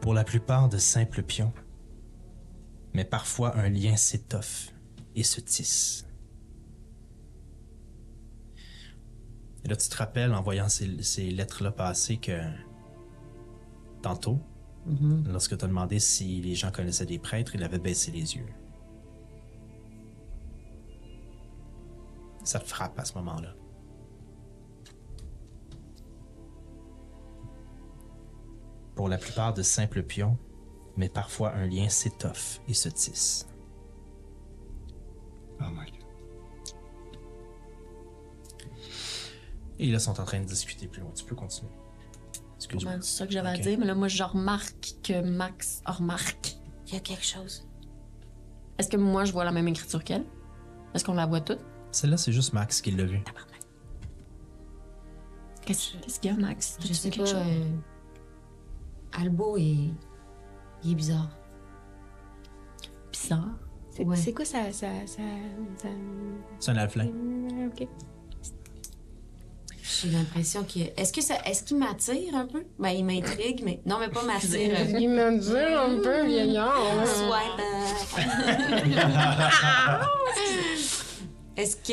Pour la plupart de simples pions, mais parfois un lien s'étoffe et se tisse. Et là, tu te rappelles en voyant ces, ces lettres-là passer que tantôt, lorsque tu as demandé si les gens connaissaient des prêtres, il avait baissé les yeux. Ça te frappe à ce moment-là. Pour la plupart de simples pions, mais parfois un lien s'étoffe et se tisse. Oh my God. Et là, ils sont en train de discuter plus loin. Tu peux continuer. Excuse-moi. Ben, c'est ça que j'avais à dire, mais là, moi, je remarque que Max remarque. Il y a quelque chose. Est-ce que moi, je vois la même écriture qu'elle? Est-ce qu'on la voit toute? Celle-là, c'est juste Max qui l'a vu. Qu'est-ce qu'est-ce qu'il y a, Max? Je sais pas. euh, Albo est. Il est bizarre. Bizarre. C'est Ouais. quoi ça. ça, ça, ça... C'est un alflin. Ok. J'ai l'impression qu'il. Est-ce que ça. Est-ce qu'il m'attire un peu? Ben, il m'intrigue, mais. Non, mais pas m'attire. [LAUGHS] Il m'a dit un peu vieillard. [LAUGHS] [LAUGHS] Est-ce que.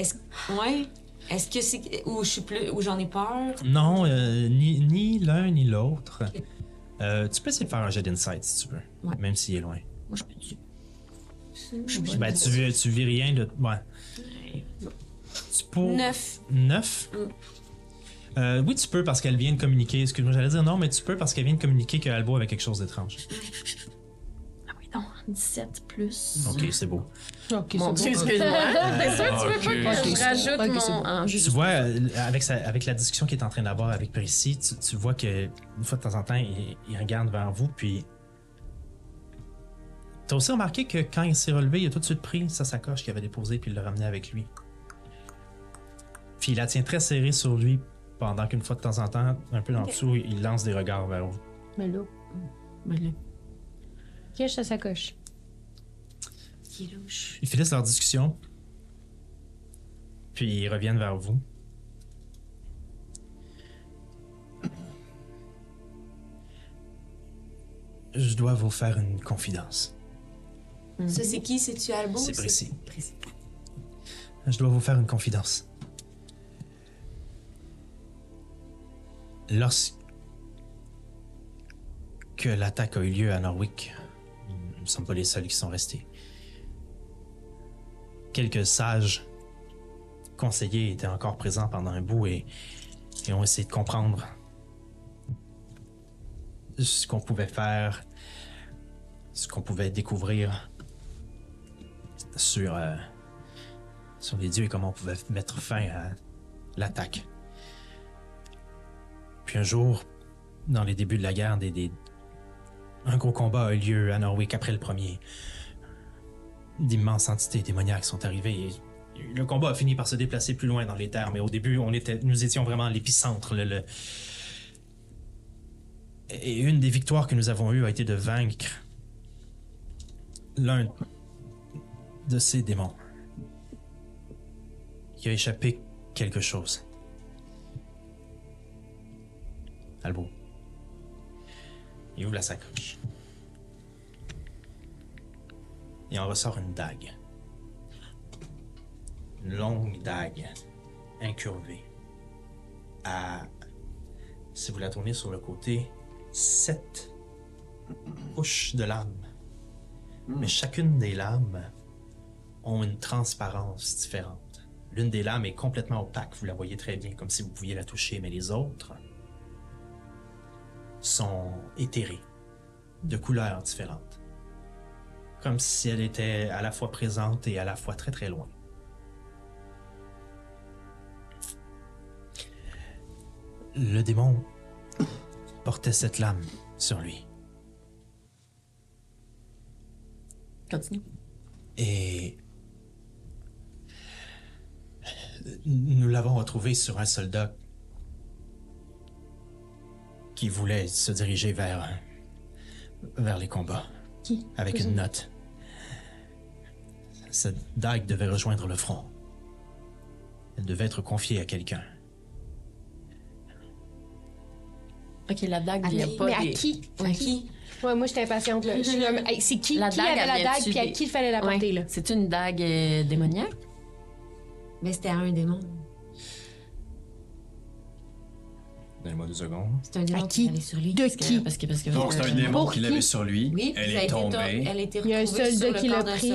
Est-ce. Ouais. Est-ce que c'est. Ou je suis plus. Ou j'en ai peur? Non, euh, ni, ni l'un ni l'autre. Euh, tu peux essayer de faire un jet d'insight si tu veux, Ouais. même s'il est loin. Moi, je peux dire. Ben, tu, vis- tu vis rien de. Ouais. Tu peux. Neuf. Neuf? Euh, oui, tu peux parce qu'elle vient de communiquer. Excuse-moi, j'allais dire non, mais tu peux parce qu'elle vient de communiquer que Albo avait quelque chose d'étrange. Ah oui, non. 17 plus. Ok, c'est beau. Ok, Mon c'est Dieu, excuse-moi. T'es sûr que tu veux ok. pas que je rajoute ok, mon... bon. Ah, Tu vois, euh, avec, sa- avec la discussion qu'il est en train d'avoir avec Percy, tu, tu vois que une fois de temps en temps, il, il regarde vers vous, puis. T'as aussi remarqué que quand il s'est relevé, il a tout de suite pris sa sacoche qu'il avait déposée, puis il l'a ramenée avec lui. Puis il la tient très serrée sur lui, pendant qu'une fois de temps en temps, un peu en dessous, il lance des regards vers vous. Mais là, Ben là. cache ta sacoche. Qui est louche. Ils finissent leur discussion, puis ils reviennent vers vous. Je dois vous faire une confidence. Ça, c'est qui? C'est-tu Albo? C'est précis. précis? Je dois vous faire une confidence. Lorsque l'attaque a eu lieu à Norwick, nous ne sommes pas les seuls qui sont restés. Quelques sages conseillers étaient encore présents pendant un bout et, ont essayé de comprendre ce qu'on pouvait faire, ce qu'on pouvait découvrir sur, euh, sur les dieux et comment on pouvait mettre fin à l'attaque. Puis un jour, dans les débuts de la guerre, des- un gros combat a eu lieu à Norwick après le premier. D'immenses entités démoniaques sont arrivées et le combat a fini par se déplacer plus loin dans les terres, mais au début, on était, nous étions vraiment à l'épicentre. Et une des victoires que nous avons eues a été de vaincre l'un de ces démons. Il a échappé quelque chose. Albo. Il ouvre la sacoche. Et en ressort une dague. Une longue dague, incurvée. À, si vous la tournez sur le côté, sept couches de lames. Mais chacune des lames ont une transparence différente. L'une des lames est complètement opaque, vous la voyez très bien, comme si vous pouviez la toucher, mais les autres sont éthérées, de couleurs différentes. Comme si elle était à la fois présente et à la fois très très loin. Le démon portait cette lame sur lui. Continue. Et nous l'avons retrouvé sur un soldat qui voulait se diriger vers vers les combats Qui? avec une note. Cette dague devait rejoindre le front. Elle devait être confiée à quelqu'un. Ok, la dague, il y a mais- pas Mais à qui? À qui? Ouais, moi, j'étais impatiente, là. [LAUGHS] Je c'est qui, La qui dague, avait la dague, puis à qui il fallait la porter, Ouais. là? C'est une dague euh, démoniaque? Mais c'était à un démon. Donnez-moi deux secondes. C'est un démon À qui? allait sur lui. De Parce que- qui? Parce que, parce que, Donc, c'est un euh, démon qui l'avait sur lui. Oui, elle a est tombée. Elle a été Il y a un soldat qui l'a pris.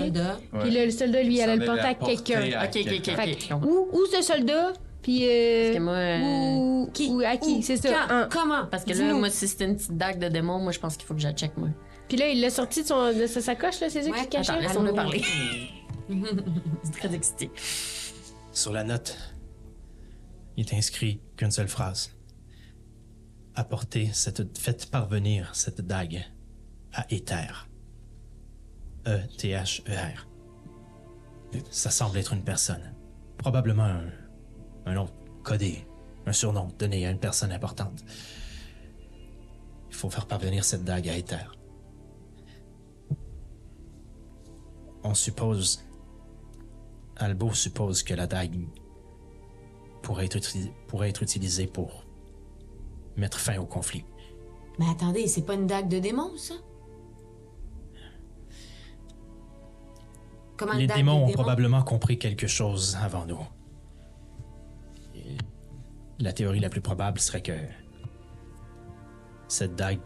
Puis le soldat, lui, Il allait le porter à quelqu'un. à Ok, ok, ok, ou ce soldat, puis... euh, que moi, euh, ou, Qui? ou à qui, Où? c'est ça. Quand? un. Comment? Parce que là, moi, si c'était une petite dague de démon, moi, je pense qu'il faut que je la check, moi. Puis là, il l'a sorti de, son, de sa sacoche, là, c'est ça Ouais, qui cachait? Attends, laisse-moi Allô? parler. [LAUGHS] C'est très excité. Sur la note, il est inscrit qu'une seule phrase. Apportez cette, faites parvenir cette dague à Éther. E E-T-H-E-R. Ça semble être une personne. Probablement un, nom codé, un surnom donné à une personne importante. Il faut faire parvenir cette dague à Éther. On suppose Albo suppose que la dague pourrait être, pourrait être utilisée pour mettre fin au conflit. Mais attendez, c'est pas une dague de démon, ça? Comment Les démons ont probablement compris quelque chose avant nous. Et La théorie la plus probable serait que cette dague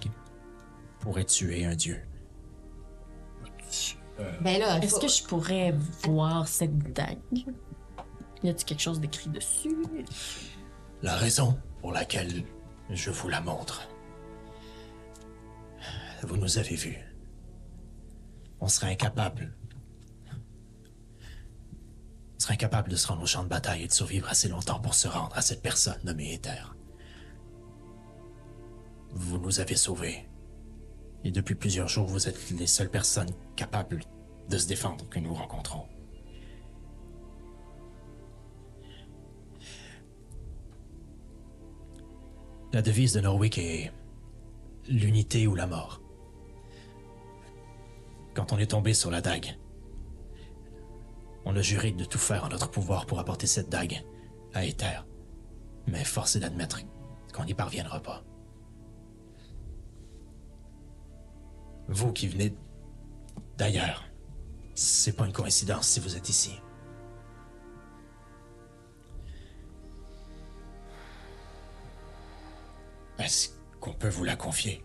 pourrait tuer un dieu. Ben là, Est-ce faut- que je pourrais voir cette dague? Y a-t-il quelque chose d'écrit dessus? La raison pour laquelle je vous la montre. Vous nous avez vus. On serait incapable. On serait incapable de se rendre au champ de bataille et de survivre assez longtemps pour se rendre à cette personne nommée Éther. Vous nous avez sauvés. Et depuis plusieurs jours, vous êtes les seules personnes capables de se défendre que nous rencontrons. La devise de Norwick est l'unité ou la mort. Quand on est tombé sur la dague, on a juré de tout faire en notre pouvoir pour apporter cette dague à Éther. Mais force est d'admettre qu'on n'y parviendra pas. Vous qui venez d'ailleurs, c'est pas une coïncidence si vous êtes ici. Est-ce qu'on peut vous la confier?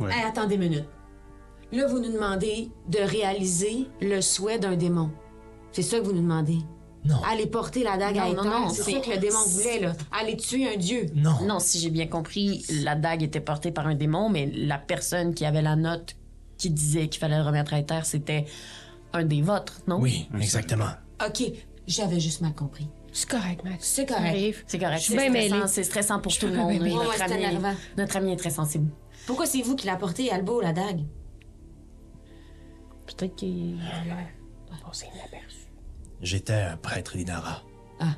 Hey, attendez une minute. Là, vous nous demandez de réaliser le souhait d'un démon. C'est ça que vous nous demandez. Non. Aller porter la dague à Non, non, Éther, non, c'est c'est- ça que le démon voulait, là. Aller tuer un dieu. Non. Non, si j'ai bien compris, la dague était portée par un démon, mais la personne qui avait la note qui disait qu'il fallait le remettre à terre, c'était un des vôtres, non? Oui, exactement. OK, j'avais juste mal compris. C'est correct, Max. C'est correct. C'est correct. C'est stressant, c'est stressant pour tout le monde. oui. Notre, ouais, ami, notre ami est très sensible. Pourquoi c'est vous qui l'apportez, Albo, la dague? Peut-être qu'il a passé inaperçu. J'étais un prêtre d'Inara. Ah.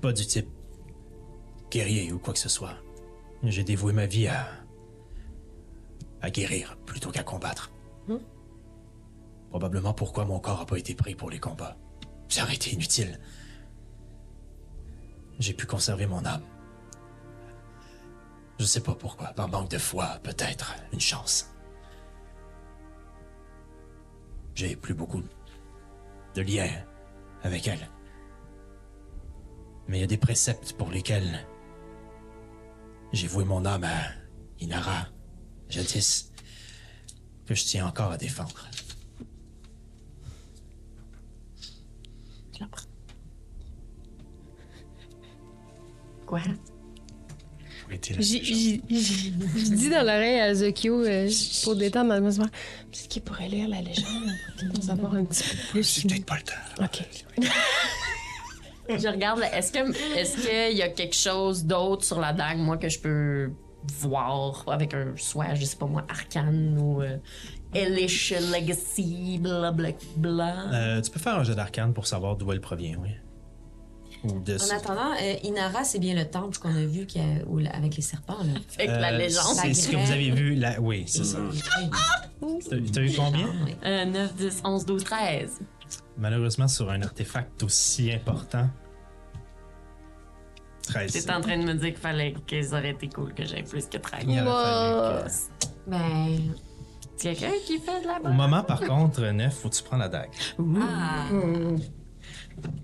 Pas du type guerrier ou quoi que ce soit. J'ai dévoué ma vie à. à guérir plutôt qu'à combattre. Probablement pourquoi mon corps n'a pas été pris pour les combats. Ça été inutile. J'ai pu conserver mon âme. Je sais pas pourquoi, par manque de foi, peut-être, une chance. J'ai plus beaucoup de liens avec elle. Mais il y a des préceptes pour lesquels j'ai voué mon âme à Inara, jadis, que je tiens encore à défendre. Quoi? J'ai- dit dans l'oreille à Zokyo euh, pour détendre l'atmosphère. Peut-être qu'il pourrait lire la légende? Pour en savoir un petit peu plus. C'est peut-être pas le temps. Ok. Je regarde, là, est-ce que est-ce qu'il y a quelque chose d'autre sur la dague, moi, que je peux voir avec un soit, je sais pas moi, arcane ou euh, Elish Legacy, blablabla. Euh, tu peux faire un jeu d'arcane pour savoir d'où elle provient, oui. Ou de... En attendant, euh, Inara, c'est bien le temple qu'on a vu y a- où- avec les serpents. Là. [LAUGHS] Avec la Euh, légende. C'est ce que vous avez vu là. Oui, c'est ça. T'as t'as eu combien? Oui. Euh, 9, 10, 11, 12, 13. Malheureusement, sur un artefact aussi important. 13. T'es en train de me dire qu'il fallait que ça aurait été cool que j'aie plus que 13. Il fallu que- Ben. C'est quelqu'un qui fait de la Au moment, par contre, 9, faut que tu prends la dague. Ah.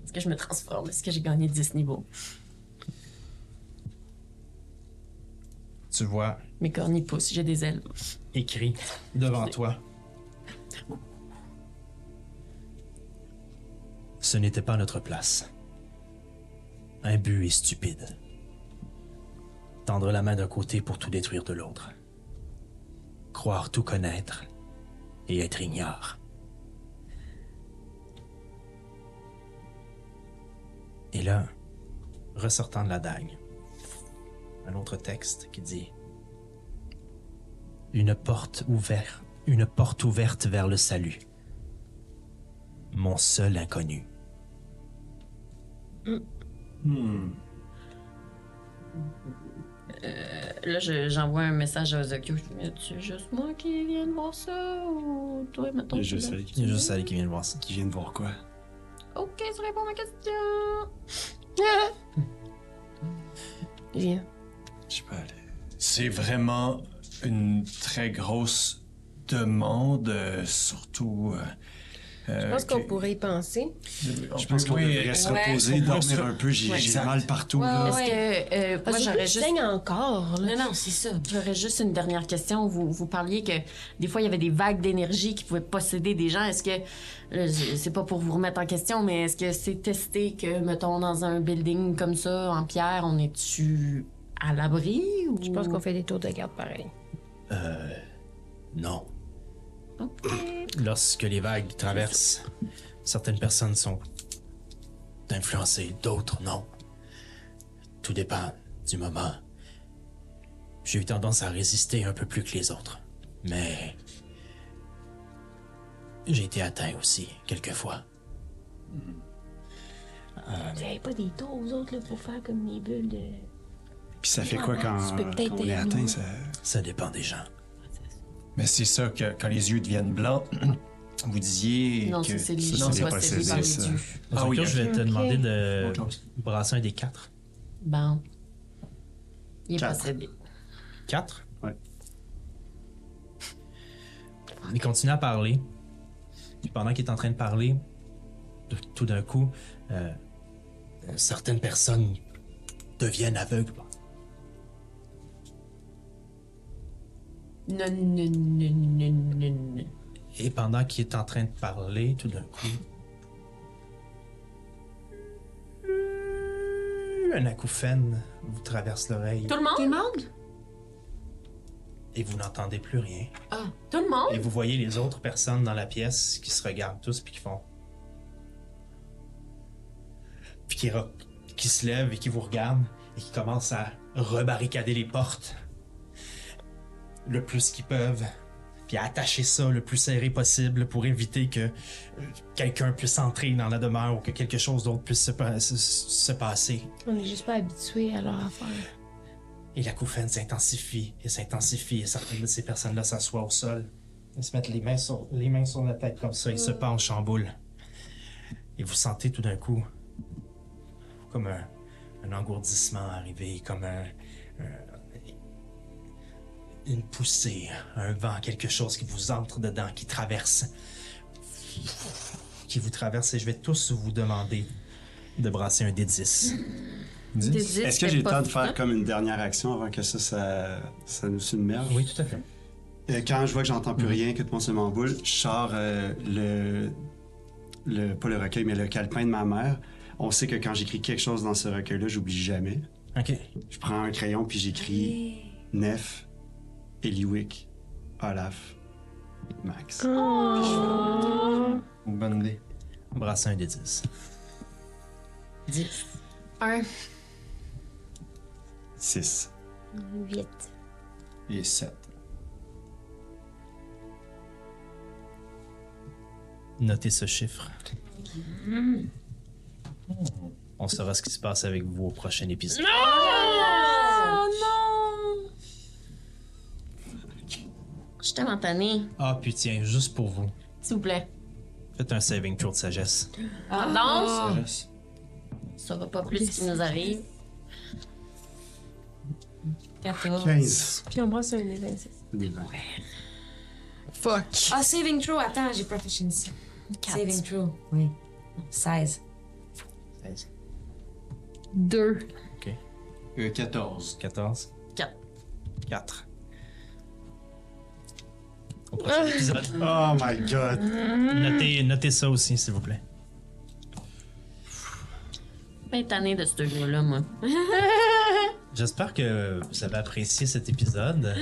Est-ce que je me transforme? Est-ce que j'ai gagné 10 niveaux? Tu vois Mes cornes poussent, j'ai des ailes. écrit devant toi. Ce n'était pas notre place. Imbu et stupide. Tendre la main d'un côté pour tout détruire de l'autre. Croire tout connaître et être ignare. Et là, ressortant de la dague, un autre texte qui dit une porte ouverte, une porte ouverte vers le salut. Mon seul inconnu. Là, je- j'envoie un message à Ozokyo. Je dis, tu juste moi qui viens de voir ça ou toi, mettons? Il y a tu juste elle qui vient de voir ça. qui vient de voir quoi? Ok, ça répond à ma question. [LAUGHS] Viens. Je peux aller. C'est vraiment une très grosse demande, euh, surtout. euh, Je pense qu'on pourrait y penser. Je pense qu'on Oui, devrait se reposer, dormir se- un peu. J'ai Ouais, mal partout. Ouais, là. Que. euh, moi, Parce que j'aurais juste. encore, là. Non, non, c'est ça. J'aurais juste une dernière question. Vous, vous parliez que des fois, il y avait des vagues d'énergie qui pouvaient posséder des gens. Est-ce que, euh, c'est pas pour vous remettre en question, mais est-ce que c'est testé que, mettons, dans un building comme ça, en pierre, on est-tu à l'abri? Ou... Je pense qu'on fait des tours de garde pareil. Non. Lorsque les vagues traversent, certaines personnes sont influencées, d'autres non. Tout dépend du moment. J'ai eu tendance à résister un peu plus que les autres. Mais j'ai été atteint aussi, quelquefois. Vous avez pas des tours aux autres là, pour faire comme les bulles de. Puis ça fait quoi quand, on est atteint? Ça dépend des gens. Mais c'est ça que quand les yeux deviennent blancs, [CLEARS THROAT] vous disiez Non, que. ça, c'est les gens c'est ça. dieux. Ah oui, Ozokyo, je vais te demander de brasser un des quatre. Bon. Il est possédé. Quatre? Ouais. Il continue à parler. Puis pendant qu'il est en train de parler, de- tout d'un coup, euh, euh, certaines personnes deviennent aveugles. Non, non, non, non, non, non. Et pendant qu'il est en train de parler, tout d'un coup, un acouphène vous traverse l'oreille Tout le monde? Tout le monde? et vous n'entendez plus rien. Ah, tout le monde? Et vous voyez les autres personnes dans la pièce qui se regardent tous puis qui font. Puis qui, re- qui se lèvent et qui vous regardent et qui commencent à rebarricader les portes le plus qu'ils peuvent. Puis à attacher ça le plus serré possible pour éviter que euh, quelqu'un puisse entrer dans la demeure ou que quelque chose d'autre puisse se, pa- se- se passer. On est juste pas habitués à leur affaire. Et la couffaine s'intensifie et s'intensifie et certaines de ces personnes-là s'assoient au sol. Ils se mettent les mains sur, les mains sur la tête comme ça, ils se penchent en boule. Et vous sentez tout d'un coup comme un, un engourdissement arriver, comme un, un- une poussée, un vent, quelque chose qui vous entre dedans, qui traverse. Qui vous traverse et je vais tous vous demander de brasser un D10. Est-ce que j'ai le temps de faire comme une dernière action avant que ça, ça, ça nous submerge? Oui, tout à fait. Euh, quand je vois que j'entends plus rien, que tout le monde se met en boule, je sors euh, le, le. Pas le recueil, mais le calepin de ma mère. On sait que quand j'écris quelque chose dans ce recueil-là, j'oublie jamais. Ok. Je prends un crayon puis j'écris Nef, Eliwick, Olaf, Max. Une bonne idée. Brasser un D10. 10. 1. 6. 8. Et 7. Notez ce chiffre. On saura ce qui se passe avec vous au prochain épisode. Oh non! Je suis tellement tannée. Ah, puis tiens, juste pour vous, S'il vous plaît. faites un saving throw de sagesse. Pardon? Sagesse. Ça va pas plus ce qui nous arrive. 14. 15. Puis on brasse un événement. Fuck. Ah, saving throw. Attends, j'ai proficiency. Saving throw. Oui. Non, 16. 16. Deux. OK. Euh, 14. 14. 4. 4. Au prochain épisode. Oh my god. Notez, notez ça aussi, s'il vous plaît. Ben tannée de ce jeu-là, moi. [LAUGHS] J'espère que vous avez apprécié cet épisode.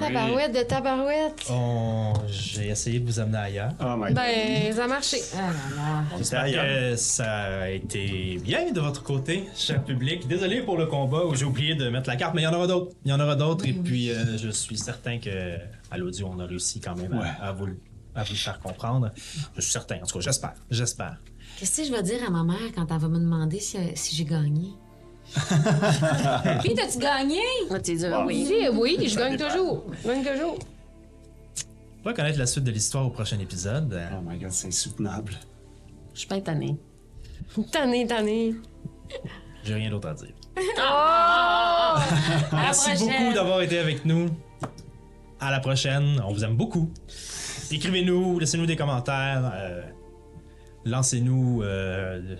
Tabarouette de tabarouette. On... J'ai essayé de vous amener ailleurs. Oh my god. Ben, ça a marché. Ah là là. J'espère que ça a été bien de votre côté, cher public. Désolé pour le combat où j'ai oublié de mettre la carte, mais il y en aura d'autres. Il y en aura d'autres et puis euh, je suis certain que à l'audio on a réussi quand même à- Ouais. à, vous, le- à vous le faire comprendre. Je suis certain, en tout cas, j'espère. J'espère. Qu'est-ce que je vais dire à ma mère quand elle va me demander si, si j'ai gagné? [LAUGHS] Puis, t'as-tu gagné? Moi, tu dis oui. Oui, je gagne toujours. Je gagne toujours. On va connaître la suite de l'histoire au prochain épisode. Euh, Oh my god, c'est insoutenable. Je suis pas tannée. Tanné, tanné. J'ai rien d'autre à dire. À la Merci prochaine. beaucoup d'avoir été avec nous. À la prochaine. On vous aime beaucoup. Écrivez-nous, laissez-nous des commentaires. Euh, lancez-nous euh,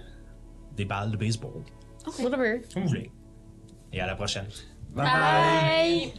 des balles de baseball. Okay. Whatever. Comme vous voulez. Et à la prochaine. Bye.